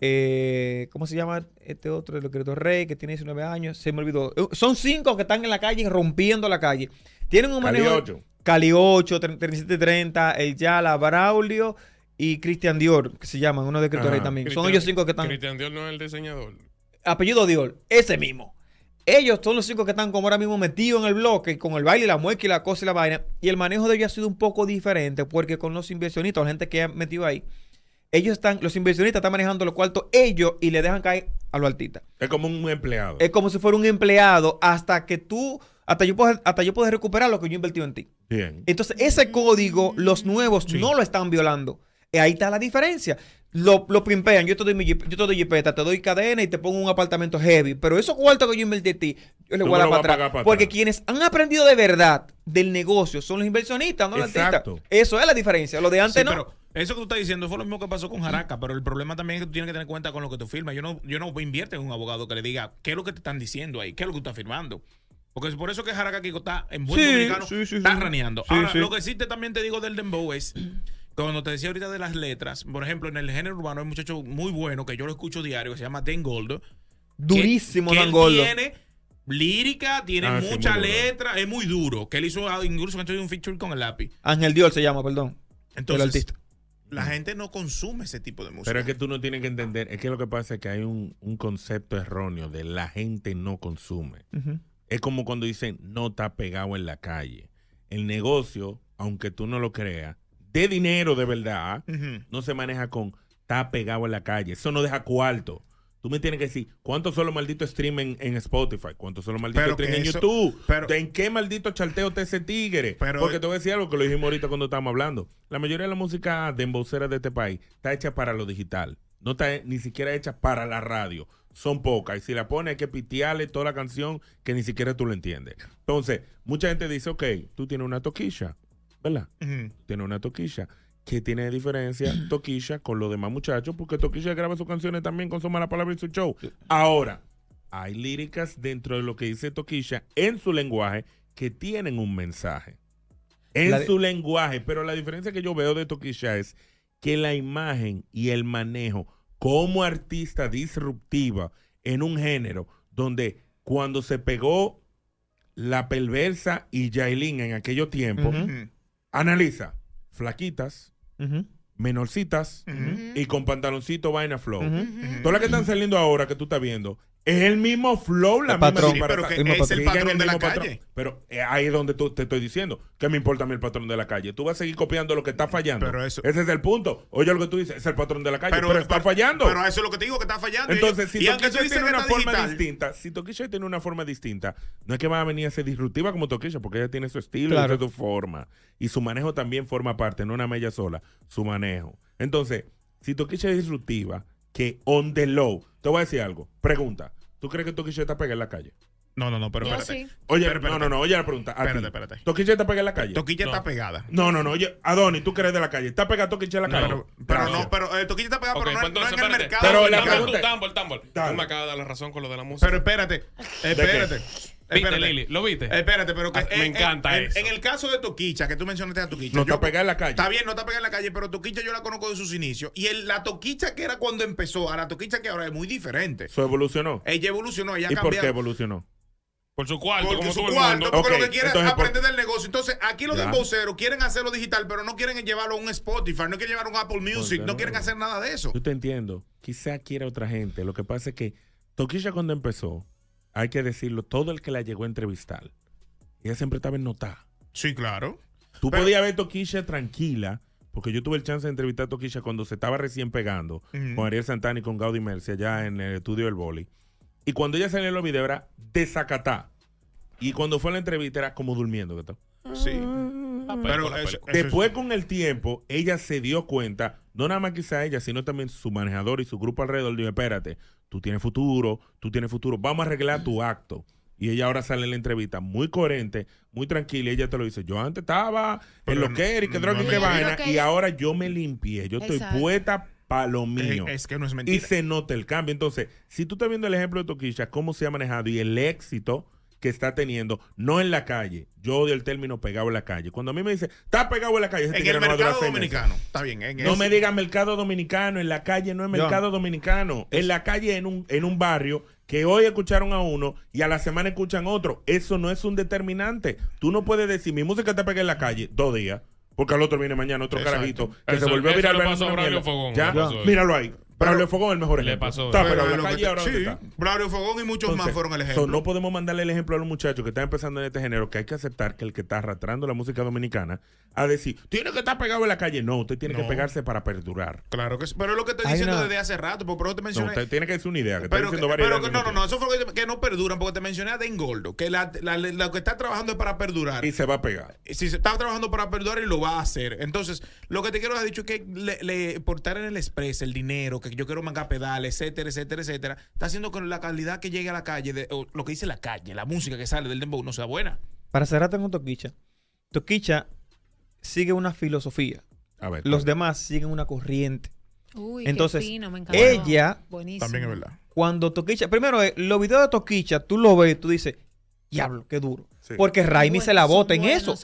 eh, ¿cómo se llama este otro? El escritor Rey, que tiene 19 años, se me olvidó. Eh, Son cinco que están en la calle rompiendo la calle. Tienen un Cali manejo. 8. Cali 8, 3730, el Yala, Braulio y Cristian Dior, que se llaman, uno de escritor Rey también. Son ellos cinco que están. Cristian Dior no es el diseñador. Apellido Dior, ese mismo. Ellos son los cinco que están como ahora mismo metidos en el bloque, con el baile, la mueca y la cosa y la vaina. Y el manejo de ellos ha sido un poco diferente, porque con los inversionistas, la gente que ha metido ahí, ellos están, los inversionistas están manejando los cuartos ellos y le dejan caer a los artistas. Es como un empleado. Es como si fuera un empleado hasta que tú, hasta yo puedo, hasta yo puedo recuperar lo que yo he invertido en ti. Bien. Entonces, ese código, los nuevos no lo están violando. Y ahí está la diferencia. Lo, lo pimpean, yo te doy mi yo te doy jipeta, te doy cadena y te pongo un apartamento heavy. Pero esos cuartos que yo invertí en ti, yo le Tú voy a dar para atrás. para Porque atrás. quienes han aprendido de verdad del negocio son los inversionistas, no los artistas. Exacto. Eso es la diferencia. Lo de antes Sí, no. pero eso que tú estás diciendo fue lo mismo que pasó con Jaraca, pero el problema también es que tú tienes que tener en cuenta con lo que tú firmas. Yo no, yo no invierto en un abogado que le diga qué es lo que te están diciendo ahí, qué es lo que tú estás firmando. Porque es por eso que Jaraca Kiko está en buen Sí, dominicano, sí, sí, está sí. raneando. Sí, Ahora, sí. lo que sí te también te digo del dembow es cuando te decía ahorita de las letras, por ejemplo, en el género urbano hay un muchacho muy bueno que yo lo escucho diario que se llama Dan Goldo. Durísimo, que, que Dan él Goldo. Tiene lírica, tiene Ah, sí, mucha duro. letra, es muy duro. Que él hizo ah, incluso que un feature con el lápiz. Ángel Dior se llama, perdón. Entonces, el artista. La gente no consume ese tipo de música. Pero es que tú no tienes que entender, es que lo que pasa es que hay un, un concepto erróneo de la gente no consume. Es como cuando dicen no está pegado en la calle. El negocio, aunque tú no lo creas, de dinero de verdad, no se maneja con está pegado en la calle. Eso no deja cuarto. Tú me tienes que decir, ¿cuántos son los malditos streams en, en Spotify? ¿Cuántos son los malditos que en eso- YouTube? pero- ¿En qué maldito charteo te ese tigre? Pero- Porque te voy a decir algo que lo dijimos ahorita cuando estábamos hablando. La mayoría de la música de embocera de este país está hecha para lo digital. No está ni siquiera hecha para la radio. Son pocas. Y si la pones hay que pitearle toda la canción que ni siquiera tú lo entiendes. Entonces, mucha gente dice, ok, tú tienes una toquilla, ¿verdad? Ujú. Tienes una toquilla. ¿Qué tiene de diferencia Toquilla con los demás muchachos? Porque Toquilla graba sus canciones también con su mala palabra en su show. Ahora, hay líricas dentro de lo que dice Toquilla en su lenguaje que tienen un mensaje. En de- su lenguaje. Pero la diferencia que yo veo de Toquilla es que la imagen y el manejo como artista disruptiva en un género donde cuando se pegó la perversa y Yailin en aquellos tiempos. Analiza. Flaquitas, menorcitas y con pantaloncito vaina flow. Todas las que están saliendo ahora que tú estás viendo es el mismo flow, la El misma patrón. Sí, pero que es el de la patrón. calle. Pero eh, ahí es donde tú, te estoy diciendo. ¿Qué me importa a mí el patrón de la calle? Tú vas a seguir copiando lo que está fallando. Pero eso- Ese es el punto. Oye lo que tú dices, es el patrón de la calle. Pero, Pero- está pero- fallando. Pero eso es lo que te digo, que está fallando. Entonces, si Toquilla tiene que una forma digital, distinta, si Toquilla tiene una forma distinta, no es que va a venir a ser disruptiva como Toquilla, porque ella tiene su estilo Claro. y su forma. Y su manejo también forma parte, no una mella sola, su manejo. Entonces, si Toquilla es disruptiva, que on the low, te voy a decir algo. Pregunta, ¿tú crees que Toquilla está pegada en la calle? No, no, no, pero Yo espérate. sí. Oye, Pero, espérate. no, no, no, oye la pregunta. A Espérate, ti. espérate. ¿Toquilla está pegada en la calle? Toquilla No. está pegada. No, no, no, oye, Adoni, tú eres de la calle, ¿está pegada Toquilla en la calle? Pero, pero Gracias. no, pero eh, Toquilla está pegada, Ok, pero no, pues no entonces, en el espérate. mercado. Pero la Tambor, pregunta- tambor, tambor. Dale. Tú me acabas de dar la razón con lo de la música. Pero espérate, espérate. ¿Viste, Espérate. Lili? ¿Lo viste? Espérate, pero que Ah, me en- encanta en, eso. En el caso de Toquicha, que tú mencionaste a Toquicha. No está pegada en la calle. Está bien, no está pegada en la calle, pero Toquicha yo la conozco de sus inicios. Y el- la Toquicha que era cuando empezó, a la Toquicha que ahora es muy diferente. Eso evolucionó. Ella evolucionó, ella ¿Y por qué evolucionó? Por su cuarto, Porque como su todo el cuarto, mundo. porque Ok, lo que quieren es entonces, por- aprender del negocio. Entonces, aquí los Ya. demboceros quieren hacerlo digital, pero no quieren llevarlo a un Spotify, no quieren llevarlo a un Apple Music, no? quieren hacer nada de eso. Yo te entiendo. Quizá quiera otra gente. Lo que pasa es que Toquilla cuando empezó, hay que decirlo, todo el que la llegó a entrevistar, ella siempre estaba en nota. Sí, claro. Tú Pero- podías ver Toquilla tranquila, porque yo tuve el chance de entrevistar a Toquilla cuando se estaba recién pegando con Ariel Santana y con Gaudi Mercia allá en el estudio del boli. Y cuando ella salió en los videos era desacatá. Y cuando fue a la entrevista era como durmiendo. ¿qué tal? Sí. Pero Pero eso- eso- eso Después con el tiempo, ella se dio cuenta, no nada más quizá ella, sino también su manejador y su grupo alrededor, dijo, espérate, tú tienes futuro, tú tienes futuro, vamos a arreglar tu acto. Y ella ahora sale en la entrevista muy coherente, muy tranquila. Y ella te lo dice: Yo antes estaba en lo que era y que droga y que vaina. Que- Y ahora yo me limpié. Yo estoy puesta para lo mío. Es- es que no es Y mentira. se nota el cambio. Entonces, si tú estás viendo el ejemplo de Toquisha, cómo se ha manejado y el éxito que está teniendo, no en la calle. Yo odio el término pegado en la calle. Cuando a mí me dice, está pegado en la calle, ese En el no mercado seis meses". dominicano. Está bien. en No ese- me digan mercado dominicano, en la calle no es mercado dominicano. En la calle en un, en un barrio que hoy escucharon a uno y a la semana escuchan otro. Eso no es un determinante. Tú no puedes decir, mi música te pega en la calle dos días, porque al otro viene mañana otro Exacto. carajito que Eso- se volvió a virar. míralo ahí. Braulio Fogón es el mejor Le ejemplo. pasó Está Pero la calle ahora te- ¿dónde sí, está? Braulio Fogón y muchos más fueron el so, ejemplo. no podemos mandarle el ejemplo a los muchachos que están empezando en este género, que hay que aceptar que el que está arrastrando la música dominicana a decir, tiene que estar pegado en la calle. No, usted tiene que No. pegarse para perdurar. Claro que sí. Pero es lo que estoy diciendo una- desde hace rato. Por eso te No, mencioné. usted tiene que decir una idea, que Pero, que, pero que- no, no, no, eso fue lo que, que no perduran, porque te mencioné a Dengoldo, que la, la- la- lo que está trabajando es para perdurar. Y se va a pegar. Si se está trabajando para perdurar y lo va a hacer. Entonces, lo que te quiero decir es que le, le- portar en el express el dinero, que yo quiero mangar pedales, etcétera, etcétera, etcétera, está haciendo que la calidad que llegue a la calle, de, o lo que dice la calle, la música que sale del dembow no sea buena. Para cerrar tengo Toquicha. Toquicha sigue una filosofía. A ver, Los demás siguen una corriente. Uy, qué Entonces, fino, me encantó. ella, Buenísimo. También es verdad. cuando Toquicha, primero, eh, los videos de Toquicha, tú lo ves y tú dices, diablo, qué duro. Porque Raimi se la bota en eso.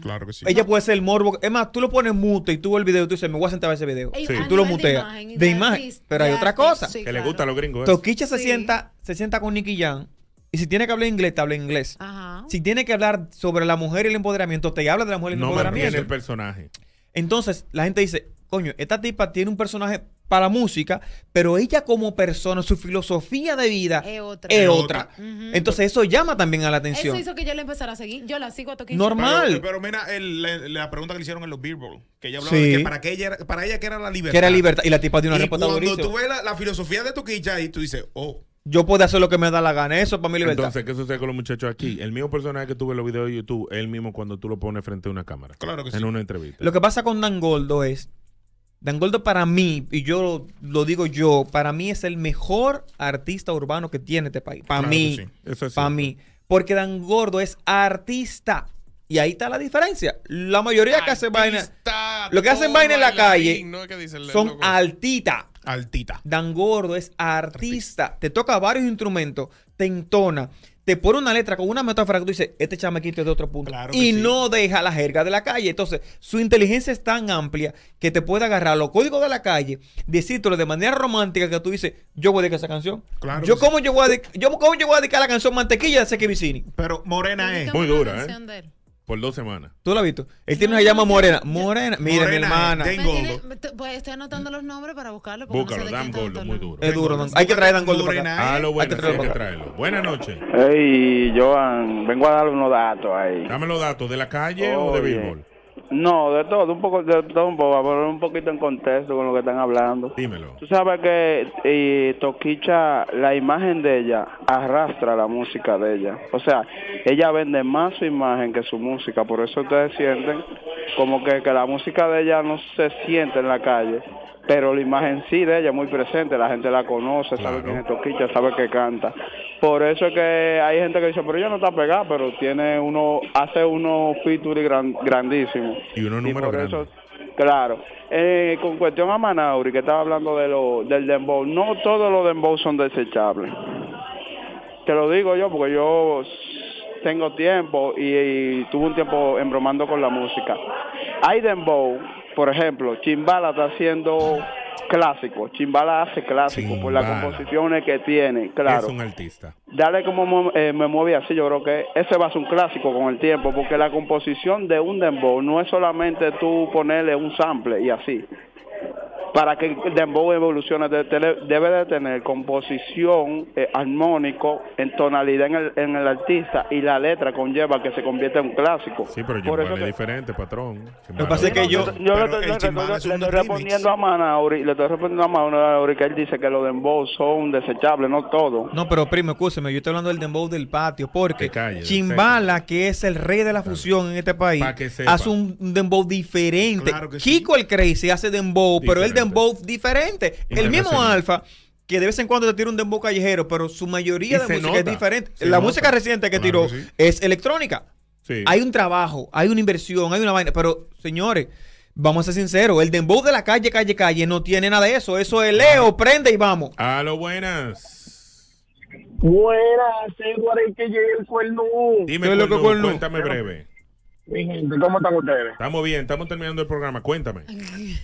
Claro que sí. Ella puede ser el morbo. Es más, tú lo pones mute y tú ves el video y tú dices, me voy a sentar a ver ese video. Y tú lo de muteas. imagen De imagen. Pero hay otra cosa. sí, que le gusta a los gringos. eso. Toquicha se sienta, se sienta con Nicky Jam. Y si tiene que hablar inglés, te habla inglés. Ajá. Si tiene que hablar sobre la mujer y el empoderamiento, te habla de la mujer y el No empoderamiento. el personaje. Entonces, la gente dice, coño, esta tipa tiene un personaje para la música, pero ella como persona, su filosofía de vida Es otra. es. Entonces, eso llama también a la atención. Eso hizo que yo le empezara a seguir. Yo la sigo a Toquicha. Normal. Pero, pero mira el- la, la pregunta que le hicieron en los Billboard, que ella hablaba Sí. de que para, que ella era- para ella que era la libertad. Que era libertad. Y la tipa tiene una respuesta cuando tú ves la, la filosofía de Toquicha y tú dices, oh, Yo puedo hacer lo que me da la gana. Eso para mi libertad. Entonces, ¿qué sucede con los muchachos aquí? El mismo personaje que tuve en los videos de YouTube es el mismo cuando tú lo pones frente a una cámara. Claro que En sí. una entrevista. Lo que pasa con Dan Goldo es, Dan Goldo para mí, y yo lo, lo digo yo, para mí es el mejor artista urbano que tiene este país. Para Claro mí, sí. Eso es para mí. Porque Dan Gordo es artista. Y ahí está la diferencia. La mayoría que hacen vaina, lo que hacen vaina en la calle son altitas. Altita. Dan Gordo es artista. Te toca varios instrumentos, te entona, te pone una letra con una metáfora que tú dices, este chamaquito es de otro punto. Claro y sí. no deja la jerga de la calle. Entonces, su inteligencia es tan amplia que te puede agarrar los códigos de la calle, decírtelo de manera romántica que tú dices, yo voy a dedicar esa canción. Claro yo, sí. cómo yo, voy a dedicar, yo cómo yo voy a dedicar la canción Mantequilla de Seki Vicini. Pero Morena es. Muy dura, ¿eh? Por dos semanas. ¿Tú la has visto? Él tiene una llama Morena. Morena. Mira, mi hermana. tiene- t- pues estoy anotando los nombres para buscarlo. porque no sé Búscalo, Dan Gordo, muy duro. Es duro. Dan- Hay que traer Dan Gordo para acá. Ah, lo Hay bueno, que sí, traerlo hay que traerlo. Buenas noches. Hey, Joan, vengo a darle unos datos ahí. Dame los datos, ¿de la calle o de Oye. No, de todo, un poco, de todo un poco, poner un poquito en contexto con lo que están hablando. Dímelo. Tú sabes que eh, Toquicha, la imagen de ella arrastra la música de ella. O sea, ella vende más su imagen que su música. Por eso ustedes sienten como que, que la música de ella no se siente en la calle. Pero la imagen sí de ella es muy presente. La gente la conoce, sabe quién es Toquicha, sabe que canta. Por eso es que hay gente que dice, pero ella no está pegada, pero tiene uno, hace unos featuring gran, grandísimos. Y unos números grandes. eso, claro. Eh, con cuestión a Manauri, que estaba hablando de lo, del dembow, no todos los dembow son desechables. Te lo digo yo porque yo tengo tiempo y, y tuve un tiempo embromando con la música. Hay dembow, por ejemplo, Chimbala está haciendo clásico. Chimbala hace clásico por las composiciones que tiene, claro. Es un artista. Dale como mo- eh, me mueve así, yo creo que ese va a ser un clásico con el tiempo, porque la composición de un dembow no es solamente tú ponerle un sample y así. Para que el dembow evolucione de- de- debe de tener composición eh, armónico en tonalidad en el, en el artista y la letra conlleva que se convierta en un clásico. Sí, pero Por Chimbala eso es que- diferente, patrón. Lo que pasa es que yo... yo le estoy, le estoy- le estoy respondiendo a Manauri, le estoy respondiendo a Manauri que él dice que los dembow son desechables, no todos. No, pero primo, escúcheme, yo estoy hablando del dembow del patio, porque calle, Chimbala, que es el rey de la fusión en este país, hace un dembow diferente. Claro que sí. Kiko el Crazy hace dembow, pero el dembow diferente. El mismo. Alfa que de vez en cuando te tira un dembow callejero, pero su mayoría Y de música es diferente. se la nota. música reciente que Claro tiró que sí. es electrónica. Sí. Hay un trabajo, hay una inversión, hay una vaina, pero señores, vamos a ser sinceros, el dembow de la calle, calle, calle no tiene nada de eso. Eso es Leo, prende y vamos. A lo buenas. Buenas, Edward, el que llegue el cuerno. Dime, ¿Qué es lo que Cuerno, Cuerno? cuéntame breve. Mi gente, ¿cómo están ustedes? Estamos bien, estamos terminando el programa. Cuéntame.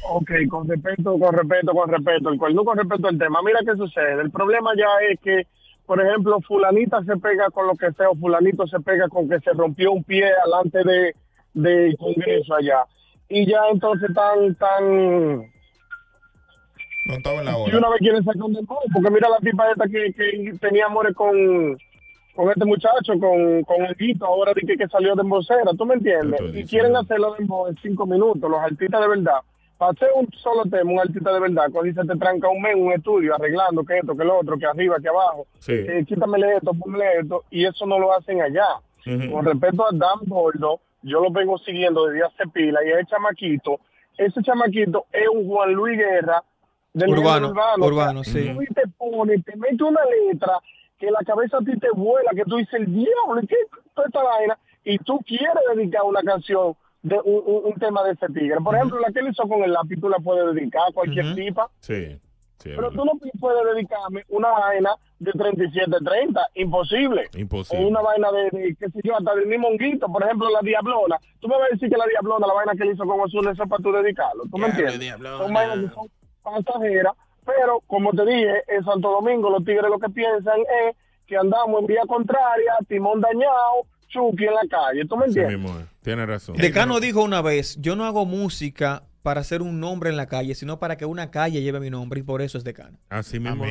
Ok, con respeto, con respeto, con respeto. El cuerno con respeto al tema. Mira qué sucede. El problema ya es que, por ejemplo, fulanita se pega con lo que sea, o fulanito se pega con que se rompió un pie alante de del Congreso allá. Y ya entonces tan, tan... No estaba en la Y una vez quieren sacar un dembow, porque mira la tipa esta que, que tenía amores con, con este muchacho, con, con el Guito, ahora de que, que salió de embocera, ¿tú me entiendes? Y quieren hacerlo de en cinco minutos, los artistas de verdad. Para hacer un solo tema, un artista de verdad, cuando dice te tranca un mes en un estudio arreglando que esto, que lo otro, que arriba, que abajo, Sí. eh, quítamele esto, ponle esto, y eso no lo hacen allá. Con respecto a Dan Bordo, yo lo vengo siguiendo desde hace pila, y ese chamaquito, ese chamaquito es un Juan Luis Guerra del Urbano, urbano. urbano, sí. y te pone, te mete una letra que la cabeza a ti te vuela, que tú dices, el diablo, ¿y ¿qué es toda esta vaina? Y tú quieres dedicar una canción de un, un- un tema de ese tigre. Por ejemplo, la que él hizo con el lápiz, tú la puedes dedicar a cualquier tipa, Sí. sí, pero tú no puedes dedicarme una vaina de 37-30, imposible. Imposible. O una vaina de, de, qué sé yo, hasta del mismo honguito, por ejemplo, la Diablona. Tú me vas a decir que la Diablona, la vaina que él hizo con Ozuna, eso es para tú dedicarlo. ¿Tú me entiendes? Son vainas que son pasajeras, pero como te dije, en Santo Domingo los tigres lo que piensan es que andamos en vía contraria, timón dañado, chuki en la calle. ¿Tú me Sí entiendes? mismo es. Tienes razón. Decano dijo una vez, yo no hago música para hacer un nombre en la calle, sino para que una calle lleve mi nombre y por eso es decano. Así mismo.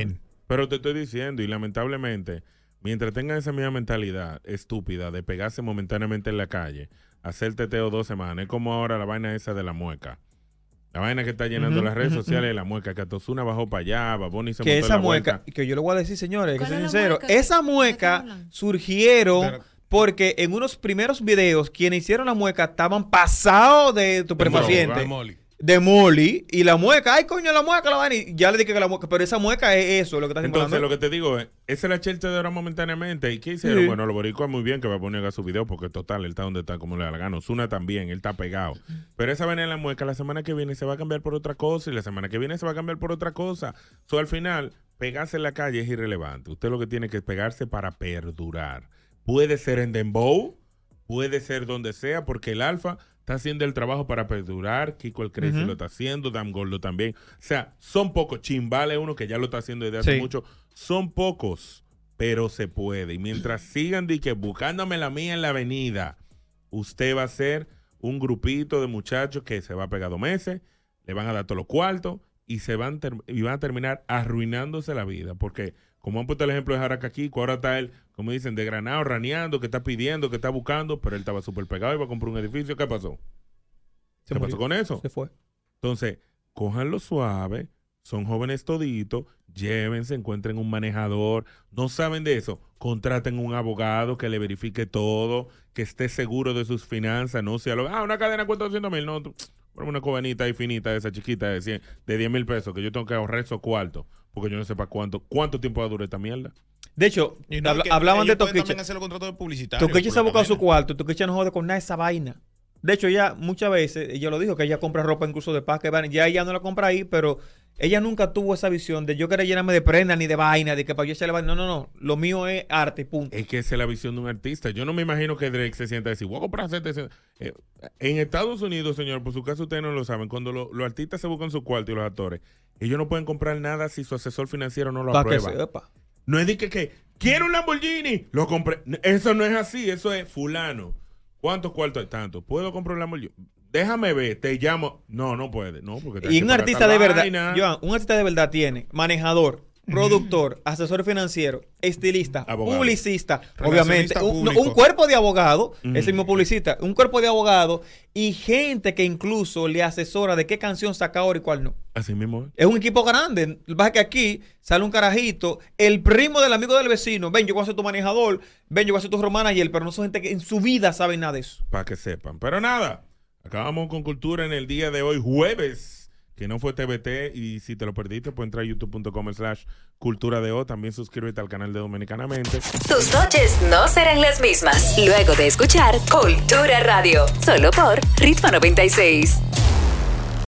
Pero te estoy diciendo, y lamentablemente, mientras tengan esa misma mentalidad estúpida de pegarse momentáneamente en la calle, hacer teteo dos semanas, es como ahora la vaina esa de la mueca. La vaina que está llenando las redes sociales de ujú. la mueca, que Atosuna bajó para allá, Baboni se que esa la vuelta. mueca, que yo le voy a decir, señores, que ¿Cuál soy sincero, mueca? esa mueca surgieron porque en unos primeros videos quienes hicieron la mueca estaban pasados de droga, Molly. De Molly y la mueca, ay coño, la mueca, la vaina. Y ya le dije que la mueca, pero esa mueca es eso, lo que está Entonces, lo que te digo es, esa es la chelcha de ahora momentáneamente. ¿Y qué hicieron? Sí. Bueno, los boricuas muy bien que va a poner a su video porque total, él está donde está, como le da la gana. Osuna también, él está pegado. Pero esa vaina en la mueca, la semana que viene se va a cambiar por otra cosa y la semana que viene se va a cambiar por otra cosa. So, al final, pegarse en la calle es irrelevante. Usted lo que tiene que es pegarse para perdurar. Puede ser en Dembow, puede ser donde sea, porque el Alfa está haciendo el trabajo para perdurar. Kiko el Crazy lo está haciendo, Dam Gordo también. O sea, son pocos. Chimbale uno que ya lo está haciendo desde hace Sí. mucho. Son pocos, pero se puede. Y mientras sigan de que buscándome la mía en la avenida, usted va a ser un grupito de muchachos que se va a pegar dos meses, le van a dar todos los cuartos y se van, y van a terminar arruinándose la vida. Porque, como han puesto el ejemplo de Jaracaquico, ahora está él, como dicen, de granado, raneando, que está pidiendo, que está buscando, pero él estaba súper pegado va a comprar un edificio. ¿Qué pasó? Se ¿Qué murió. pasó con eso? Se fue. Entonces, cójanlo suave, son jóvenes toditos, llévense, encuentren un manejador, no saben de eso, contraten un abogado que le verifique todo, que esté seguro de sus finanzas, no sea lo, ah, una cadena cuesta 200 mil, no, tú, ponme una cobanita ahí finita, esa chiquita de, 100, de 10 mil pesos, que yo tengo que ahorrar esos cuartos, porque yo no sé para cuánto, cuánto tiempo va a durar esta mierda. De hecho, no, que hablaban de Toquicha. también hacer los contratos publicitarios. Toquicha se ha buscado su cuarto. Toquicha no jode con nada de esa vaina. De hecho, ella muchas veces, ella lo dijo, que ella compra ropa incluso de paz, que van, ya ella no la compra ahí, pero ella nunca tuvo esa visión de yo querer llenarme de prenda ni de vaina, de que para yo echarle vaina. No, no, no. Lo mío es arte, punto. Es que esa es la visión de un artista. Yo no me imagino que Drake se sienta a decir, voy a comprar 700". Eh, en Estados Unidos, señor, por su caso ustedes no lo saben, cuando lo- los artistas se buscan su cuarto y los actores, ellos no pueden comprar nada si su asesor financiero no lo Pa' que aprueba. sepa. No es de que, que quiero un Lamborghini, lo compré. Eso no es así, eso es fulano. ¿Cuántos cuartos hay? Tanto. ¿Puedo comprar un Lamborghini? Déjame ver, te llamo. No, no puede. No, porque Y que un artista de verdad. Joan, un artista de verdad tiene manejador, productor, asesor financiero, estilista, Abogado. publicista, obviamente, un, no, público. un cuerpo de abogado, Ujú. ese mismo publicista, un cuerpo de abogado y gente que incluso le asesora de qué canción saca ahora y cuál no. Así mismo es. Es un equipo grande. Lo que es aquí sale un carajito, el primo del amigo del vecino. Ven, yo voy a ser tu manejador. Ven, yo voy a ser tu romana y él, pero no son gente que en su vida sabe nada de eso. Para que sepan. Pero nada, acabamos con cultura en el día de hoy, jueves. que no fue TBT. Y si te lo perdiste, puedes entrar a youtube.com slash cultura de O. También suscríbete al canal de Dominicanamente. Tus noches no serán las mismas luego de escuchar Cultura Radio, solo por Ritmo 96.